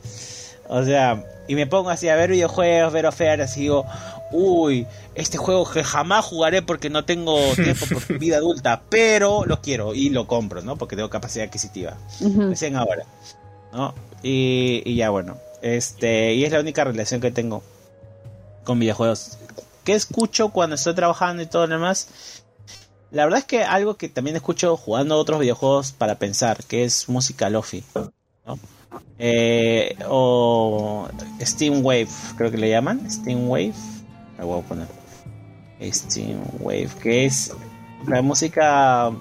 O sea, y me pongo así a ver videojuegos, ver ofertas y digo, uy, este juego que jamás jugaré porque no tengo tiempo por vida adulta, pero lo quiero y lo compro, ¿no? Porque tengo capacidad adquisitiva. Recién ahora, ¿no? Y, y, ya bueno, este, y es la única relación que tengo con videojuegos. ¿Qué escucho cuando estoy trabajando y todo lo demás? La verdad es que algo que también escucho jugando otros videojuegos para pensar, que es música lofi, ¿no? Eh, o Steam Wave, creo que le llaman. Steam Wave. Me voy a poner. Steam Wave, que es la música.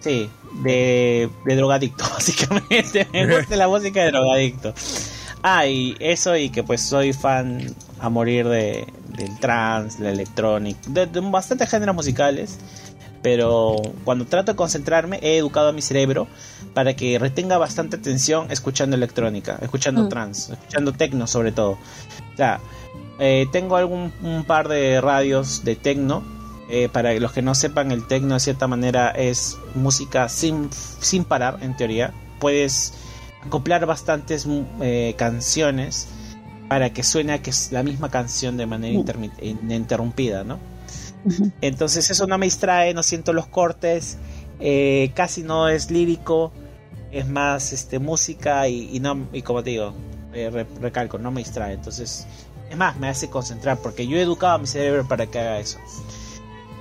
Sí, de, de drogadicto, básicamente. Me gusta la música de drogadicto. Ah, y eso, y que pues soy fan a morir de, del trance, la electrónica, de, de bastantes géneros musicales pero cuando trato de concentrarme he educado a mi cerebro para que retenga bastante atención escuchando electrónica, escuchando mm. trance, escuchando techno sobre todo. O sea, eh, tengo algún un par de radios de techno. Eh, para los que no sepan, el techno de cierta manera es música sin, sin parar, en teoría. Puedes acoplar bastantes eh, canciones para que suene que es la misma canción de manera mm. ininterrumpida, ¿no? Entonces eso no me distrae, no siento los cortes, eh, casi no es lírico, es más este música y, no y como te digo, eh, recalco, no me distrae. Entonces, es más, me hace concentrar porque yo he educado a mi cerebro para que haga eso.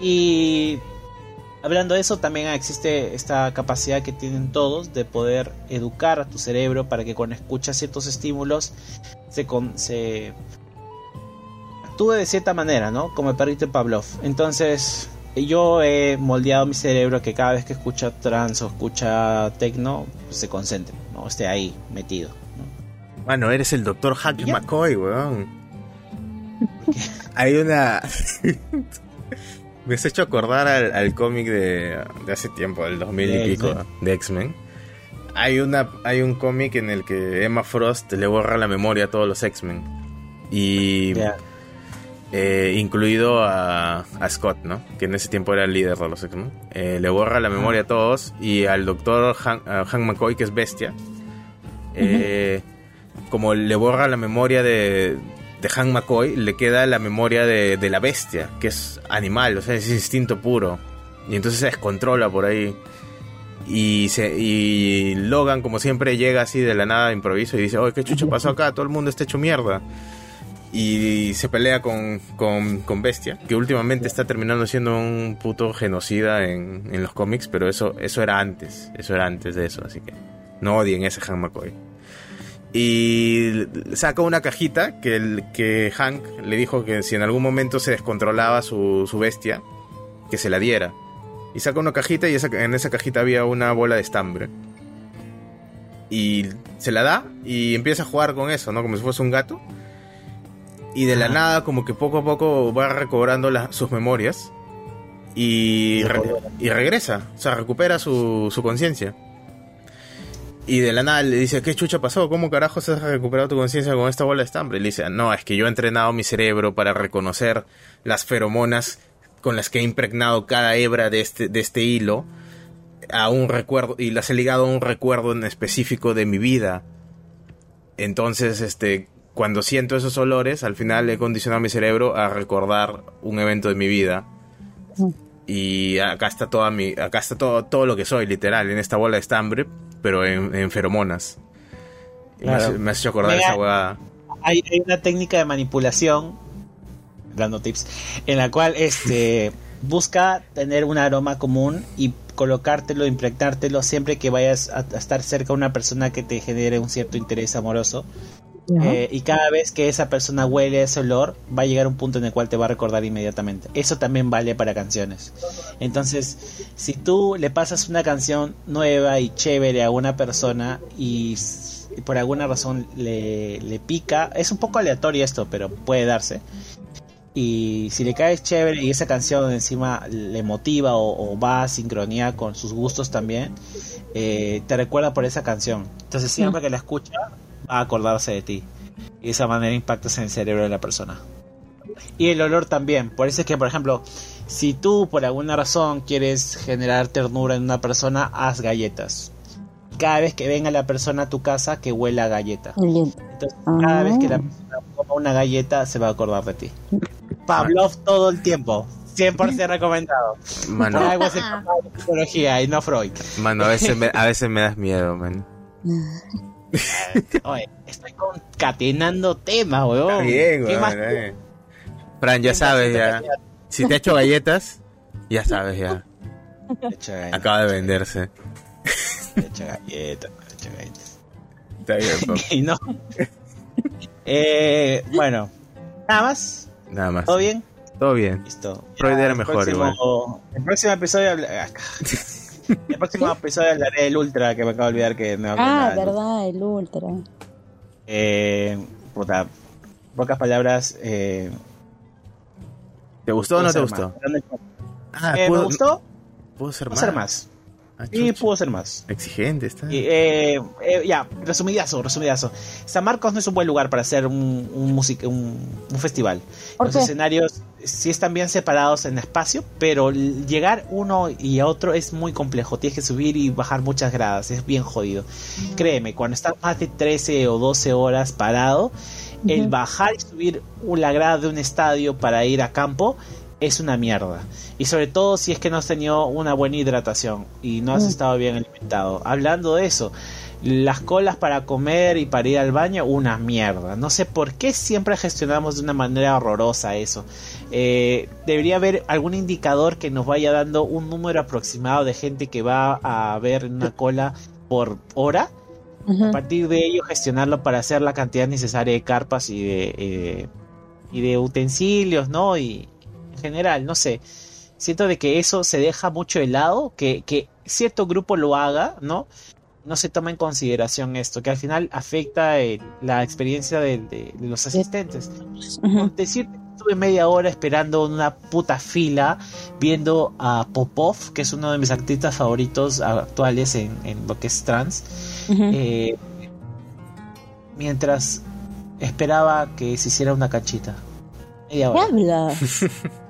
Y hablando de eso, también existe esta capacidad que tienen todos de poder educar a tu cerebro para que cuando escuchas ciertos estímulos se, se actúe de cierta manera, ¿no? Como el perrito Pavlov. Entonces, yo he moldeado mi cerebro que cada vez que escucha trans o escucha techno, se concentre, ¿no? Esté ahí, metido. Bueno, eres el doctor Hack McCoy, weón. Hay una... Me has hecho acordar al, cómic de, hace tiempo, del 2000 y pico, de X-Men. Hay, una, hay un cómic en el que Emma Frost le borra la memoria a todos los X-Men. Y... Eh, incluido a, Scott, ¿no? Que en ese tiempo era el líder de los X-Men. Eh, le borra la memoria a todos y al doctor Hank, McCoy, que es bestia, eh, como le borra la memoria de, de Hank McCoy, le queda la memoria de, de, la bestia, que es animal, o sea, es instinto puro. Y entonces se descontrola por ahí. Y, se, y Logan, como siempre, llega así de la nada de improviso y dice, oye, ¿qué chucho pasó acá? Todo el mundo está hecho mierda. Y se pelea con, con, con Bestia, que últimamente está terminando siendo un puto genocida en, en, los cómics, pero eso, eso era antes, eso era antes de eso, así que no odien ese Hank McCoy. Y saca una cajita que, el, que Hank le dijo que si en algún momento se descontrolaba su, su bestia, que se la diera. Y saca una cajita y esa, en esa cajita había una bola de estambre. Y se la da y empieza a jugar con eso, ¿no? Como si fuese un gato. Y de la nada, como que poco a poco va recobrando la, sus memorias. Y, re, y regresa, o sea, recupera su, su conciencia. Y de la nada le dice, ¿qué chucha pasó? ¿Cómo carajo se has recuperado tu conciencia con esta bola de estambre? Y le dice, no, es que yo he entrenado mi cerebro para reconocer las feromonas con las que he impregnado cada hebra de este, de este hilo a un recuerdo y las he ligado a un recuerdo en específico de mi vida. Entonces, este, cuando siento esos olores, al final he condicionado mi cerebro a recordar un evento de mi vida. Y acá está toda mi, acá está todo, todo lo que soy, literal, en esta bola de estambre, pero en, en feromonas. Claro. Me, me, has hecho acordar Mira, esa hueá. Hay, hay, una técnica de manipulación, dando tips, en la cual este busca tener un aroma común y colocártelo, impregnártelo siempre que vayas a, a estar cerca de una persona que te genere un cierto interés amoroso. Eh, y cada vez que esa persona huele ese olor, va a llegar un punto en el cual te va a recordar inmediatamente. Eso también vale para canciones. Entonces, si tú le pasas una canción nueva y chévere a una persona y, por alguna razón le, le, pica, es un poco aleatorio esto, pero puede darse. Y si le cae chévere y esa canción encima le motiva o, o va a sincronía con sus gustos también, eh, te recuerda por esa canción. Entonces, siempre que la escucha, a acordarse de ti. Y de esa manera impactas en el cerebro de la persona. Y el olor también. Por eso es que, por ejemplo, si tú por alguna razón quieres generar ternura en una persona, haz galletas. Cada vez que venga la persona a tu casa, que huela a galleta. Entonces, cada ah. vez que la persona coma una galleta, se va a acordar de ti. Pavlov todo el tiempo. 100% recomendado. Mano. Por algo se psicología y no Freud. Mano, a veces me, a veces me das miedo, man. Oye, estoy concatenando temas, weón. Está bien, weón. Más... Eh. Fran, ya sabes, ya. Si te ha hecho galletas, ya sabes, ya. Acaba de venderse. Te he hecho galletas, te he hecho galletas. Está bien, y no. eh, bueno, nada más. Nada más. ¿Todo bien? Todo bien. Listo. Freud era mejor, próximo, igual. El próximo episodio. El próximo episodio hablaré del Ultra, que me acabo de olvidar que me Ah, verdad, el Ultra. Eh, puta, pocas palabras. Eh, ¿Te gustó o no te gustó? Ah, eh, ¿pudo, ¿Me gustó? ¿Pudo ser pudo más? ser más. Ah, sí, pudo ser más. Exigente está. Y, eh, eh, ya, resumidazo, resumidazo. San Marcos no es un buen lugar para hacer un, un, music, un, un festival. Los qué? escenarios sí están bien separados en espacio, pero llegar uno y a otro es muy complejo. Tienes que subir y bajar muchas gradas, es bien jodido. Créeme, cuando estás más de 13 o 12 horas parado, uh -huh. el bajar y subir la grada de un estadio para ir a campo es una mierda. Y sobre todo si es que no has tenido una buena hidratación y no has estado bien alimentado. Hablando de eso, las colas para comer y para ir al baño, una mierda. No sé por qué siempre gestionamos de una manera horrorosa eso. Eh, debería haber algún indicador que nos vaya dando un número aproximado de gente que va a ver una cola por hora. Uh -huh. A partir de ello gestionarlo para hacer la cantidad necesaria de carpas y de, eh, y de utensilios, ¿no? Y, general, no sé. Siento de que eso se deja mucho de lado, que, que cierto grupo lo haga, ¿no? No se toma en consideración esto, que al final afecta el, la experiencia de, de, de, los asistentes. Uh -huh. Decir, estuve media hora esperando en una puta fila viendo a Popov, que es uno de mis artistas favoritos actuales en, en lo que es trans, uh -huh. eh, mientras esperaba que se hiciera una. Media hora. ¿Qué habla?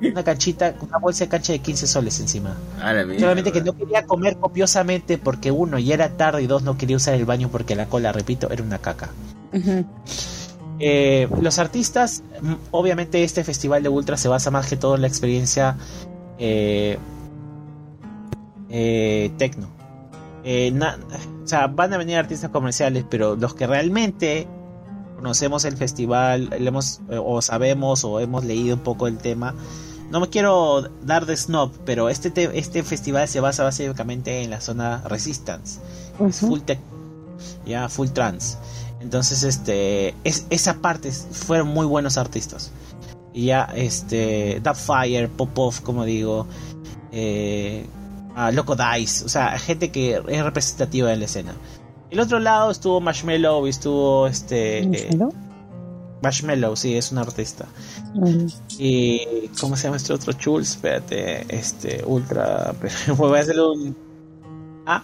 una canchita, una bolsa de cancha de 15 soles encima. A la mierda. Solamente que no quería comer copiosamente porque uno, ya era tarde y dos, no quería usar el baño porque la cola, repito, era una caca. Eh, los artistas, mm, obviamente este festival de Ultra se basa más que todo en la experiencia eh, eh, tecno. Eh, na- o sea, van a venir artistas comerciales, pero los que realmente conocemos el festival, le hemos, eh, o sabemos o hemos leído un poco el tema, no me quiero dar de snob, pero este, te- este festival se basa básicamente en la zona Resistance full tech, ya full trans. Entonces, este, es, esa parte fueron muy buenos artistas. Y ya, este, Fire, Popov, como digo, eh, Loco Dice, o sea, gente que es representativa de la escena. El otro lado estuvo Marshmello y estuvo este. eh, Marshmello, sí, es un artista. Mm. Y. ¿Cómo se llama este otro Chuls? Espérate, este, Ultra. pero Voy a hacerle un. Ah,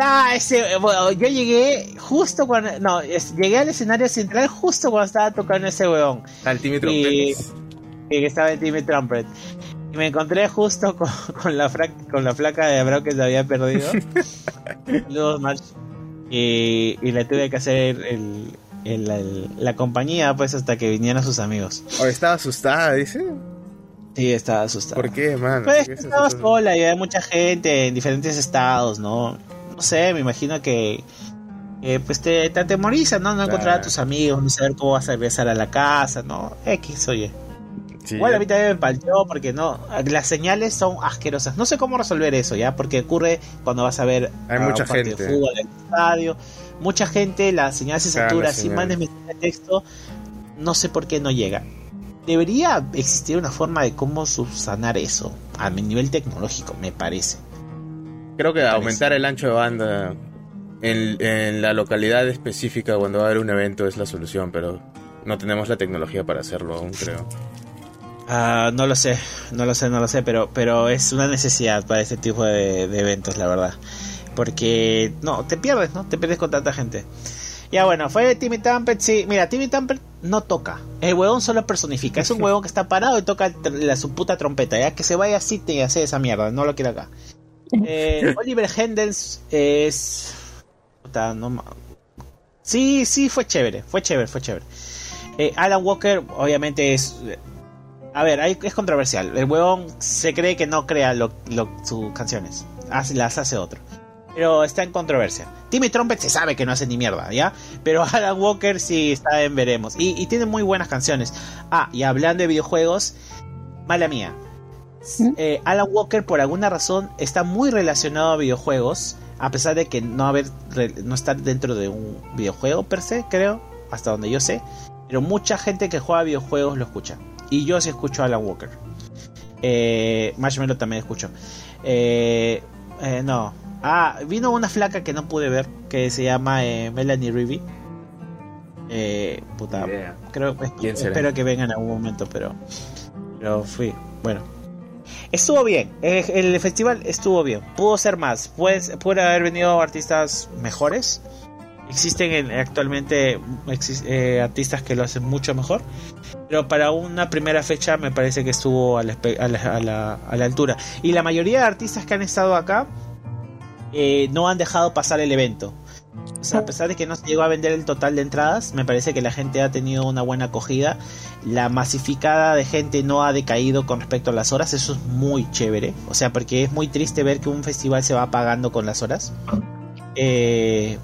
ah, ese. bueno, yo llegué justo cuando. No, es- llegué al escenario central justo cuando estaba tocando ese weón. Al Timmy Y, Trompetas. y que estaba en Timmy Trumpet. Y me encontré justo con, con la, fra- con la flaca de Abrao que se había perdido. Saludos, March. Y, y le tuve que hacer el, el- el- la compañía pues hasta que vinieran sus amigos. Oh, estaba asustada, dice. Sí, estaba asustado. ¿Por qué, mano? Pues ¿Por qué se estaba sola y había mucha gente en diferentes estados, ¿no? No sé, me imagino que, pues te, te atemoriza, ¿no? No encontrar a Claro. tus amigos, no saber cómo vas a regresar a la casa, ¿no? X, oye. Sí, Igual a mí también me palteó porque no, las señales son asquerosas. No sé cómo resolver eso, ¿ya? Porque ocurre cuando vas a ver Hay a mucha un gente. de fútbol en el estadio. Mucha gente, la señal se satura, la si señal. mandes mensaje de texto, no sé por qué no llega. Debería existir una forma de cómo subsanar eso a mi nivel tecnológico, me parece. Creo que aumentar el ancho de banda en, en la localidad específica cuando va a haber un evento es la solución, pero no tenemos la tecnología para hacerlo aún, creo. Ah, no lo sé, no lo sé, no lo sé, pero, pero es una necesidad para este tipo de, de eventos, la verdad. Porque, no, te pierdes, ¿no? Te pierdes con tanta gente. Ya bueno, fue Timmy Tampert, sí. Mira, Timmy Tampert no toca. El huevón solo personifica. Es un huevón que está parado y toca la, su puta trompeta. Ya que se vaya así y hace esa mierda. No lo quiero acá. Eh, Oliver Hendels es... puta, no Sí, sí, fue chévere. Fue chévere, fue chévere. Eh, Alan Walker, obviamente es... A ver, hay- es controversial. El huevón se cree que no crea lo, lo- sus canciones. Hace- las hace otro. Pero está en controversia. Timmy Trumpet se sabe que no hace ni mierda, ¿ya? Pero Alan Walker sí está en veremos. Y, y tiene muy buenas canciones. Ah, y hablando de videojuegos, mala mía. Eh, Alan Walker, por alguna razón, está muy relacionado a videojuegos. A pesar de que no haber no estar dentro de un videojuego per se, creo. Hasta donde yo sé. Pero mucha gente que juega videojuegos lo escucha. Y yo sí escucho a Alan Walker. Eh, Marshmallow también escucho. Eh, eh, no. Ah, vino una flaca que no pude ver. Que se llama eh, Melanie Rivi. Eh, puta. Creo, ¿Quién será? espero que venga en algún momento, pero. Pero fui. Bueno. Estuvo bien. El, el festival estuvo bien. Pudo ser más. Pues, puede haber venido artistas mejores. Existen en- actualmente eh, artistas que lo hacen mucho mejor. Pero para una primera fecha me parece que estuvo a la, espe- a la- a la- a la altura. Y la mayoría de artistas que han estado acá eh, no han dejado pasar el evento. O sea, a pesar de que no se llegó a vender el total de entradas, me parece que la gente ha tenido una buena acogida. La masificada de gente no ha decaído con respecto a las horas. Eso es muy chévere. O sea, porque es muy triste ver que un festival se va apagando con las horas. Eh,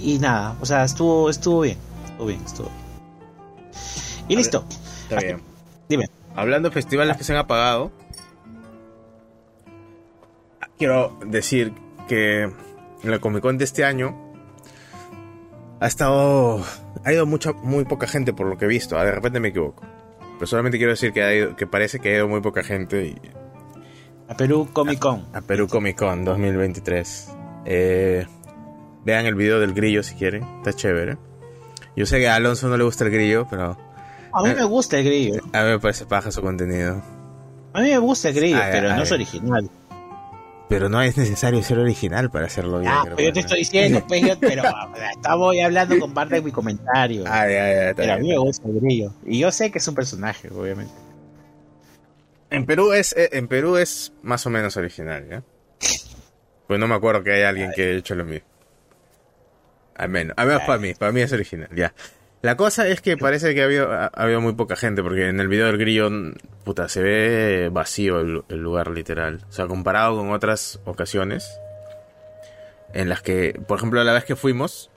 y nada, o sea, estuvo, estuvo bien. Estuvo bien, estuvo bien. Y listo. Está bien. Dime. Hablando de festivales que se han apagado, quiero decir que en la Comic Con de este año ha estado. Ha ido mucha, muy poca gente por lo que he visto. Ah, De repente me equivoco. Pero solamente quiero decir que, ha ido- que parece que ha ido muy poca gente y- A Perú Comic Con. a Perú Comic Con 2023. Eh, vean el video del grillo si quieren. Está chévere. Yo sé que a Alonso no le gusta el grillo, pero A mí Eh. me gusta el grillo. a mí me parece paja su contenido. A mí me gusta el grillo, Ay, pero ay. no es original. Pero no es necesario ser original para hacerlo bien. Ah, creo, pero yo te estoy diciendo, pues, yo- pero estamos hablando con parte de mi comentario. Ah, ya, ya, pero a mí me gusta el grillo. Y yo sé que es un personaje, obviamente. En Perú es, eh, en Perú es más o menos original, ¿ya? Pues no me acuerdo que haya alguien que haya hecho lo mismo. Al menos, al menos para mí, para mí es original, ya. La cosa es que parece que ha habido, ha habido muy poca gente, porque en el video del grillo, puta, se ve vacío el, lugar literal. O sea, comparado con otras ocasiones, en las que, por ejemplo, la vez que fuimos,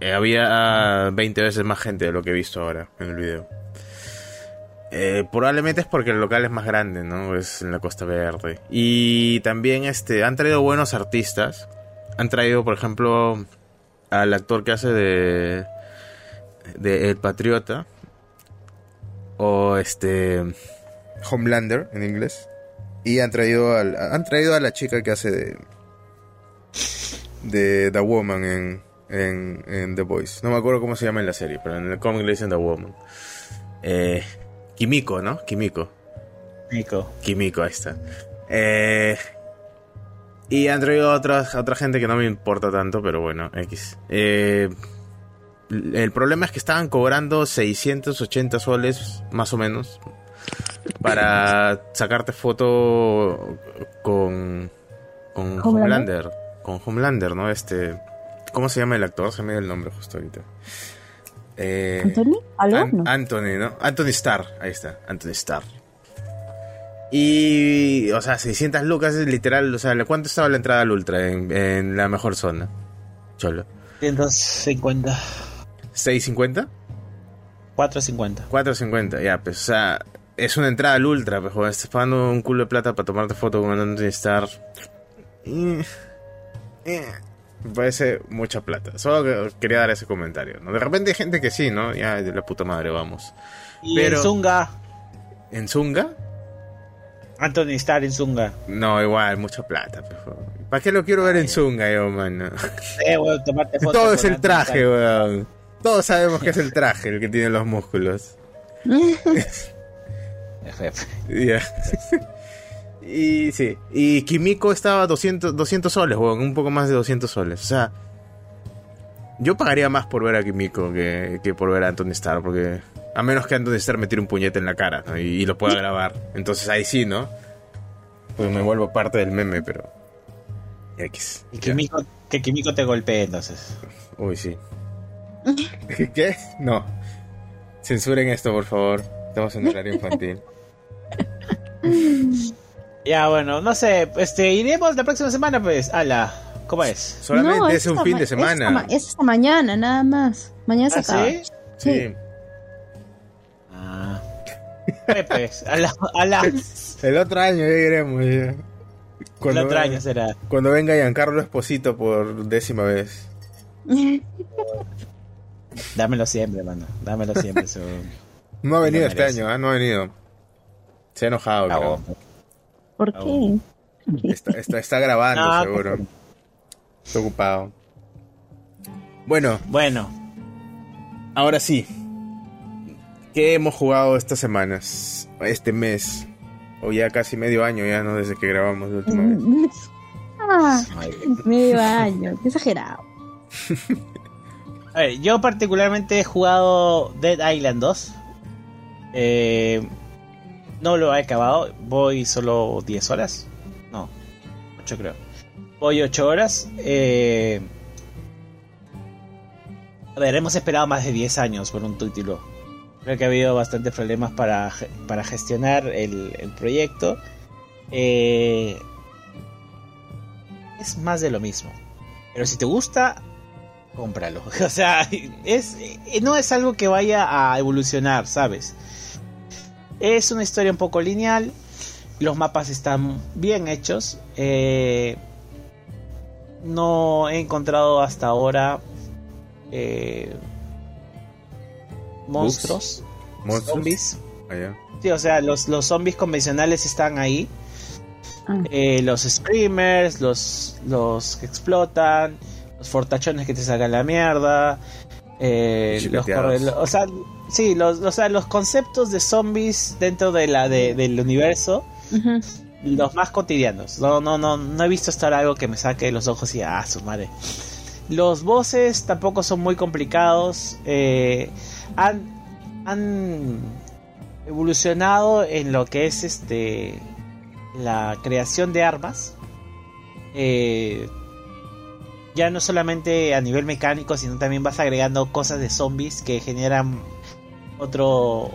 eh, había 20 veces más gente de lo que he visto ahora en el video. Eh, probablemente es porque el local es más grande, ¿no? Es en la Costa Verde. Y también este, han traído buenos artistas. Han traído, por ejemplo, al actor que hace de, de El Patriota. O este... Homelander en inglés. Y han traído, al, han traído a la chica que hace de... De The Woman en, en, en The Voice. No me acuerdo cómo se llama en la serie, pero en el cómic le dicen The Woman. Eh, Kimiko, ¿no? Kimiko. Kimiko. Kimiko, ahí está. Eh, y han traído a otra, a otra gente que no me importa tanto, pero bueno, X. Eh, el problema es que estaban cobrando 680 soles, más o menos, para sacarte foto con, con Homelander. Homelander. Con Homelander, ¿no? Este. ¿Cómo se llama el actor? Se me dio el nombre justo ahorita. Eh, ¿Anthony? ¿Aló? An- No. Anthony, ¿no? Anthony Starr, ahí está, Anthony Starr. Y, o sea, 600 lucas es literal, o sea, ¿cuánto estaba la entrada al Ultra en, en la mejor zona? Cholo. 150. ¿650? 450. 450, ya, pues, o sea, es una entrada al Ultra, pues, joder, estás pagando un culo de plata para tomarte foto con Anthony Starr. Y- eh, me parece mucha plata. Solo que quería dar ese comentario, ¿no? De repente hay gente que sí, ¿no? Ya, de la puta madre, vamos. Y Pero- en Zunga. ¿En Zunga? Anthony Starr en Zunga. No, igual, mucha plata, por favor. ¿Para qué lo quiero ver en Zunga, yo, mano? Eh, weón, tomarte fotos Todo es el traje, weón. Todos sabemos que es el traje el que tiene los músculos. Jefe. Ya. y sí. Y Kimiko estaba 200, 200 soles, weón. Un poco más de 200 soles. O sea, yo pagaría más por ver a Kimiko que, que por ver a Anthony Starr, porque. A menos que Anthony Starr me tire un puñete en la cara ¿no? y, y lo pueda grabar. Entonces ahí sí, ¿no? Pues me vuelvo parte del meme, pero. X. Y. Kimiko, que Kimiko te golpee entonces. Uy, sí. ¿Qué? No. Censuren esto, por favor. Estamos en horario infantil. Ya, bueno, no sé, este, iremos la próxima semana, pues. Ala, ¿cómo es? Solamente No, es un esta fin de esta semana. ma- Es hasta mañana, nada más. Mañana se ¿Ah, acaba. sí? Sí. Ah. Eh, pues, ala, ala. El otro año ya iremos. ya. El Cuando, otro año será. cuando venga Giancarlo Esposito por décima vez. Dámelo siempre, mano. Dámelo siempre. Su... No ha venido este año, ¿ah? No ha venido. Se ha enojado, Ah, creo. ¿Por Ah, qué? Está, está, está grabando, Ah, seguro. Está ocupado. Bueno, Bueno, ahora sí. ¿Qué hemos jugado estas semanas? Este mes. O ya casi medio año, ya no desde que grabamos la última vez. Ah, medio año. Qué exagerado. A ver, yo particularmente he jugado Dead Island 2. Eh, no lo he acabado. Voy solo 10 horas. No, 8 creo. Voy 8 horas. Eh, a ver, hemos esperado más de 10 años por un título. Creo que ha habido bastantes problemas para, para gestionar el, el proyecto. Eh, es más de lo mismo. Pero si te gusta, cómpralo. O sea, es, eh, no es algo que vaya a evolucionar, ¿sabes? Es una historia un poco lineal. Los mapas están bien hechos. eh, no he encontrado hasta ahora eh, monstruos, ¿Monstruos? zombies. Ah. Sí, o sea, los, los zombies convencionales están ahí. Ah. Eh, los screamers, los, los que explotan, los fortachones que te sacan la mierda. eh, los o sea, sí, los, o sea, los conceptos de zombies dentro de la de- del universo, los más cotidianos. No, no, no, no he visto estar algo que me saque de los ojos y ah, su madre. Los bosses tampoco son muy complicados. eh, han, han evolucionado en lo que es este la creación de armas. Eh, ya no solamente a nivel mecánico, sino también vas agregando cosas de zombies que generan otro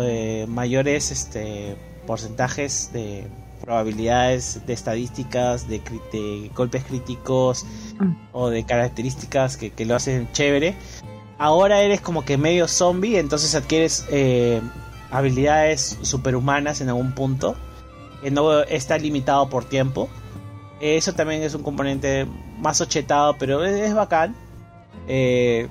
eh, mayores este, porcentajes de probabilidades de estadísticas, de, golpes críticos mm. o de características que, lo hacen chévere. Ahora eres como que medio zombie, entonces adquieres eh, habilidades superhumanas en algún punto. Que no está limitado por tiempo. Eso también es un componente más ochetado, pero es, bacán. Eh,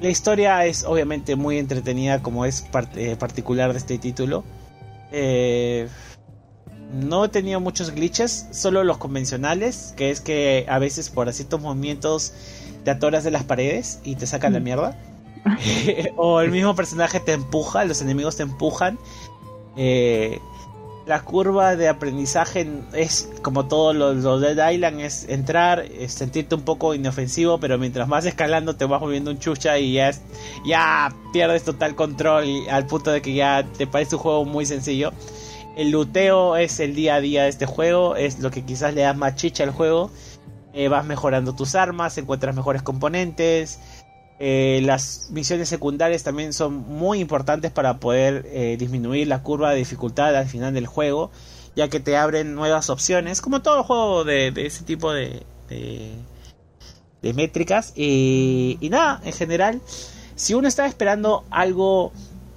la historia es obviamente muy entretenida como es eh, particular de este título. Eh, no he tenido muchos glitches, solo los convencionales, que es que a veces por ciertos movimientos te atoras de las paredes y te sacan la mm. mierda. o el mismo personaje te empuja, los enemigos te empujan. Eh, la curva de aprendizaje es como todos los, Dead Island, es entrar, sentirte un poco inofensivo, pero mientras vas escalando te vas moviendo un chucha y ya, ya pierdes total control al punto de que ya te parece un juego muy sencillo. El luteo es el día a día de este juego, es lo que quizás le da más chicha al juego. Eh, vas mejorando tus armas, encuentras mejores componentes, eh, las misiones secundarias también son muy importantes para poder eh, disminuir la curva de dificultad al final del juego, ya que te abren nuevas opciones, como todo juego de, ese tipo de, de, métricas. Y, nada, en general, si uno está esperando algo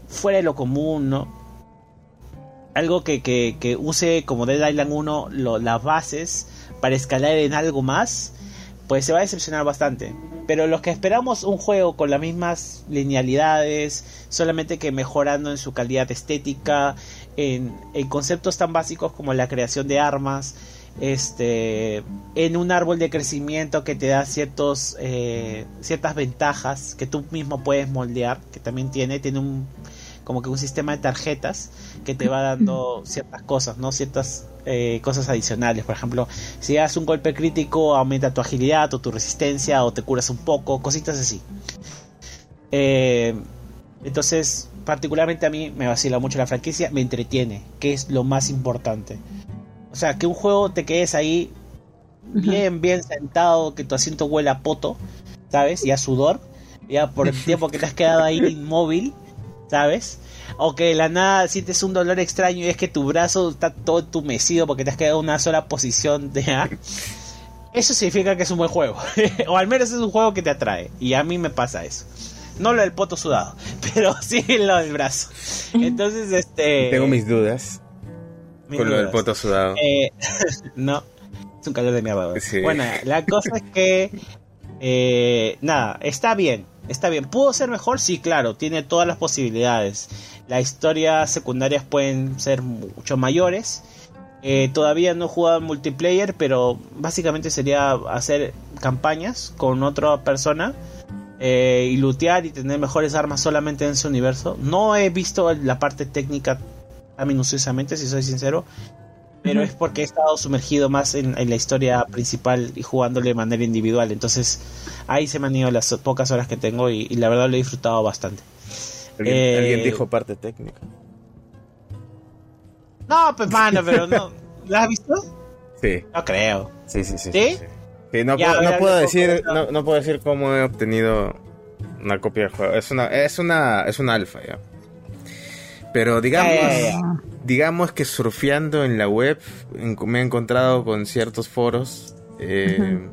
fuera de lo común, ¿no? Algo que, que, use como Dead Island 1 las bases para escalar en algo más, pues se va a decepcionar bastante. Pero los que esperamos un juego con las mismas linealidades, solamente que mejorando en su calidad estética, en, conceptos tan básicos como la creación de armas, este, en un árbol de crecimiento que te da ciertos, eh, ciertas ventajas que tú mismo puedes moldear, que también tiene, tiene un como que un sistema de tarjetas que te va dando ciertas cosas, ¿no? Ciertas eh, cosas adicionales. Por ejemplo, si das un golpe crítico, aumenta tu agilidad o tu resistencia o te curas un poco, cositas así. Eh, entonces, particularmente a mí me vacila mucho la franquicia, me entretiene, que es lo más importante. O sea, que un juego te quedes ahí bien, bien sentado, que tu asiento huela a poto, ¿sabes? Y a sudor, ya por el tiempo que te has quedado ahí inmóvil ¿sabes? O que de la nada sientes un dolor extraño y es que tu brazo está todo entumecido porque te has quedado en una sola posición de A. Eso significa que es un buen juego. o al menos es un juego que te atrae. Y a mí me pasa eso. No lo del poto sudado, pero sí lo del brazo. Entonces, este. Tengo mis dudas. con lo del poto sudado. Eh, no, es un calor de mierda. Bueno, la cosa es que. Eh, nada, está bien está bien. ¿Pudo ser mejor? Sí, claro, tiene todas las posibilidades. Las historias secundarias pueden ser mucho mayores. Eh, todavía no he jugado multiplayer, pero básicamente sería hacer campañas con otra persona eh, y lootear y tener mejores armas solamente en ese universo. No he visto la parte técnica minuciosamente, si soy sincero, pero es porque he estado sumergido más en, la historia principal y jugándole de manera individual. Entonces ahí se me han ido las pocas horas que tengo y, la verdad lo he disfrutado bastante. ¿Alguien, eh, dijo parte técnica? No, pues mano, pero no. ¿La has visto? Sí. No creo. Sí, sí, sí. ¿Sí? no, puedo, decir, no, puedo decir cómo he obtenido una copia del juego. Es una, es una, es una alfa ya. Pero digamos, digamos que surfeando en la web me he encontrado con ciertos foros eh,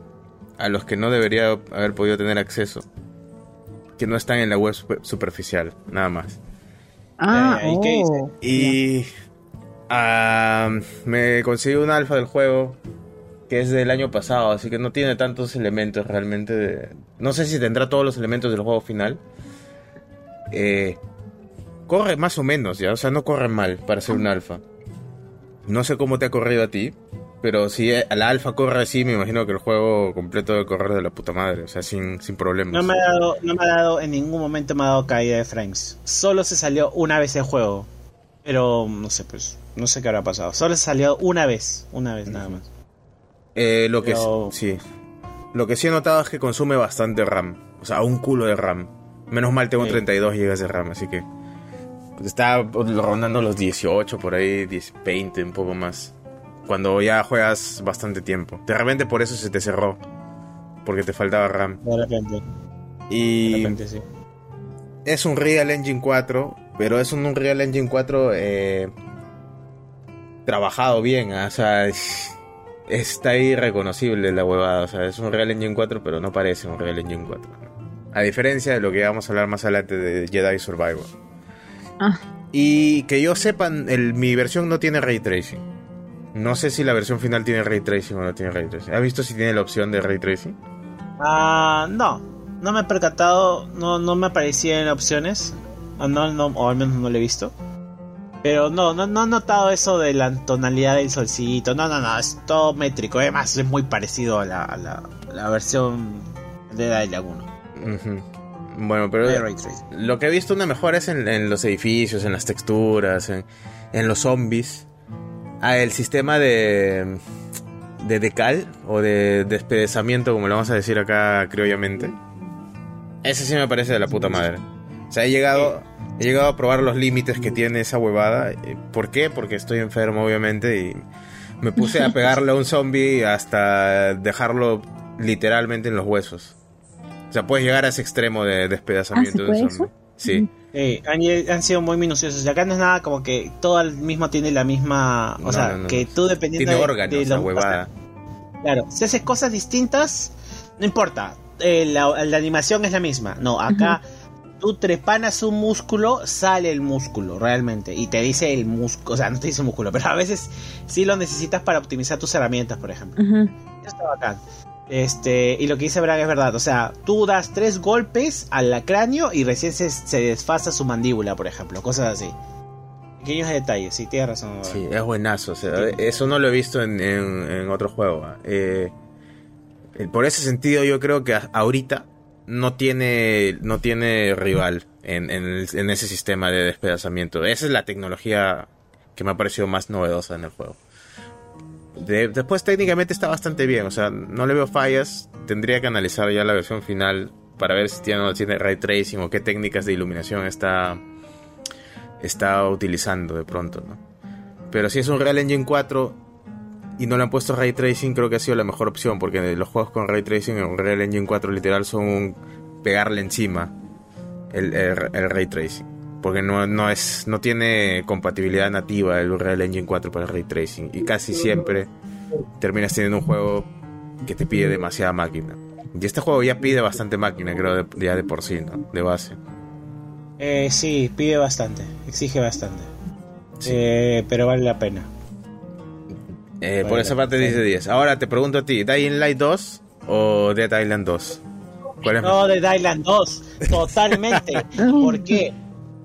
a los que no debería haber podido tener acceso. Que no están en la web superficial, nada más. Ah, ¿y qué oh. Y ah, me conseguí un alfa del juego que es del año pasado, así que no tiene tantos elementos realmente. No sé si tendrá todos los elementos del juego final. Eh, corre más o menos, ya, o sea, no corre mal para ser un alfa. No sé cómo te ha corrido a ti, pero si a la alfa corre así, me imagino que el juego completo debe correr de la puta madre, o sea, sin, sin problemas. No me, ha dado, no me ha dado, en ningún momento me ha dado caída de frames. Solo se salió una vez el juego. Pero no sé, pues, no sé qué habrá pasado. Solo se salió una vez, una vez nada más. Eh, lo que sí. Lo que sí he notado es que consume bastante RAM. O sea, un culo de RAM. Menos mal tengo 32 GB de RAM, así que Está rondando los 18, por ahí, 20, un poco más. Cuando ya juegas bastante tiempo. De repente por eso se te cerró. Porque te faltaba RAM. De repente. Y. De repente, sí. Es un Real Engine 4, pero es un Unreal Engine 4 eh, trabajado bien. ¿ah? O sea, está ahí reconocible la huevada. O sea, es un Real Engine 4, pero no parece un Real Engine 4. A diferencia de lo que vamos a hablar más adelante de Jedi Survivor. Ah. Y que yo sepa, el, mi versión no tiene ray tracing. No sé si la versión final tiene ray tracing o no tiene ray tracing. ¿Has visto si tiene la opción de ray tracing? Ah, no. No me he percatado, no, no me aparecía en opciones. O, no, no, o al menos no lo he visto. Pero no, no, no he notado eso de la tonalidad del solcito. No, no, no, es todo métrico. Además, es muy parecido a la, a la, la versión de Dylan 1. Ujú. Bueno, pero lo que he visto una mejora es en, en los edificios, en las texturas, en, en los zombies. Ah, el sistema de, de decal o de despedazamiento, como lo vamos a decir acá criollamente. Ese sí me parece de la puta madre. O sea, he llegado, he llegado a probar los límites que tiene esa huevada. Eh, ¿Por qué? Porque estoy enfermo, obviamente, y me puse a pegarle a un zombie hasta dejarlo literalmente en los huesos. O sea, puedes llegar a ese extremo de despedazamiento ¿Ah, de un zombie. Sí. Eh, han, han sido muy minuciosos. Y acá no es nada como que todo el mismo tiene la misma. O No, sea, no, no, que no. tú dependiendo Tiene de- órganos, de lo- huevada. Claro, si haces cosas distintas, no importa. Eh, la, la animación es la misma. No, acá tú trepanas un músculo, sale el músculo realmente. Y te dice el músculo, o sea, no te dice músculo, pero a veces sí lo necesitas para optimizar tus herramientas, por ejemplo. Eso está bacán. Este, y lo que dice Bragg es verdad. O sea, tú das tres golpes al cráneo y recién se, se desfasa su mandíbula, por ejemplo. Cosas así. Pequeños detalles, sí, tienes razón. Sí, es buenazo. eso no lo he visto en, en- en otro juego. ah. Eh, eh, por ese sentido, yo creo que ahorita no tiene, no tiene rival en, en ese sistema de despedazamiento. Esa es la tecnología que me ha parecido más novedosa en el juego. De- después técnicamente está bastante bien, o sea, no le veo fallas. Tendría que analizar ya la versión final para ver si tiene o no tiene ray tracing o qué técnicas de iluminación está, está utilizando de pronto, ¿no? Pero si es un Real Engine 4 y no le han puesto ray tracing, creo que ha sido la mejor opción, porque los juegos con ray tracing en un Real Engine 4 literal son un pegarle encima el, el- el ray tracing. Porque no, no, es, no tiene compatibilidad nativa el Real Engine 4 para el ray tracing. Y casi siempre terminas teniendo un juego que te pide demasiada máquina. Y este juego ya pide bastante máquina, creo, de, ya de por sí, ¿no? De base. Eh, sí, pide bastante, exige bastante. Sí. Eh, pero vale la pena. Eh, por esa parte dice 10. Ahora te pregunto a ti, ¿Dying Light 2 o Dead Island 2? ¿Cuál es No, de Dylan 2, totalmente. ¿Por qué?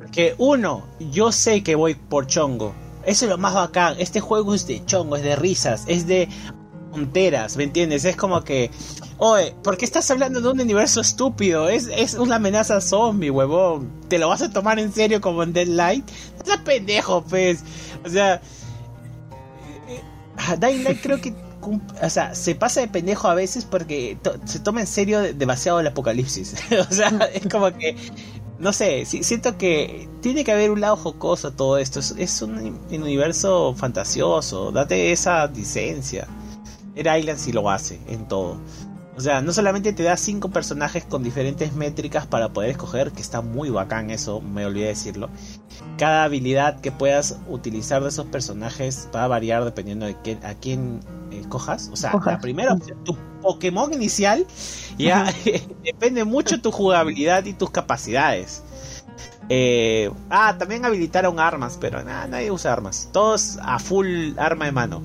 Porque uno, yo sé que voy por chongo. Eso es lo más bacán. Este juego es de chongo, es de risas, es de tonteras, ¿me entiendes? Es como que, oye, ¿por qué estás hablando de un universo estúpido? Es, es una amenaza zombie, huevón. ¿Te lo vas a tomar en serio como en Dead Light? No seas pendejo, pues. O sea, eh, eh, Dying Light creo que o sea, se pasa de pendejo a veces porque se toma en serio de- demasiado el apocalipsis. o sea, es como que, no sé, si- siento que tiene que haber un lado jocoso a todo esto. Es, un universo fantasioso. Date esa licencia. Era Island si lo hace en todo. O sea, no solamente te da cinco personajes con diferentes métricas para poder escoger, que está muy bacán eso, me olvidé decirlo. Cada habilidad que puedas utilizar de esos personajes va a variar dependiendo de qué, a quién eh, cojas. O sea, la primera opción, tu Pokémon inicial, ya depende mucho tu jugabilidad y tus capacidades. Eh, ah, también habilitaron armas, pero nada, nadie usa armas. Todos a full arma de mano.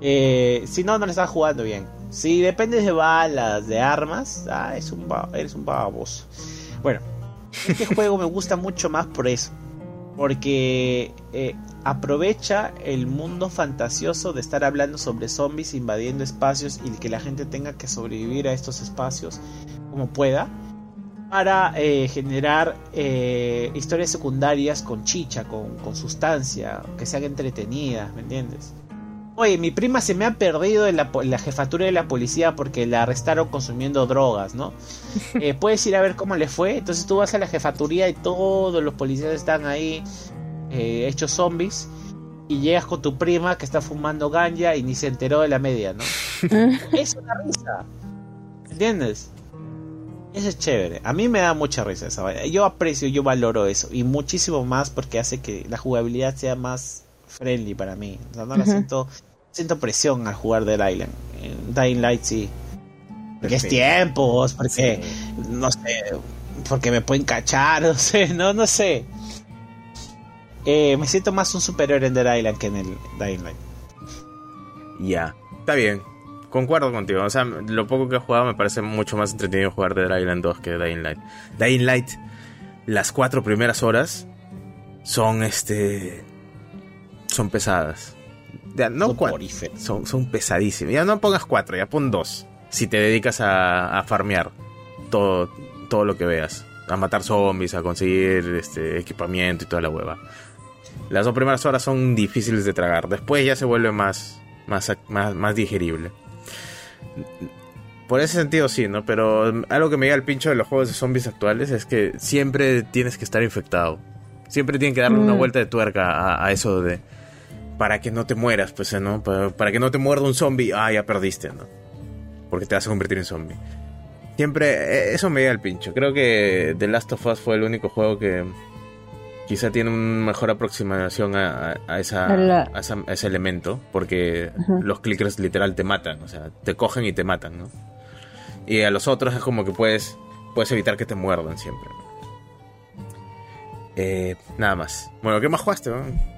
Eh, si no, no le estás jugando bien. Si dependes de balas, de armas, ah, es un eres un baboso. Bueno, este juego me gusta mucho más por eso. Porque eh, aprovecha el mundo fantasioso de estar hablando sobre zombies invadiendo espacios y que la gente tenga que sobrevivir a estos espacios como pueda. Para eh, generar eh, historias secundarias con chicha, con, con sustancia, que sean entretenidas, ¿me entiendes? Oye, mi prima se me ha perdido en la, jefatura de la policía porque la arrestaron consumiendo drogas, ¿no? Eh, puedes ir a ver cómo le fue. Entonces tú vas a la jefatura y todos los policías están ahí eh, hechos zombies. Y llegas con tu prima que está fumando ganja y ni se enteró de la media, ¿no? es una risa. ¿Entiendes? Eso es chévere. A mí me da mucha risa esa Yo aprecio, yo valoro eso. Y muchísimo más porque hace que la jugabilidad sea más friendly para mí. O sea, no la siento siento presión al jugar Dead Island. En Dying Light sí. Porque es tiempos, porque no sé, porque me pueden cachar, no sé, no, no sé. Eh, me siento más un superior en Dead Island que en el Dying Light. Ya, está bien. Concuerdo contigo. O sea, lo poco que he jugado me parece mucho más entretenido jugar Dead Island 2 que Dying Light. Dying Light, las cuatro primeras horas son este. son pesadas no son, son pesadísimos. Ya no pongas cuatro, ya pon dos. Si te dedicas a, farmear todo, todo lo que veas. A matar zombies, a conseguir este, equipamiento y toda la hueva. Las dos primeras horas son difíciles de tragar. Después ya se vuelve más, más, más, más digerible. Por ese sentido sí, ¿no? Pero algo que me llega al pincho de los juegos de zombies actuales es que siempre tienes que estar infectado. Siempre tienen que darle una mm. vuelta de tuerca a eso de para que no te mueras, pues, ¿no? Para, que no te muerda un zombie, ah, ya perdiste, ¿no? Porque te vas a convertir en zombie. Siempre, e, eso me da el pincho. Creo que The Last of Us fue el único juego que quizá tiene una mejor aproximación a, esa, ese elemento, porque los clickers literal te matan, o sea, te cogen y te matan, ¿no? Y a los otros es como que puedes, puedes evitar que te muerdan siempre. Eh, nada más. Bueno, ¿qué más jugaste? ¿no?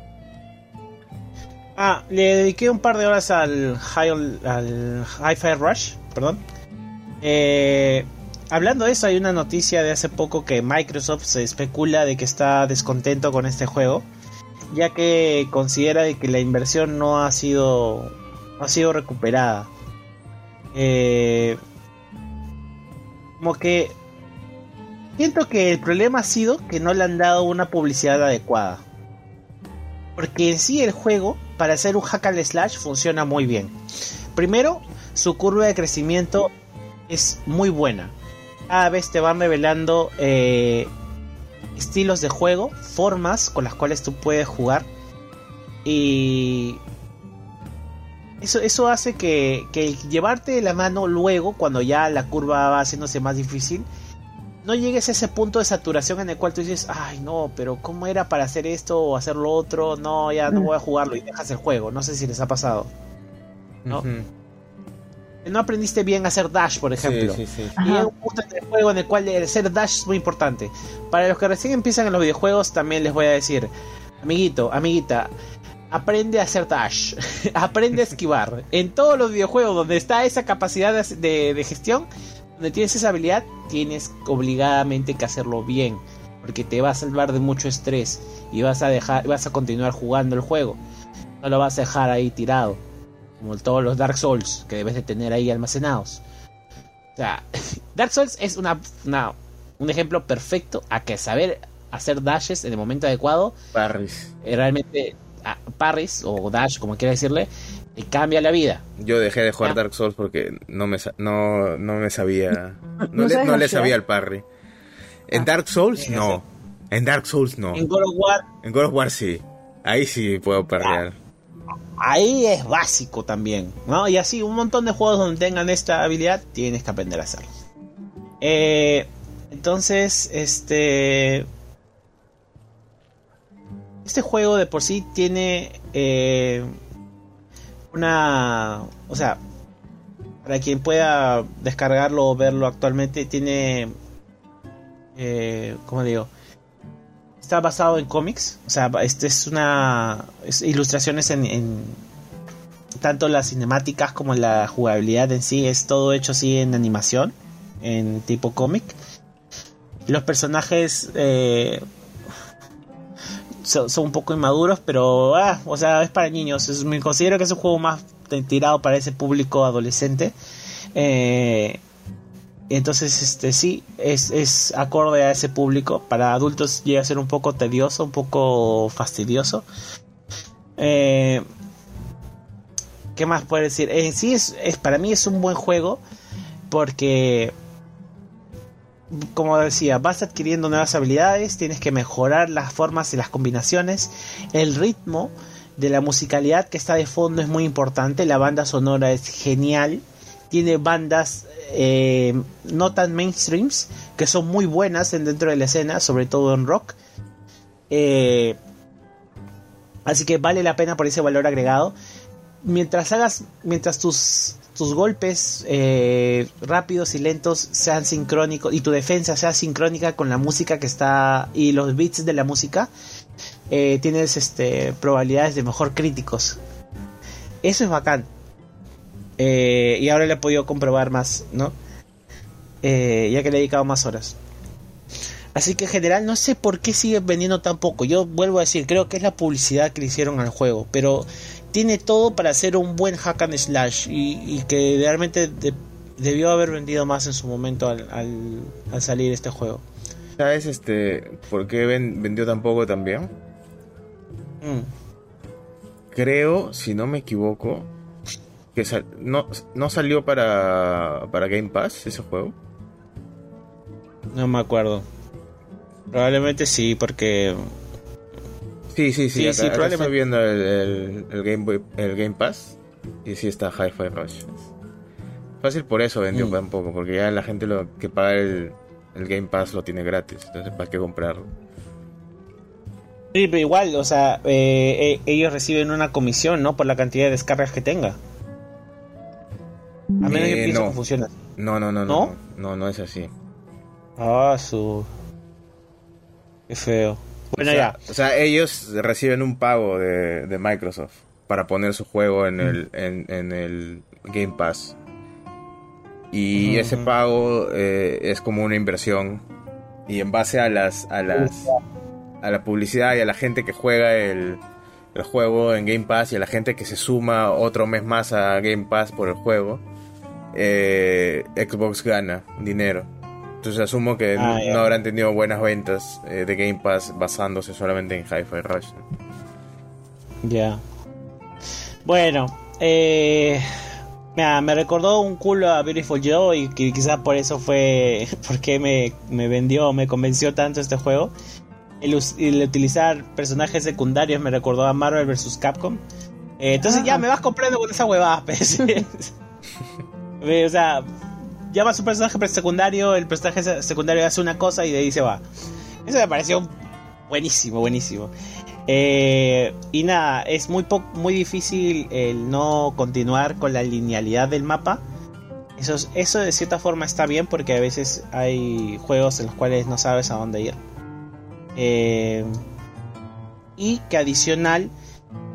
Ah, le dediqué un par de horas al, high, al Rush, perdón. Eh, hablando de eso, hay una noticia de hace poco que Microsoft se especula de que está descontento con este juego, ya que considera de que la inversión no ha sido, ha sido recuperada. Eh, como que siento que el problema ha sido que no le han dado una publicidad adecuada. Porque en sí el juego para hacer un hack and slash funciona muy bien. Primero, su curva de crecimiento es muy buena. Cada vez te van revelando eh, estilos de juego, formas con las cuales tú puedes jugar. Y eso, eso hace que, que llevarte la mano luego, cuando ya la curva va haciéndose más difícil, no llegues a ese punto de saturación en el cual tú dices, ay no, pero ¿cómo era para hacer esto o hacer lo otro? No, ya no voy a jugarlo y dejas el juego. No sé si les ha pasado. ¿No? No aprendiste bien a hacer dash, por ejemplo. Y hay un punto en el juego en el cual hacer dash es muy importante. Para los que recién empiezan en los videojuegos, también les voy a decir, amiguito, amiguita, aprende a hacer dash, aprende a esquivar. En todos los videojuegos donde está esa capacidad de, de gestión, donde tienes esa habilidad, tienes obligadamente que hacerlo bien, porque te va a salvar de mucho estrés y vas a dejar, vas a continuar jugando el juego. No lo vas a dejar ahí tirado, como todos los Dark Souls que debes de tener ahí almacenados. O sea, Dark Souls es una, un ejemplo perfecto a que saber hacer dashes en el momento adecuado. Parris. Realmente, ah, parris o dash, como quiera decirle, cambia la vida. Yo dejé de jugar Dark Souls porque no me, no, no me sabía. No, le, sabía el parry. En ah, Dark Souls no. En Dark Souls no. En God of War. En God of War sí. Ahí sí puedo parrear. Ahí es básico también. ¿no? Y así, un montón de juegos donde tengan esta habilidad, tienes que aprender a hacerlo. Eh, entonces, este. Este juego de por sí tiene. Eh, una, o sea, para quien pueda descargarlo o verlo actualmente, tiene, eh, ¿cómo digo? Está basado en cómics, o sea, este es una, ilustraciones en, en, tanto las cinemáticas como la jugabilidad en sí, es todo hecho así en animación, en tipo cómic. Los personajes eh, son, un poco inmaduros, pero, ah, o sea, es para niños. me considero que es un juego más tirado para ese público adolescente. Eh, entonces, este sí, es, es acorde a ese público. Para adultos llega a ser un poco tedioso, un poco fastidioso. Eh, ¿qué más puedo decir? En sí es, es, para mí es un buen juego porque como decía, vas adquiriendo nuevas habilidades, tienes que mejorar las formas y las combinaciones, el ritmo de la musicalidad que está de fondo es muy importante, la banda sonora es genial, tiene bandas eh, no tan mainstreams que son muy buenas dentro de la escena, sobre todo en rock. Eh, así que vale la pena por ese valor agregado. Mientras hagas, mientras tus tus golpes eh, rápidos y lentos sean sincrónicos y tu defensa sea sincrónica con la música que está y los beats de la música, eh, tienes este, probabilidades de mejor críticos. Eso es bacán. Eh, y ahora le he podido comprobar más, ¿no? ya que le he dedicado más horas. Así que en general no sé por qué sigue vendiendo tan poco. Yo vuelvo a decir, creo que es la publicidad que le hicieron al juego. Pero tiene todo para ser un buen hack and slash y, que realmente debió haber vendido más en su momento al, al, salir este juego. ¿Sabes este por qué vendió tan poco también? Mm. Creo, si no me equivoco, que no, no salió para, para Game Pass ese juego. No me acuerdo. Probablemente sí, porque Sí, sí, sí. sí, acá, estoy viendo el, el, Game el Game Pass y sí está Hi-Fi Rush. Fácil por eso vendió mm. un poco, porque ya la gente lo que paga el, el Game Pass lo tiene gratis, entonces ¿para qué comprarlo? Sí, pero igual, o sea, eh, eh, ellos reciben una comisión, ¿no? Por la cantidad de descargas que tenga. A menos que eh, no. funciona. No, no, no, no, no, no, es así. Ah, su... Qué feo. Bueno, o sea, ya. O sea, ellos reciben un pago de, Microsoft para poner su juego en, el, en, el Game Pass. Y ese pago eh, es como una inversión. Y en base a las, a las a la publicidad y a la gente que juega el, el juego en Game Pass y a la gente que se suma otro mes más a Game Pass por el juego, eh, Xbox gana dinero. Entonces asumo que ah, no, habrán tenido buenas ventas eh, de Game Pass basándose solamente en Hi-Fi Rush. Ya. Bueno, eh, me recordó un culo a Beautiful Joe y quizás por eso fue porque me, me vendió, me convenció tanto este juego. El, utilizar personajes secundarios me recordó a Marvel vs. Capcom. Eh, entonces ya me vas comprando con esa huevada. Pues. o sea, llama a su personaje secundario, el personaje secundario hace una cosa y de ahí se va. Eso me pareció buenísimo, buenísimo. Eh, y nada, es muy, muy difícil el no continuar con la linealidad del mapa. Eso, eso de cierta forma está bien porque a veces hay juegos en los cuales no sabes a dónde ir. Eh, y que adicional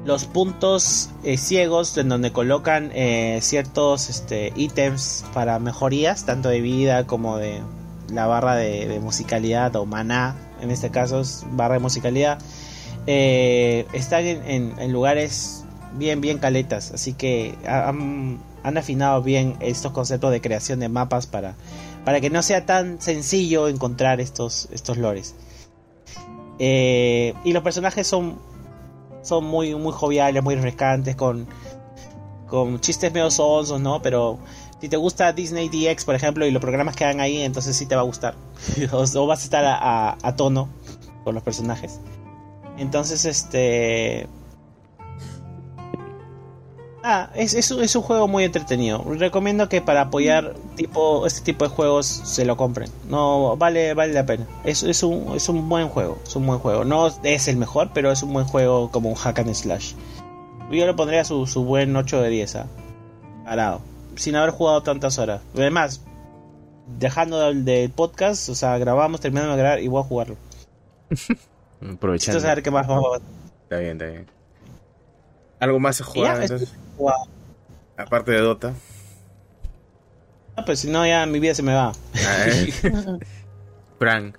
los puntos eh, ciegos en donde colocan eh, ciertos este, ítems para mejorías, tanto de vida como de la barra de, musicalidad o maná, en este caso es barra de musicalidad, eh, están en, lugares bien, bien caletas, así que han, afinado bien estos conceptos de creación de mapas para, para que no sea tan sencillo encontrar estos, estos lores. y los personajes son son muy, muy joviales, muy refrescantes, con, con chistes medio sonsos, ¿no? Pero si te gusta Disney DX, por ejemplo, y los programas que hagan ahí, entonces sí te va a gustar. o, vas a estar a, a, tono con los personajes. Entonces, este... Ah, es, es, es, un juego muy entretenido. Recomiendo que para apoyar tipo este tipo de juegos se lo compren. No vale vale la pena. Es, es, un, es un buen juego. Es un buen juego. No es el mejor, pero es un buen juego como un hack and slash. Yo le pondría su, su buen 8 de 10 a parado. Sin haber jugado tantas horas. Además, dejando del, podcast, o sea, grabamos, terminamos de grabar y voy a jugarlo. Aprovechando. Entonces a ver qué más vamos Está bien, está bien. ¿Algo más a jugar entonces? Aparte de Dota. Ah, pues si no, ya mi vida se me va. Prank.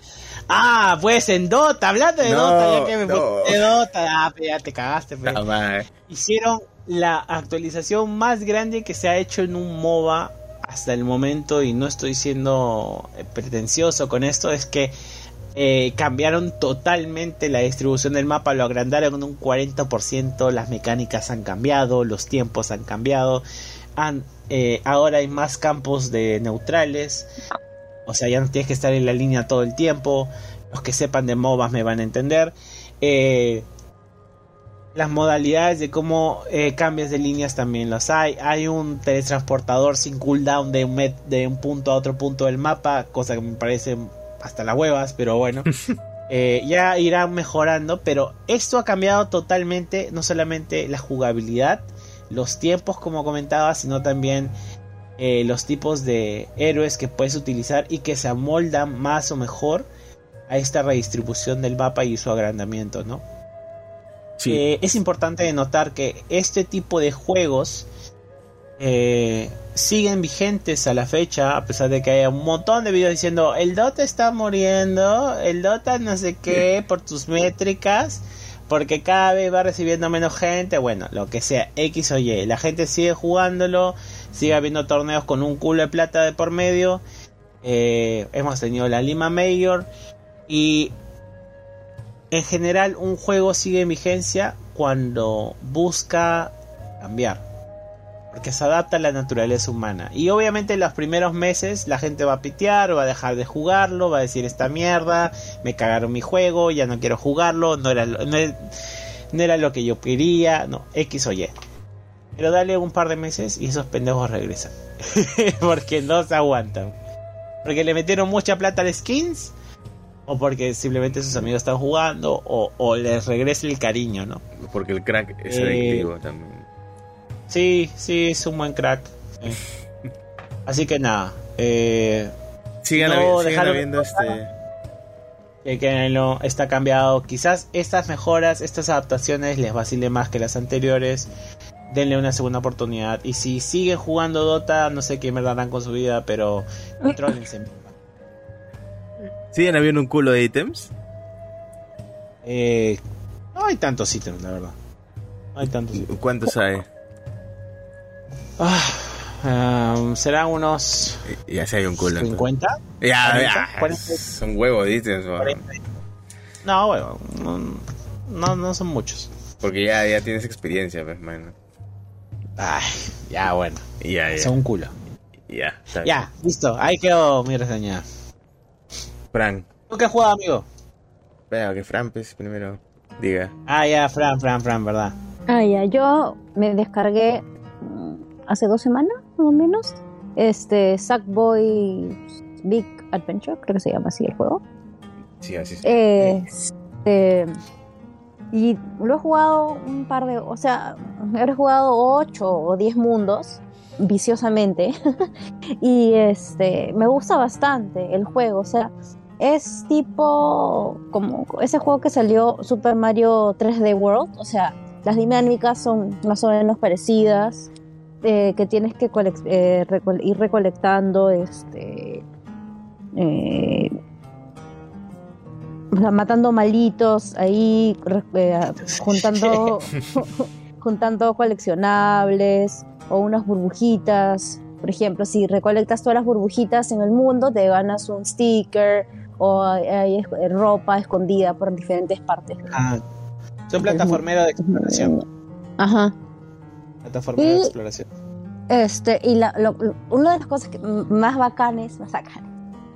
Ah, pues en Dota, hablando de Dota, ya que me no. de Dota, ah, pues ya te cagaste. Pues. Hicieron la actualización más grande que se ha hecho en un MOBA hasta el momento y no estoy siendo pretencioso con esto, es que Eh, cambiaron totalmente la distribución del mapa, lo agrandaron un 40%, las mecánicas han cambiado, los tiempos han cambiado, han, eh, ahora hay más campos de neutrales, o sea, ya no tienes que estar en la línea todo el tiempo, los que sepan de MOBAs me van a entender. Eh, las modalidades de cómo cambias de líneas también las hay. Hay un teletransportador sin cooldown de un, de un punto a otro punto del mapa, cosa que me parece hasta las huevas, pero bueno. Eh, ya irán mejorando, pero esto ha cambiado totalmente, no solamente la jugabilidad, los tiempos como comentaba, sino también eh, los tipos de héroes que puedes utilizar y que se amoldan más o mejor a esta redistribución del mapa y su agrandamiento, ¿no? Eh, es importante notar que este tipo de juegos eh, siguen vigentes a la fecha, a pesar de que haya un montón de videos diciendo el Dota está muriendo, el Dota no sé qué, por tus métricas, porque cada vez va recibiendo menos gente, bueno, lo que sea, X o Y, la gente sigue jugándolo, sigue habiendo torneos con un culo de plata de por medio, eh, hemos tenido la Lima Mayor y en general un juego sigue en vigencia cuando busca cambiar. Porque se adapta a la naturaleza humana. Y obviamente en los primeros meses la gente va a pitear, va a dejar de jugarlo, va a decir esta mierda, me cagaron mi juego, ya no quiero jugarlo, no era, no, era lo que yo quería, no, X o Y. Pero dale un par de meses y esos pendejos regresan. porque no se aguantan. Porque le metieron mucha plata al skins o porque simplemente sus amigos están jugando, o, les regresa el cariño, ¿no? Porque el crack es adictivo eh, también. Sí, sí, es un buen crack. Así que nada. Eh, sigan, viendo este. Que, no está cambiado. Quizás estas mejoras, estas adaptaciones les vacile más que las anteriores. Denle una segunda oportunidad. Y si siguen jugando Dota, no sé qué me darán con su vida, pero contrólense. ¿Siguen habiendo un culo de ítems? Eh, no hay tantos ítems, la verdad. No hay tantos ¿Cuántos hay? Ah, um, serán unos. Ya se hay un culo. ¿50? Ya, ya. Son huevos de ítems. No, bueno, no, no, son muchos. Porque ya, ya tienes experiencia, pues, man. Ay, ya, bueno. Ya, ya. Son un culo. Ya, Ya, listo. Ahí quedó mi reseña. Fran. ¿Tú qué has jugado, amigo? Espera, que Fran pues, primero diga. Ah, ya, Fran, Fran, Fran, ¿verdad? Ah, ya, yo me descargué hace dos semanas, más o menos, este Sackboy Big Adventure, creo que se llama así el juego. Sí, así es. Este, y lo he jugado un par de, o sea, he jugado ocho o diez mundos viciosamente. Y este me gusta bastante el juego, o sea, es tipo como ese juego que salió Super Mario 3D World, o sea, las dinámicas son más o menos parecidas, eh, que tienes que eh, ir recolectando, este, eh, matando malitos ahí, juntando, juntando coleccionables o unas burbujitas. Por ejemplo, si recolectas todas las burbujitas en el mundo, te ganas un sticker o hay, ropa escondida por diferentes partes. Ah, son plataformeros de exploración. Aja. Plataformero de exploración. Este, y la, una de las cosas más bacanes, más bacanes,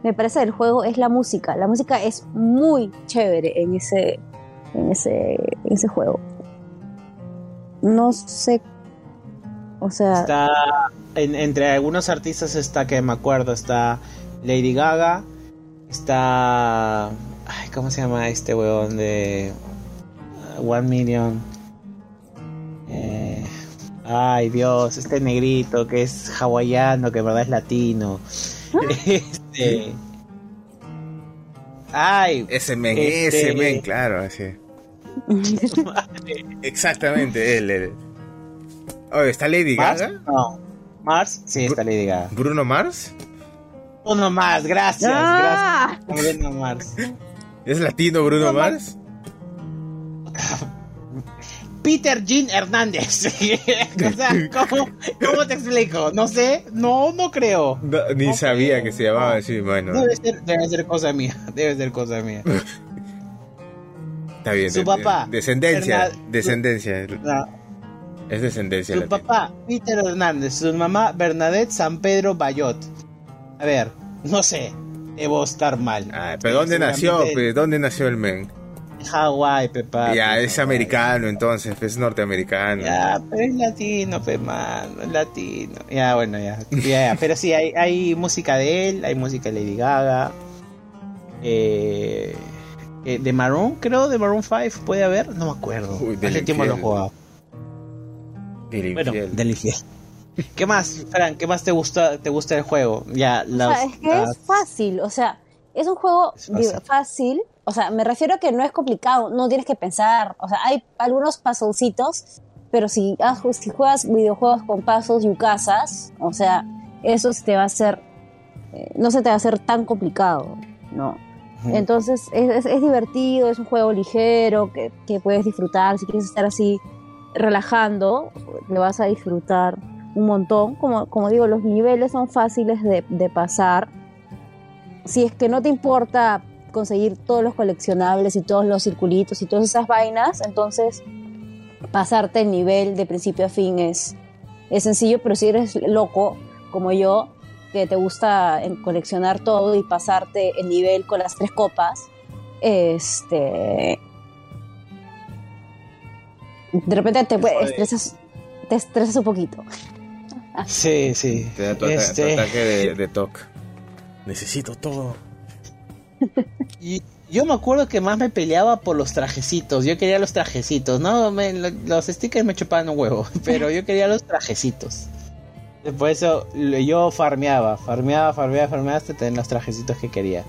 me parece del juego es la música. La música es muy chévere en ese, en ese, en ese juego. No sé o sea. Está. entre algunos artistas está que me acuerdo. Está Lady Gaga. Está. Ay, ¿cómo se llama este weón de. Uh, One Million? Eh, ay, Dios, este negrito que es hawaiano, que en verdad es latino. este. Ay, ese men, ese este men, claro, así. Exactamente, él, él. ¿está Lady Gaga? No. ¿Mars? Sí, está Lady Gaga. ¿Bruno Mars? Bruno Mars, gracias. Ah. Gracias. Bruno Mars. ¿Es latino Bruno, Mars? Peter Jean Hernández. o sea, ¿cómo, ¿cómo, te explico? No sé, no, no creo. ni sabía que se llamaba así, bueno. Debe ser, debe ser cosa mía, debe ser cosa mía. Está bien. Su papá. Descendencia, descendencia. Es descendencia. Su papá, Peter Hernández. Su mamá, Bernadette San Pedro Bayot. A ver, no sé. Debo estar mal. Ah, pero ¿dónde nació? Pues? ¿Dónde nació el men? Hawái, Pepa. Ya, es americano entonces, es norteamericano. Ya, pero es latino, Pepa, es latino. Ya, bueno, ya. ya, Pero sí, hay, hay música de él, hay música de Lady Gaga. Eh, eh, de Maroon, creo, de Maroon 5 puede haber, no me acuerdo. Uy, Hace tiempo lo he jugado. Del bueno, del ¿Qué más, Fran? ¿Qué más te gusta, te gusta del juego? Ya, es que es fácil, o sea, es un juego fácil. O sea, me refiero a que no es complicado, no tienes que pensar. O sea, hay algunos puzzlecitos, pero si, si juegas videojuegos con pasos y casas, o sea, eso se te va a hacer, eh, no se te va a hacer tan complicado, ¿no? Entonces es, es, divertido, es un juego ligero que, que, puedes disfrutar. Si quieres estar así relajando, le vas a disfrutar un montón. Como, como digo, los niveles son fáciles de, de pasar. Si es que no te importa conseguir todos los coleccionables y todos los circulitos y todas esas vainas, entonces pasarte el nivel de principio a fin es, es sencillo, pero si eres loco como yo, que te gusta coleccionar todo y pasarte el nivel con las tres copas, este de repente te estresas, te estresas un poquito. Sí, sí. Te da tu, este ataque de, de toque. Necesito todo. Y yo me acuerdo que más me peleaba por los trajecitos. Yo quería los trajecitos, ¿no? los stickers me chupaban un huevo, pero yo quería los trajecitos. Por eso yo farmeaba, farmeaba, farmeaba, farmeaba hasta tener los trajecitos que quería.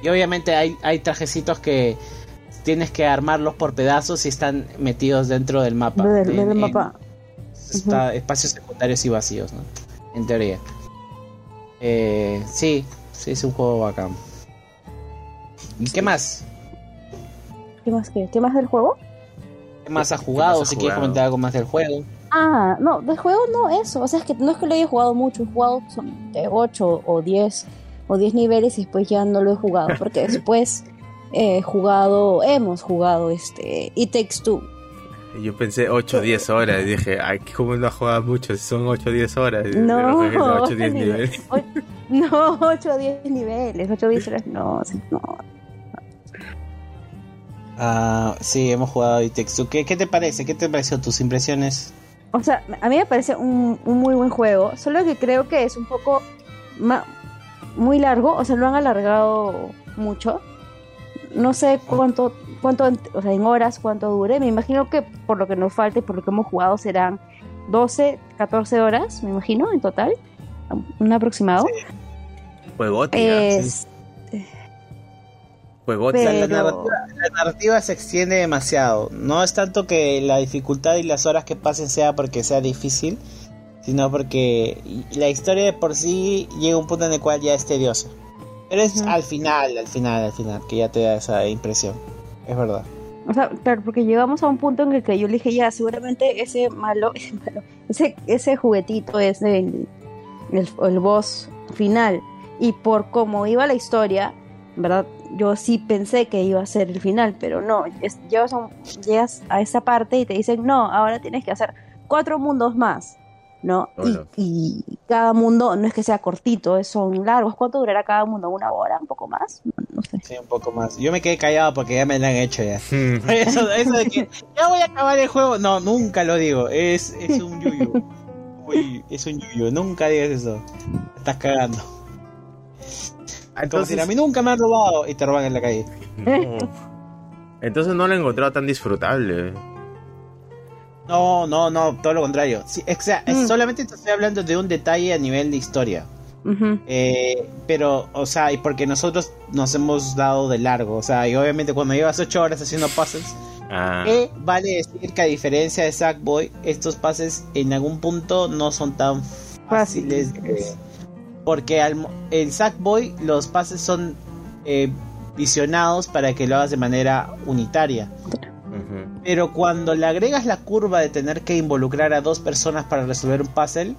Y obviamente hay, hay trajecitos que tienes que armarlos por pedazos y están metidos dentro del mapa. Del, mapa. Está, Espacios secundarios y vacíos, ¿no? En teoría. Eh, sí, sí, es un juego bacán. ¿Y qué más? ¿Qué más qué? ¿Qué más del juego? ¿Qué más has jugado? si quieres comentar algo más del juego. Ah, no, del juego no eso. O sea, es que no es que lo haya jugado mucho. He jugado son de 8 o 10 o 10 niveles y después ya no lo he jugado. Porque después he jugado, hemos jugado este It Takes Two. Yo pensé 8 o 10 horas y dije, ay, ¿cómo no has jugado mucho? Si son 8 o 10 horas. No, 8 o 10 niveles. No, 8 o 10 niveles. 8 o 10 horas, no, no. Ah, sí, hemos jugado It Takes Two. ¿Qué, ¿Qué te parece? ¿Qué te pareció tus impresiones? O sea, a mí me parece un, un muy buen juego, solo que creo que es un poco muy largo, o sea, lo han alargado mucho. No sé cuánto, cuánto, o sea, en horas, cuánto dure. Me imagino que por lo que nos falta y por lo que hemos jugado serán 12, 14 horas, me imagino, en total. Un aproximado. Juego, es, la, narrativa, se extiende demasiado. No es tanto que la dificultad y las horas que pasen sea porque sea difícil, sino porque la historia de por sí llega a un punto en el cual ya es tediosa. Pero es al final, al final, al final, que ya te da esa impresión. Es verdad. O sea, claro, porque llegamos a un punto en el que yo le dije, ya, seguramente ese malo, ese, ese, juguetito es el, el, el boss final. Y por cómo iba la historia, ¿verdad? yo sí pensé que iba a ser el final, pero no, llegas, a esa parte y te dicen, no, ahora tienes que hacer cuatro mundos más, ¿no? Y, cada mundo no es que sea cortito, son largos. ¿Cuánto durará cada mundo? ¿Una hora? ¿Un poco más? No, sé. Sí, un poco más. Yo me quedé callado porque ya me lo han hecho ya. eso, eso de que ya voy a acabar el juego, no, nunca lo digo, es, es un yuyu. es un yuyu, nunca digas eso. Estás cagando. Entonces, a mí nunca me han robado y te roban en la calle. Entonces no lo he encontrado tan disfrutable. No, no, no, todo lo contrario. o sea, mm. solamente estoy hablando de un detalle a nivel de historia. Eh, pero, o sea, y porque nosotros nos hemos dado de largo. O sea, y obviamente cuando llevas ocho horas haciendo pases, ah. eh, vale decir que a diferencia de Sackboy, estos pases en algún punto no son tan fáciles porque al, en Sackboy los pases son eh, visionados para que lo hagas de manera unitaria. Pero cuando le agregas la curva de tener que involucrar a dos personas para resolver un puzzle,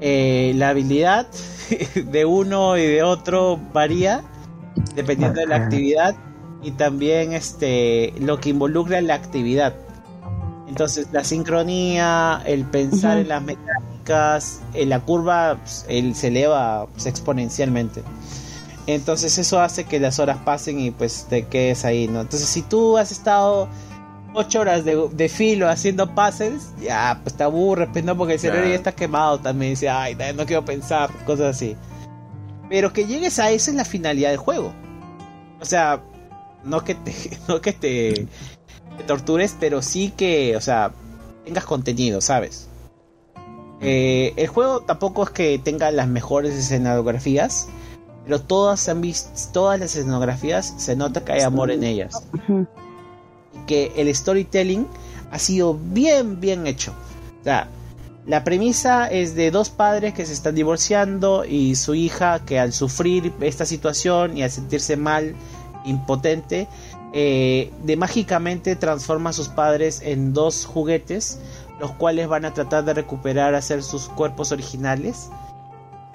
eh, la habilidad de uno y de otro varía dependiendo de la actividad y también este lo que involucra la actividad. Entonces la sincronía, el pensar en las mecánicas, en la curva pues, se eleva pues, exponencialmente. Entonces eso hace que las horas pasen y pues te quedes ahí, ¿no? Entonces si tú has estado ocho horas de, filo haciendo puzzles, ya pues te aburres, pues, porque el cerebro ya está quemado también. Dice, ay, no quiero pensar, cosas así. Pero que llegues a esa es la finalidad del juego. O sea, no que te, no que te, tortures, pero sí que, o sea, tengas contenido, ¿sabes? Eh, el juego tampoco es que tenga las mejores escenografías, pero todas han visto, todas las escenografías se nota que hay amor en ellas. Que el storytelling ha sido bien, bien hecho. O sea, la premisa es de dos padres que se están divorciando y su hija que al sufrir esta situación y al sentirse mal impotente, eh, de mágicamente transforma a sus padres en dos juguetes, los cuales van a tratar de recuperar, hacer sus cuerpos originales,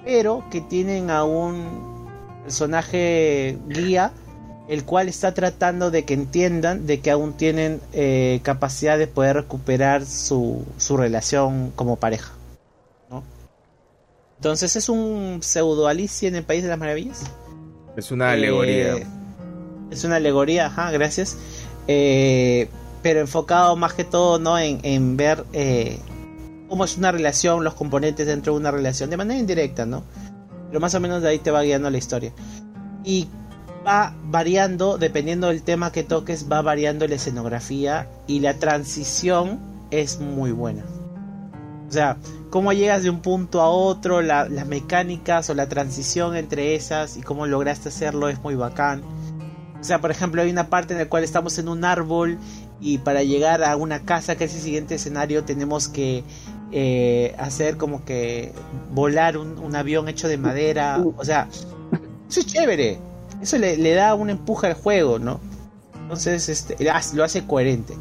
pero que tienen a un personaje guía, el cual está tratando de que entiendan de que aún tienen eh, capacidad de poder recuperar su, su relación como pareja. Entonces es un pseudo Alicia en el País de las Maravillas. Es una alegoría. Eh, es una alegoría, ajá, gracias. Eh, pero enfocado más que todo ¿no? en, ver eh, cómo es una relación, los componentes dentro de una relación, de manera indirecta, ¿no? Pero más o menos de ahí te va guiando la historia. Y va variando, dependiendo del tema que toques, va variando la escenografía y la transición es muy buena. O sea, cómo llegas de un punto a otro, las mecánicas o la transición entre esas y cómo lograste hacerlo es muy bacán. O sea, por ejemplo, hay una parte en la cual estamos en un árbol y para llegar a una casa, que es el siguiente escenario, tenemos que eh, hacer como que volar un, avión hecho de madera. O sea, eso es chévere. Eso le, le da un empuje al juego, ¿no? Entonces, este, lo hace coherente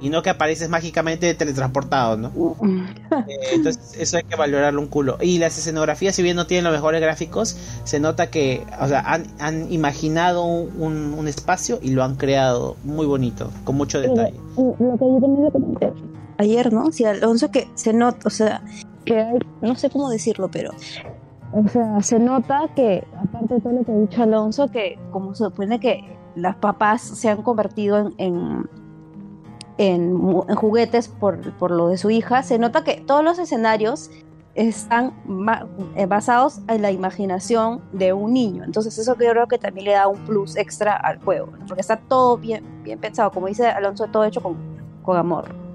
y no que apareces mágicamente teletransportado, ¿no? Eh, entonces eso hay que valorarlo un culo. Y las escenografías, si bien no tienen los mejores gráficos, se nota que, o sea, han, imaginado un, espacio y lo han creado muy bonito, con mucho detalle. Lo, que yo también le comenté ayer, ¿no? Si Alonso que se nota, o sea, que hay, no sé cómo decirlo, pero o sea, se nota que, aparte de todo lo que ha dicho Alonso, que como se supone que las papás se han convertido en en, juguetes por, lo de su hija, se nota que todos los escenarios están eh, basados en la imaginación de un niño. Entonces eso creo que también le da un plus extra al juego, porque está todo bien, bien pensado, como dice Alonso, todo hecho con amor.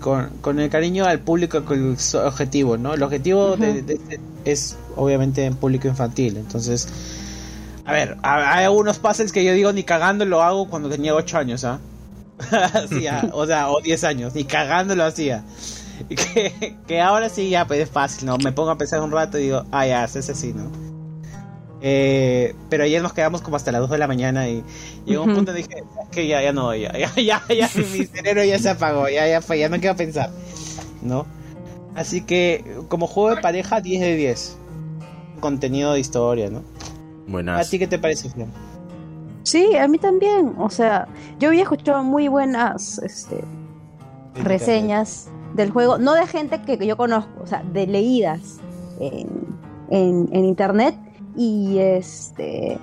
Con, el cariño al público con el objetivo, ¿no? El objetivo este es obviamente en público infantil, entonces... A ver, hay algunos puzzles que yo digo ni cagando lo hago cuando tenía 8 años, ¿ah? o sea, o 10 años, y cagando lo hacía. Que, que ahora sí ya pues es fácil, ¿no? Me pongo a pensar un rato y digo, ah, ya, es así, ¿no? Eh, pero ayer nos quedamos como hasta las 2 de la mañana y llegó un punto y dije, que ya, ya no, ya, ya, ya, ya, mi cerebro ya se apagó, ya, ya fue, ya no quiero pensar, ¿no? Así que como juego de pareja, 10 de 10. Contenido de historia, ¿no? Buenas. ¿A ti qué te parece, Flor? Sí, a mí también. O sea, yo había escuchado muy buenas este, reseñas del juego, no de gente que, yo conozco, o sea, de leídas en, en, internet. Y este.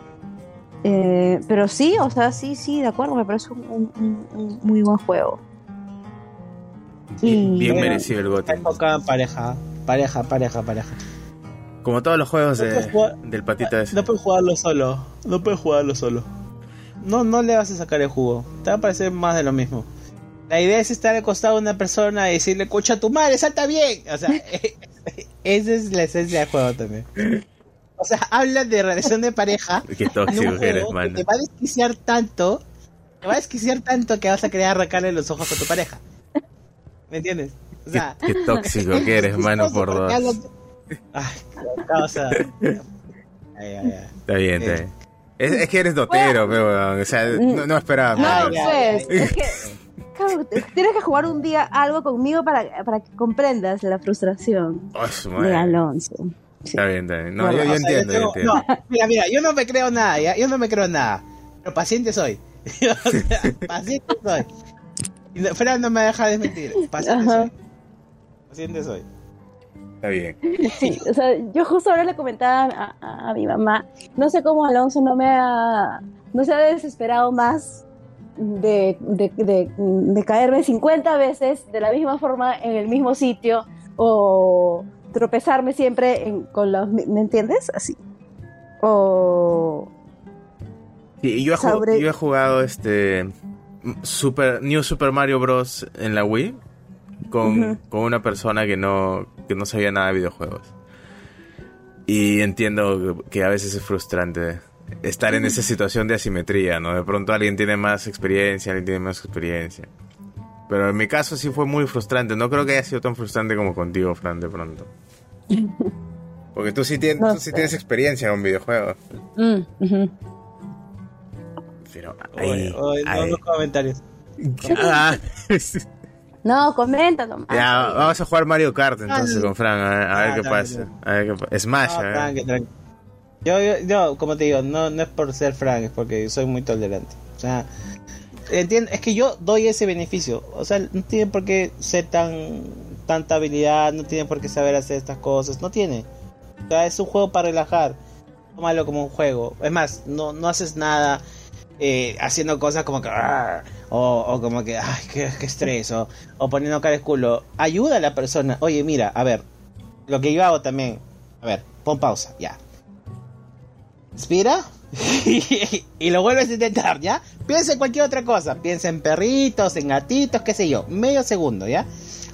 Eh, pero sí, o sea, sí, sí, de acuerdo, me parece un, muy buen juego. y, bien merecido el gote. pareja, pareja, pareja, pareja. Como todos los juegos del patito ese. No puedes jugarlo solo, no puedes jugarlo solo no, no le vas a sacar el jugo. Te va a parecer más de lo mismo. La idea es estar al costado de una persona y decirle, escucha tu madre, salta bien. O sea, esa es la esencia del juego también. O sea, habla de relación de pareja. Qué tóxico eres, mano. Te va a desquiciar tanto, te va a desquiciar tanto que vas a querer arrancarle los ojos a tu pareja. ¿Me entiendes? O sea, qué, tóxico que eres, mano, por dos. Ay, o sea, Está bien, está bien. Es, que eres dotero, pero, o sea, no, esperaba. No, pues, es que tienes que jugar un día algo conmigo para, para que comprendas la frustración oh, de Alonso. Está bien, está bien. No, yo, entiendo, yo, entiendo. mira, mira, yo no me creo nada, ¿ya? yo no me creo nada. Pero paciente soy. paciente soy. Y Fran no me deja de mentir. Paciente soy. Paciente soy. Está bien. Sí, o sea, yo justo ahora le comentaba a, a, mi mamá, no sé cómo Alonso no me ha, no se ha desesperado más de, de, de, de, caerme 50 veces de la misma forma en el mismo sitio o tropezarme siempre con los... ¿Me entiendes? Así. O... Sí, yo, he yo he jugado este... Super, New Super Mario Bros. en la Wii con, con una persona que no, que no sabía nada de videojuegos. Y entiendo que a veces es frustrante estar en esa situación de asimetría, ¿no? De pronto alguien tiene más experiencia, alguien tiene más experiencia. Pero en mi caso sí fue muy frustrante. No creo que haya sido tan frustrante como contigo, Fran, de pronto. Porque tú sí tienes, tú sí tienes experiencia con videojuegos. Mm, Pero ahí, no los comentarios. Ah, no, comenta nomás. Ya, vamos a jugar Mario Kart entonces con Fran, a ver, ah, qué pasa. A ver qué pasa. Smash, a ver. Yo, yo, yo, como te digo, no, no es por ser Frank, es porque soy muy tolerante. O sea, entiendo, es que yo doy ese beneficio. O sea, no tiene por qué ser tan tanta habilidad, no tiene por qué saber hacer estas cosas, no tiene. O sea, es un juego para relajar. Tómalo como un juego. Es más, no, no haces nada eh, haciendo cosas como que... O, o, como que, ay, qué, qué estrés, o, poniendo cara de culo. Ayuda a la persona. Oye, mira, a ver, lo que yo hago también. A ver, pon pausa, ya Inspira. y lo vuelves a intentar, ¿ya? Piensa en cualquier otra cosa. Piensa en perritos, en gatitos, qué sé yo. Medio segundo, ¿ya?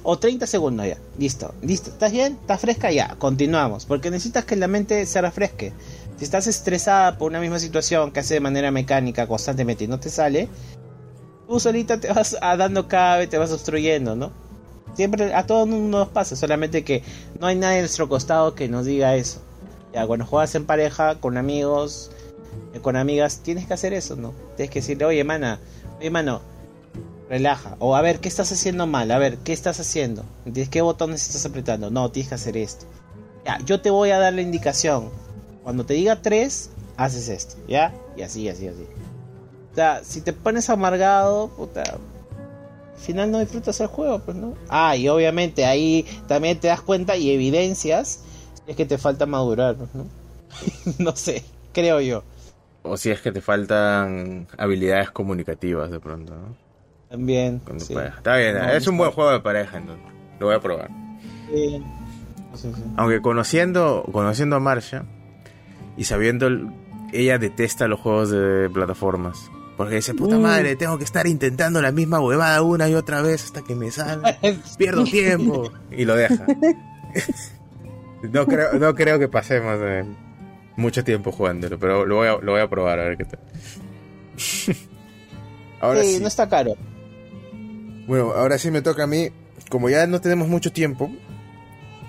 O 30 segundos, ya. Listo, listo. ¿Estás bien? ¿Estás fresca? Ya. Continuamos. Porque necesitas que la mente se refresque. Si estás estresada por una misma situación que hace de manera mecánica constantemente y no te sale, tú solita te vas dando cabe, te vas obstruyendo, ¿no? Siempre a todo mundo nos pasa, solamente que no hay nadie a nuestro costado que nos diga eso. Ya, cuando juegas en pareja, con amigos, con amigas, tienes que hacer eso, ¿no? Tienes que decirle, oye, mana, oye, mano, relaja. O a ver, ¿qué estás haciendo mal? A ver, ¿qué estás haciendo? ¿Qué botones estás apretando? No, tienes que hacer esto. Ya, yo te voy a dar la indicación. Cuando te diga tres, haces esto, ¿ya? Y así, así, así. O sea, si te pones amargado, puta, al final no disfrutas el juego, pues, ¿no? Ah, y obviamente ahí también te das cuenta y evidencias es que te falta madurar, ¿no? no sé, creo yo. O si es que te faltan habilidades comunicativas de pronto, ¿no? También. Está bien, es un buen juego de pareja, entonces. Lo voy a probar. Sí. Aunque conociendo, conociendo a Marcia y sabiendo, ella detesta los juegos de plataformas. Porque dice, puta mm. madre, tengo que estar intentando la misma huevada una y otra vez hasta que me salga. Pierdo tiempo. Y lo deja. No creo, no creo que pasemos mucho tiempo jugándolo, pero lo voy, a, lo voy a probar a ver qué tal. ahora sí, no está caro. Bueno, ahora sí me toca a mí. Como ya no tenemos mucho tiempo,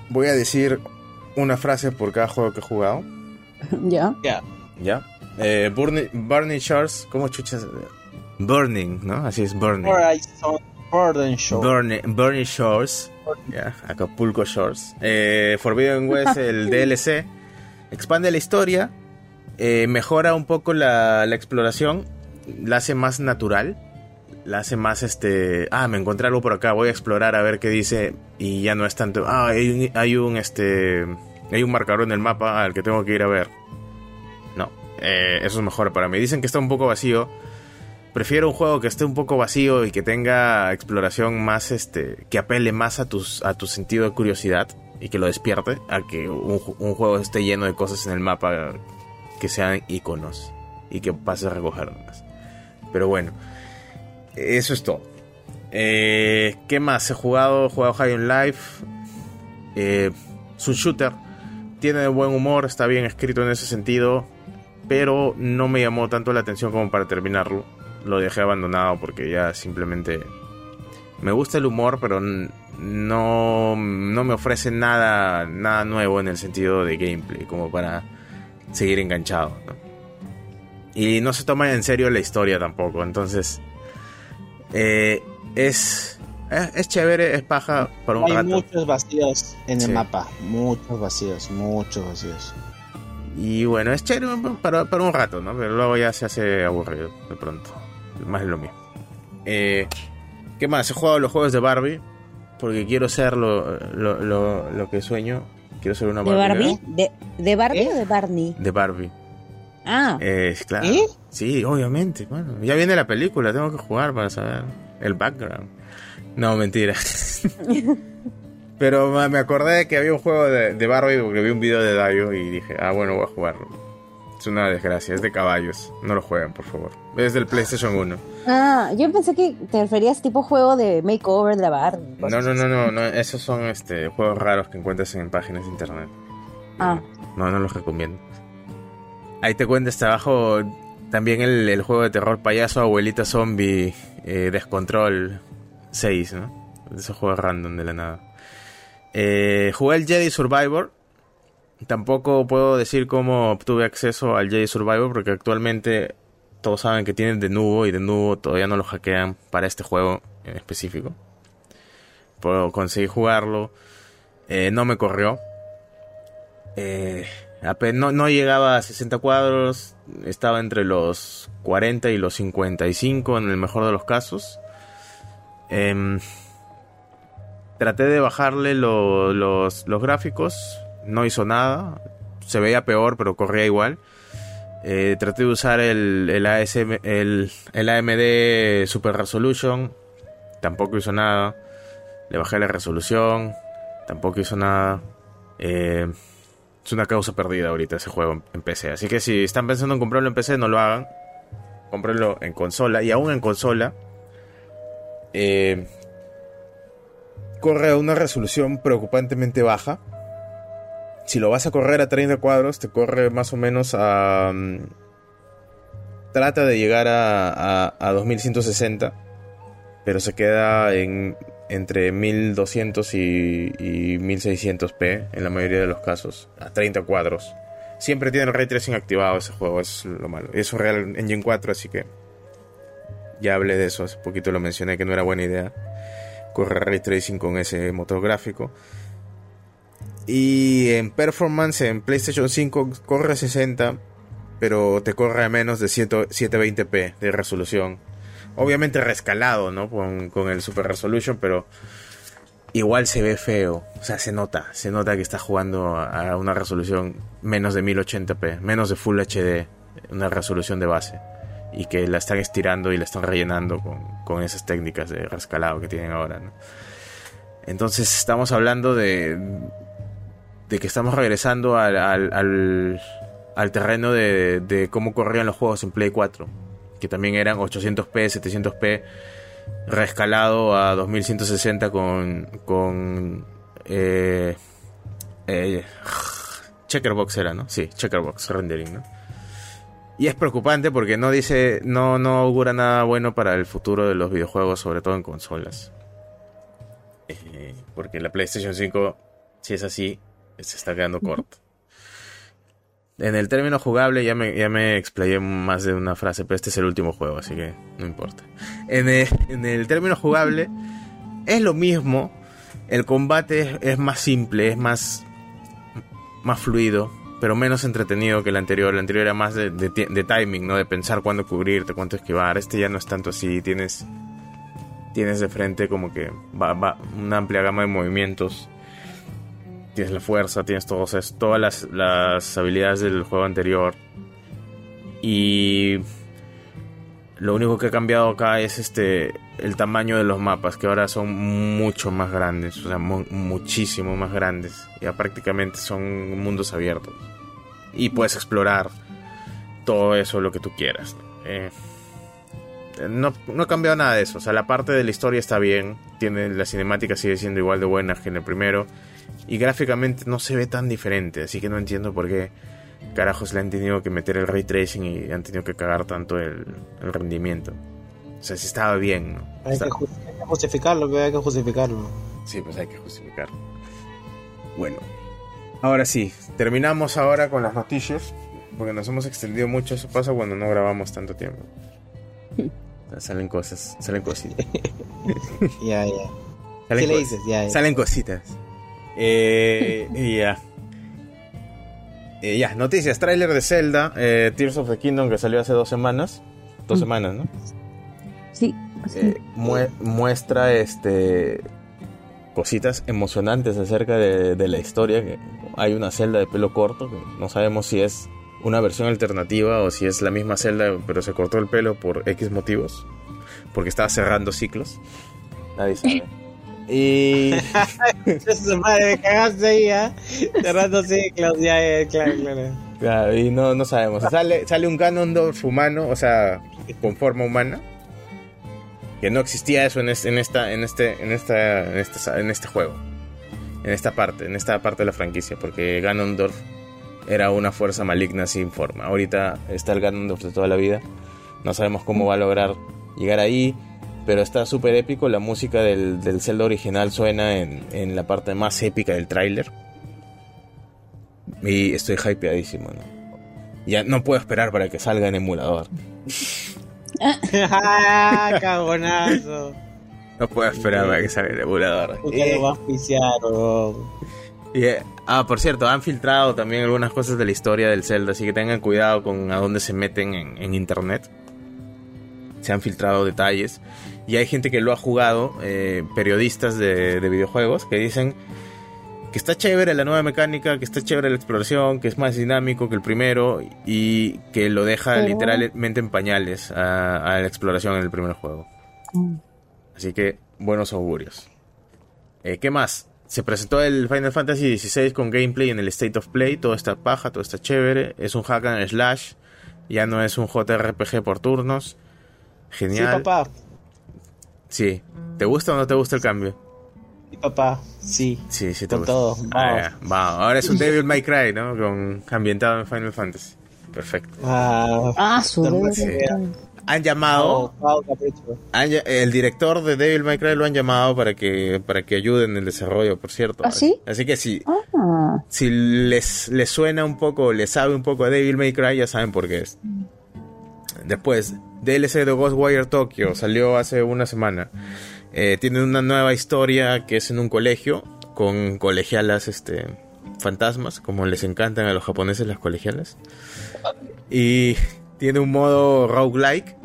voy a decir una frase por cada juego que he jugado. Ya. Ya. Ya. Eh, Burning, Burning Shores, ¿cómo chuchas? Burning, ¿no? Así es, Burning. Burning Shores. Burning, Burning Shores. Acapulco Shores. Eh, Forbidden West, el DLC, expande la historia, eh, mejora un poco la, exploración, la hace más natural, la hace más este, ah, me encontré algo por acá, voy a explorar a ver qué dice y ya no es tanto, ah, hay un, este, hay un marcador en el mapa al que tengo que ir a ver. No, eh, eso es mejor para mí. Dicen que está un poco vacío prefiero un juego que esté un poco vacío y que tenga exploración más, este, que apele más a, tus, a tu sentido de curiosidad y que lo despierte, a que un, juego esté lleno de cosas en el mapa que sean iconos y que pases a recogerlas. Pero bueno, eso es todo. Eh, ¿Qué más? He jugado, he jugado High on Life. Eh, es un shooter. Tiene buen humor, está bien escrito en ese sentido. Pero no me llamó tanto la atención como para terminarlo lo dejé abandonado porque ya simplemente me gusta el humor, pero no, no me ofrece nada, nada nuevo en el sentido de gameplay, como para seguir enganchado. Y no se toma en serio la historia tampoco. Entonces, eh, es, eh, es chévere, es paja por un Hay rato. muchos vacíos en Sí. el mapa. Muchos vacíos, muchos vacíos. Y bueno, es chévere para, para un rato, ¿no? Pero luego ya se hace aburrido de pronto. Más de lo mismo. Eh, ¿Qué más? He jugado los juegos de Barbie. Porque quiero ser lo, lo, lo, lo que sueño. Quiero ser una ¿De Barbie. ¿De, de Barbie ¿Eh? o de Barney? De Barbie. Ah, Eh, claro. ¿Eh? Sí, obviamente. Bueno, ya viene la película, tengo que jugar para saber el background. No, mentira. Pero me acordé de que había un juego de, de Barbie porque vi un video de Dayo y dije, ah, bueno, voy a jugarlo. Es una desgracia, es de caballos. No lo jueguen, por favor. Es del PlayStation 1. ah, yo pensé que te referías tipo juego de makeover de la Barbie. No, no, no, no, no. Esos son este, juegos raros que encuentras en páginas de internet. Ah. No, no los recomiendo. Ahí te cuentas abajo también el, el juego de terror payaso, abuelita zombie, eh, Descontrol 6, ¿no? Esos juegos random de la nada. Eh, jugué el Jedi Survivor. Tampoco puedo decir cómo obtuve acceso al Jedi Survivor porque actualmente todos saben que tienen de nuevo y de nuevo todavía no lo hackean para este juego en específico. Puedo conseguir jugarlo. Eh, no me corrió. Eh, no, llegaba a 60 cuadros. Estaba entre los 40 y los 55 en el mejor de los casos. Em, traté de bajarle lo- los, los gráficos. No hizo nada. Se veía peor, pero corría igual. Eh, traté de usar el, el, ASM, el, el AMD Super Resolution. Tampoco hizo nada. Le bajé la resolución. Tampoco hizo nada. Eh, es una causa perdida ahorita ese juego en- PC. Así que si están pensando en comprarlo en PC, no lo hagan. Cómprenlo en consola. Y aún en consola. eh, corre a una resolución preocupantemente baja. Si lo vas a correr a 30 cuadros, te corre más o menos a. mm, trata de llegar a, a, a 2160. Pero se queda en entre 1200 y, y 1600p en la mayoría de los casos, a 30 cuadros. Siempre tiene el ray tracing activado ese juego, es lo malo. Es un Real Engine 4, así que ya hablé de eso, hace poquito lo mencioné que no era buena idea correr ray tracing con ese motor gráfico. Y en performance en PlayStation 5 corre a 60, pero te corre a menos de 100 720p de resolución. Obviamente rescalado, ¿no? Con, con el Super Resolution, pero igual se ve feo. O sea, se nota. Se nota que está jugando a una resolución menos de 1080p, menos de Full HD, una resolución de base. Y que la están estirando y la están rellenando con, con esas técnicas de rescalado que tienen ahora, ¿no? Entonces estamos hablando de, de que estamos regresando al, al, al, al terreno de, de cómo corrían los juegos en Play 4 que también eran 800p, 700p, rescalado a 2160 con, con eh, eh, Checkerbox era, ¿no? Sí, Checkerbox rendering, ¿no? Y es preocupante porque no dice, no, no augura nada bueno para el futuro de los videojuegos, sobre todo en consolas. Eh, porque la PlayStation 5, si es así, se está quedando corto. En el término jugable ya me, ya me explayé más de una frase, pero este es el último juego, así que no importa. En el, en el término jugable es lo mismo, el combate es, es más simple, es más, más fluido, pero menos entretenido que el anterior. El anterior era más de, de, de timing, ¿no? De pensar cuándo cubrirte, cuánto esquivar. Este ya no es tanto así, tienes, tienes de frente como que va, va una amplia gama de movimientos tienes la fuerza, tienes todas las, habilidades del juego anterior. Y lo único que ha cambiado acá es este el tamaño de los mapas, que ahora son mucho más grandes, o sea, mu muchísimo más grandes. Ya prácticamente son mundos abiertos. Y puedes explorar todo eso, lo que tú quieras. Eh, no, no ha cambiado nada de eso. O sea, la parte de la historia está bien. Tiene, la cinemática sigue siendo igual de buena que en el primero. Y gráficamente no se ve tan diferente, así que no entiendo por qué carajos le han tenido que meter el ray tracing y han tenido que cagar tanto el, el rendimiento. O sea, si estaba bien, ¿no? Hay, Está... que, hay, que justificarlo, hay que justificarlo. Sí, pues hay que justificarlo. Bueno, ahora sí, terminamos ahora con las noticias. porque nos hemos extendido mucho. Eso pasa cuando no grabamos tanto tiempo. salen cosas, salen cositas. ya, ya. Salen ¿Qué le dices? Ya, Salen cositas. Eh, y ya. Eh, ya, noticias, tráiler de Zelda, eh, Tears of the Kingdom que salió hace dos semanas. Dos mm. semanas, ¿no? Sí. Eh, muestra este cositas emocionantes acerca de, la historia. Que hay una celda de pelo corto, que no sabemos si es una versión alternativa o si es la misma celda, pero se cortó el pelo por X motivos, porque estaba cerrando ciclos. Nadie sabe. Y. madre, me cagaste ahí, ¿eh? Cerrando ciclos, ya, ya, claro, claro. y no, no sabemos. Sale, sale un Ganondorf humano, o sea, con forma humana que no existía eso en, este, en esta en este en esta en este, en este juego en esta parte en esta parte de la franquicia porque Ganondorf era una fuerza maligna sin forma ahorita está el Ganondorf de toda la vida no sabemos cómo va a lograr llegar ahí pero está súper épico la música del, del Zelda original suena en, en la parte más épica del tráiler y estoy hypeadísimo ¿no? ya no puedo esperar para que salga en emulador ¡Ah, cabonazo! No puedo esperar a que salga el emulador. lo va a oficiar, eh, ah, por cierto, han filtrado también algunas cosas de la historia del Zelda, así que tengan cuidado con a dónde se meten en, internet. Se han filtrado detalles. Y hay gente que lo ha jugado, eh, periodistas de, de videojuegos, que dicen que está chévere la nueva mecánica, que está chévere la exploración, que es más dinámico que el primero y que lo deja literalmente en pañales a, la exploración en el primer juego. Mm. Así que buenos augurios. Eh, ¿Qué más? Se presentó el Final Fantasy XVI con gameplay en el State of Play, todo está paja, todo está chévere, es un hack and slash, ya no es un JRPG por turnos. Genial. Sí, papá. Sí. ¿Te gusta o no te gusta el cambio? papá, sí. Sí, sí, Con todo. Ah, Ahora es un Devil May Cry, ¿no? Con, ambientado en Final Fantasy. Perfecto. Ah, ah su han llamado el director de Devil May Cry lo han llamado para que para que ayuden en el desarrollo por cierto ¿Ah, sí? así que si ah. si les, les suena un poco les sabe un poco a Devil May Cry ya saben por qué es después DLC de Ghostwire Tokyo salió hace una semana eh, tiene una nueva historia que es en un colegio con colegialas este, fantasmas, como les encantan a los japoneses las colegialas. Y tiene un modo roguelike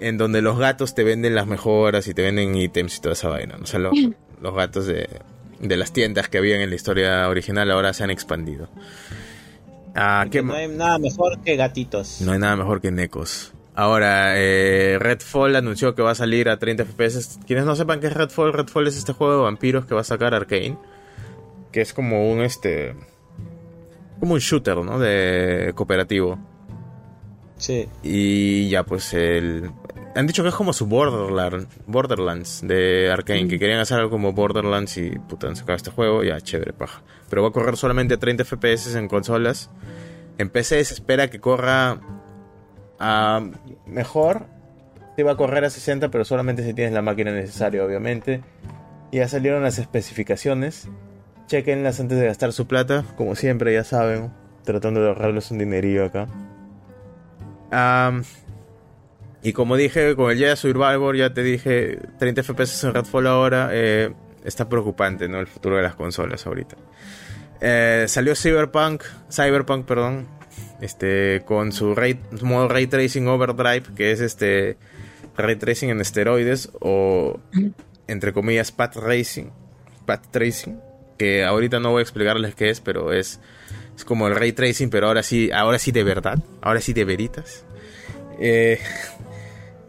en donde los gatos te venden las mejoras y te venden ítems y toda esa vaina. O sea, los, gatos de, de, las tiendas que habían en la historia original ahora se han expandido. Ah, no hay nada mejor que gatitos. No hay nada mejor que necos. Ahora, eh, Redfall anunció que va a salir a 30 FPS. Quienes no sepan qué es Redfall, Redfall es este juego de vampiros que va a sacar Arkane. Que es como un este. Como un shooter, ¿no? De cooperativo. Sí. Y ya, pues el. Han dicho que es como su Borderlands, Borderlands de Arkane, que mm. querían hacer algo como Borderlands y puta, han sacado este juego, ya chévere, paja. Pero va a correr solamente a 30 FPS en consolas. En PC se espera que corra mejor te va a correr a 60, pero solamente si tienes la máquina necesaria, obviamente. Ya salieron las especificaciones. Chequenlas antes de gastar su plata, como siempre, ya saben. Tratando de ahorrarles un dinerillo acá. Y como dije, con el Jedi Survivor, ya te dije, 30 FPS en Redfall ahora. Eh, está preocupante, ¿no? El futuro de las consolas ahorita. Eh, salió Cyberpunk, Cyberpunk, perdón, este con su, modo ray tracing overdrive que es este ray tracing en esteroides o entre comillas path racing path tracing que ahorita no voy a explicarles qué es pero es es como el ray tracing pero ahora sí ahora sí de verdad ahora sí de veritas eh,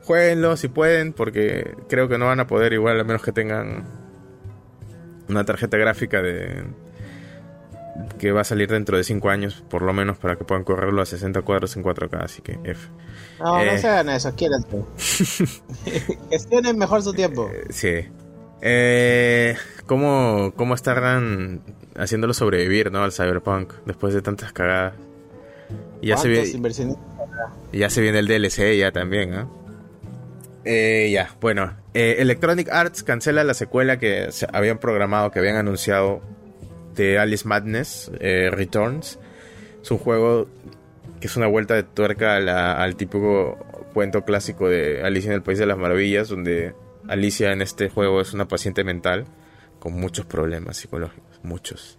jueguenlo si pueden porque creo que no van a poder igual a menos que tengan una tarjeta gráfica de que va a salir dentro de 5 años, por lo menos, para que puedan correrlo a 60 cuadros en 4K, así que F. No, no eh, se hagan eso, quédense. Gestionen mejor su tiempo. Eh, sí. Eh, ¿cómo, ¿Cómo estarán haciéndolo sobrevivir ¿no? al Cyberpunk después de tantas cagadas? Ya se, viene, ya se viene el DLC ya también. Eh, ya, bueno. Electronic Arts cancela la secuela que se habían programado, que habían anunciado de Alice Madness eh, Returns. Es un juego que es una vuelta de tuerca al típico cuento clásico de Alicia en el País de las Maravillas, donde Alicia en este juego es una paciente mental con muchos problemas psicológicos, muchos,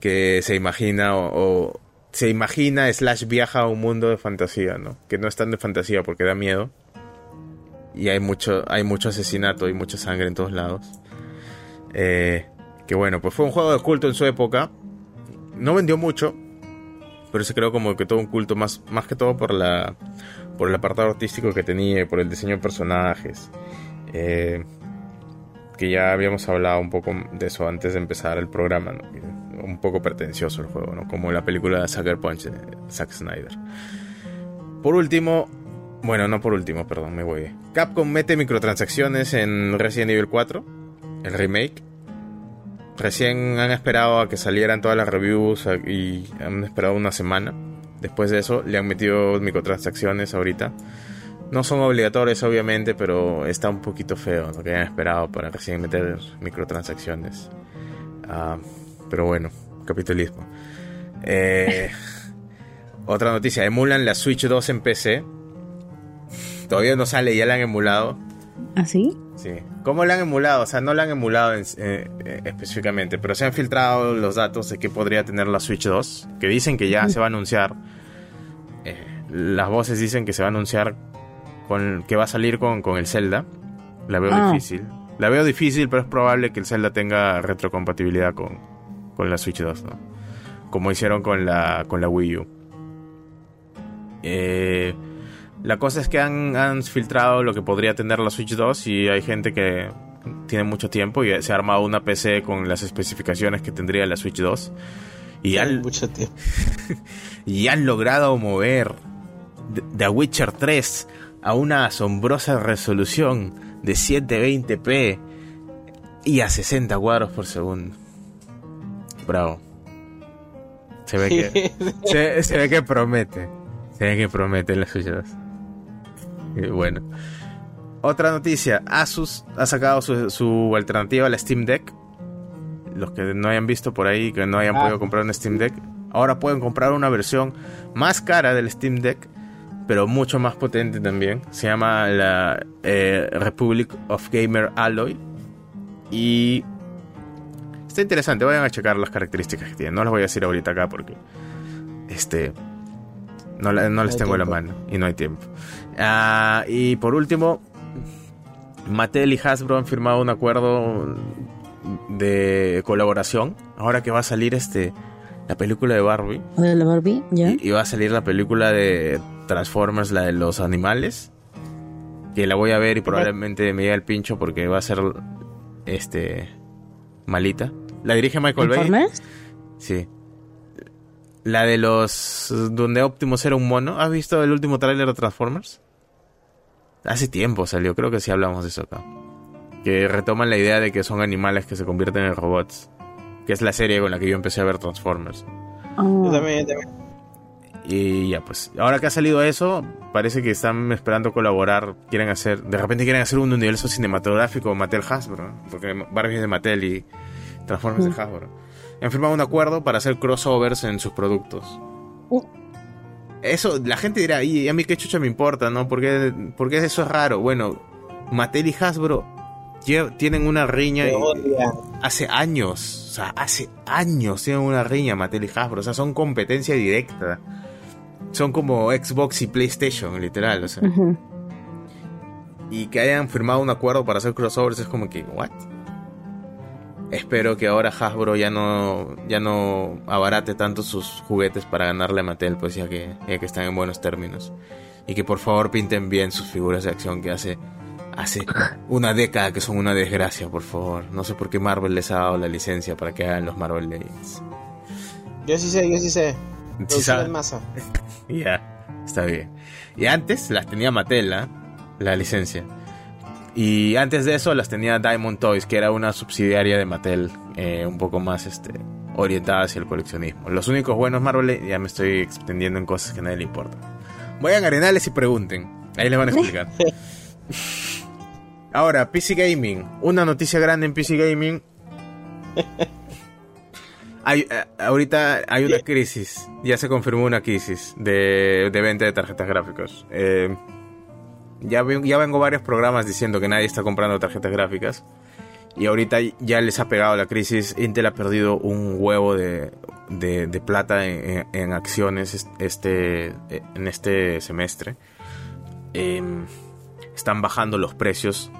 que se imagina o, se imagina slash viaja a un mundo de fantasía, ¿no? Que no es tan de fantasía porque da miedo y hay mucho, hay mucho asesinato y mucha sangre en todos lados. Eh, que bueno, pues fue un juego de culto en su época. No vendió mucho, pero se creó como que todo un culto más, más que todo por la por el apartado artístico que tenía por el diseño de personajes. Eh, que ya habíamos hablado un poco de eso antes de empezar el programa, un poco pretencioso el juego, ¿no? como la película de Sucker Punch de Zack Snyder. Por último, bueno, no por último, perdón, me voy. Capcom mete microtransacciones en Resident Evil 4, el remake. Recién han esperado a que salieran todas las reviews y han esperado una semana. Después de eso le han metido microtransacciones ahorita. No son obligatorios, obviamente, pero está un poquito feo lo que han esperado para recién meter microtransacciones. Ah, pero bueno, capitalismo. Eh, otra noticia, emulan la Switch 2 en PC. Todavía no sale, ya la han emulado. ¿Ah, sí? Sí. ¿Cómo la han emulado? O sea, no la han emulado eh, eh, específicamente, pero se han filtrado los datos de que podría tener la Switch 2, que dicen que ya se va a anunciar. las voces dicen que se va a anunciar con, que va a salir con, el Zelda. La veo ah. difícil. La veo difícil, pero es probable que el Zelda tenga retrocompatibilidad con, con la Switch 2, ¿no? Como hicieron con la, con la Wii U. Eh, la cosa es que han, han, filtrado lo que podría tener la Switch 2 y hay gente que tiene mucho tiempo y se ha armado una PC con las especificaciones que tendría la Switch 2. Y han, mucho tiempo. y han logrado mover The Witcher 3 a una asombrosa resolución de 720p y a 60 cuadros por segundo. Bravo. Se ve que, se, ve que promete. Se ve que promete las suyas. Y bueno. Otra noticia. Asus ha sacado su, alternativa a la Steam Deck. Los que no hayan visto por ahí, que no hayan ah. podido comprar un Steam Deck, ahora pueden comprar una versión más cara del Steam Deck pero mucho más potente también. Se llama la eh, Republic of Gamer Alloy. Y está interesante, vayan a checar las características que tiene. No las voy a decir ahorita acá porque este no, no les tengo en la mano y no hay tiempo. Ah, y por último, Mattel y Hasbro han firmado un acuerdo de colaboración. Ahora que va a salir este la película de Barbie. la Barbie? ¿Ya? y va a salir la película de Transformers, la de los animales. Que la voy a ver y probablemente me llegue el pincho porque va a ser este malita. La dirige Michael Bay. Sí. La de los donde Optimus era un mono. ¿Has visto el último tráiler de Transformers? Hace tiempo salió, creo que sí hablamos de eso acá. Que retoman la idea de que son animales que se convierten en robots. Que es la serie con la que yo empecé a ver Transformers. Yo también, yo también. Y ya, pues, ahora que ha salido eso, parece que están esperando colaborar. Quieren hacer, de repente quieren hacer un universo cinematográfico Mattel Hasbro, porque Barbie es de Mattel y Transformers de. Hasbro. Han firmado un acuerdo para hacer crossovers en sus productos. Uh. Eso, la gente dirá, y a mí qué chucha me importa, ¿no? Porque, porque eso es raro. Bueno, Mattel y Hasbro tienen una riña hace años. O sea, hace años tienen una riña Mattel y Hasbro. O sea, son competencia directa son como Xbox y PlayStation, literal, o sea. Y que hayan firmado un acuerdo para hacer crossovers es como que, ¿what? Espero que ahora Hasbro ya no, ya no abarate tanto sus juguetes para ganarle a Mattel, pues ya que, ya que están en buenos términos. Y que por favor pinten bien sus figuras de acción que hace, hace una década que son una desgracia, por favor. No sé por qué Marvel les ha dado la licencia para que hagan los Marvel Legends. Yo sí sé, yo sí sé. ¿Sí masa. ya, está bien. Y antes las tenía Mattel, ¿ah? la licencia. Y antes de eso las tenía Diamond Toys, que era una subsidiaria de Mattel, eh, un poco más este, orientada hacia el coleccionismo. Los únicos buenos Marvel, ya me estoy extendiendo en cosas que a nadie le importan. Vayan a Arenales y pregunten, ahí les van a explicar. Ahora, PC Gaming, una noticia grande en PC Gaming. Hay, eh, ahorita hay una crisis, ya se confirmó una crisis de, de venta de tarjetas gráficas. Eh, ya, ya vengo varios programas diciendo que nadie está comprando tarjetas gráficas. Y ahorita ya les ha pegado la crisis. Intel ha perdido un huevo de, de, plata en, acciones este, en este semestre. Em, están bajando los precios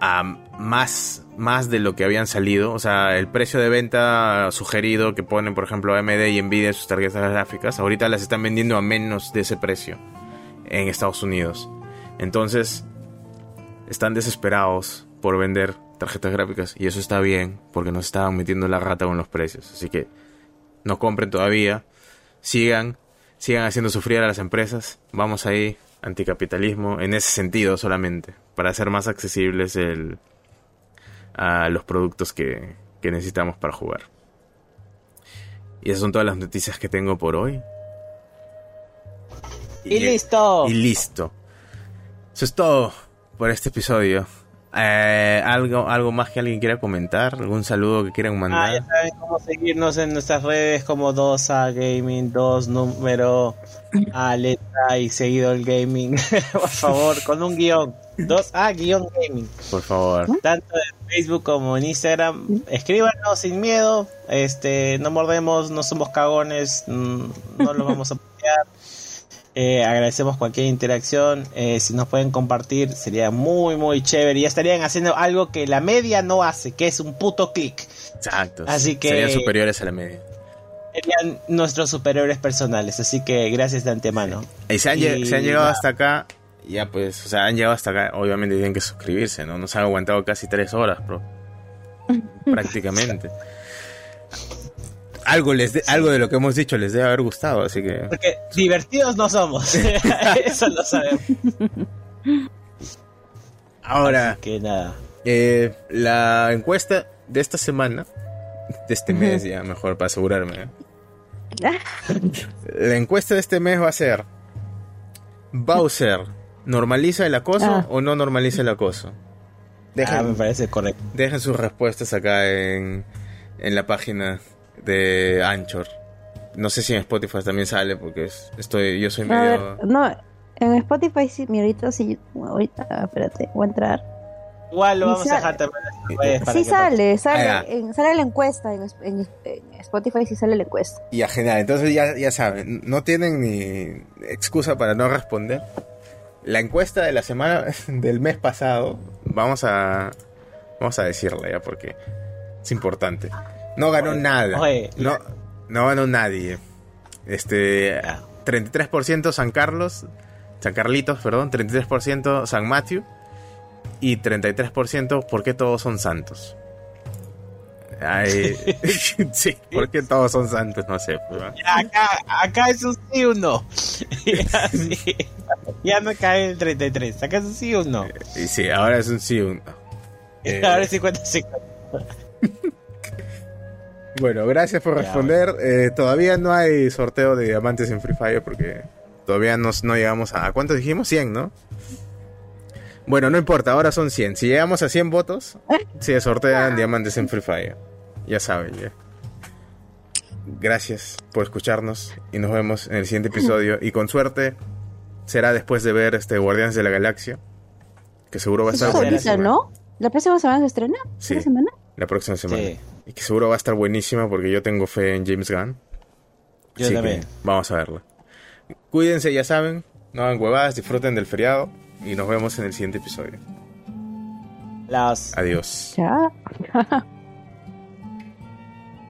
a más, más de lo que habían salido. O sea, el precio de venta sugerido que ponen, por ejemplo, AMD y Nvidia en sus tarjetas gráficas, ahorita las están vendiendo a menos de ese precio en Estados Unidos. Entonces, están desesperados por vender tarjetas gráficas y eso está bien porque nos estaban metiendo la rata con los precios. Así que no compren todavía, sigan, sigan haciendo sufrir a las empresas. Vamos ahí, anticapitalismo en ese sentido solamente, para hacer más accesibles el, a los productos que, que necesitamos para jugar. Y esas son todas las noticias que tengo por hoy. Y, listo. Y listo. Eso es todo por este episodio. Eh, ¿algo, ¿Algo más que alguien quiera comentar? ¿Algún saludo que quieran mandar? Ah, ya saben cómo seguirnos en nuestras redes como 2A Gaming, 2 número a letra y seguido el gaming. Por favor, con un guion. 2A guion gaming. Por favor. Tanto en Facebook como en Instagram. Escríbanos sin miedo. Este, no mordemos, no somos cagones, mm, no lo vamos a apoyar. Eh, agradecemos cualquier interacción. Eh, si nos pueden compartir, sería muy, muy chévere. Ya estarían haciendo algo que la media no hace, que es un puto clic. Exacto. Así que. Serían superiores a la media. Serían nuestros superiores personales. Así que gracias de antemano. Y se han, llegado hasta acá. Ya pues, o sea, han llegado hasta acá. Obviamente tienen que suscribirse, ¿no? Nos han aguantado casi tres horas, bro. Prácticamente algo les de, algo de lo que hemos dicho les debe haber gustado, así que porque divertidos no somos, eso lo sabemos. Ahora que nada. Eh, la encuesta de esta semana, de este mes ya mejor para asegurarme. ¿eh? la encuesta de este mes va a ser Bowser normaliza el acoso ah. o no normaliza el acoso. Dejen, ah, me parece correcto. Dejen sus respuestas acá en, en la página de Anchor. No sé si en Spotify también sale porque estoy yo soy medio... no, en Spotify sí, mi ahorita sí, ahorita, espérate, voy a entrar. Igual lo vamos a dejar también. Sí sale, sale, sale la encuesta, en, Spotify sí sale la encuesta. Ya, genial, entonces ya, ya saben, no tienen ni excusa para no responder. La encuesta de la semana, del mes pasado, vamos a, vamos a decirla ya porque es importante. No ganó nada. no, no ganó nadie. Este, 33% San Carlos, San Carlitos, perdón, 33% San Matthew y 33% porque todos son santos. Ay, sí, porque todos son santos, no sé. Pues, acá, acá es un sí o no. ya no cae el 33, acá es un sí o no. Y sí, ahora es un sí o no. ahora es 50-50. Bueno, gracias por responder. Eh, todavía no hay sorteo de diamantes en Free Fire porque todavía no, no llegamos a... ¿A cuánto dijimos? 100, ¿no? Bueno, no importa, ahora son 100. Si llegamos a 100 votos, se sortean diamantes en Free Fire. Ya saben, ya. Gracias por escucharnos y nos vemos en el siguiente episodio. Y con suerte será después de ver este Guardianes de la Galaxia, que seguro va a estar. ¿no? ¿La próxima semana se estrena? Sí. semana? La próxima semana. Y que seguro va a estar buenísima porque yo tengo fe en James Gunn. Yo también. vamos a verla. Cuídense, ya saben. No hagan huevadas, disfruten del feriado. Y nos vemos en el siguiente episodio. Las. Adiós. Chao.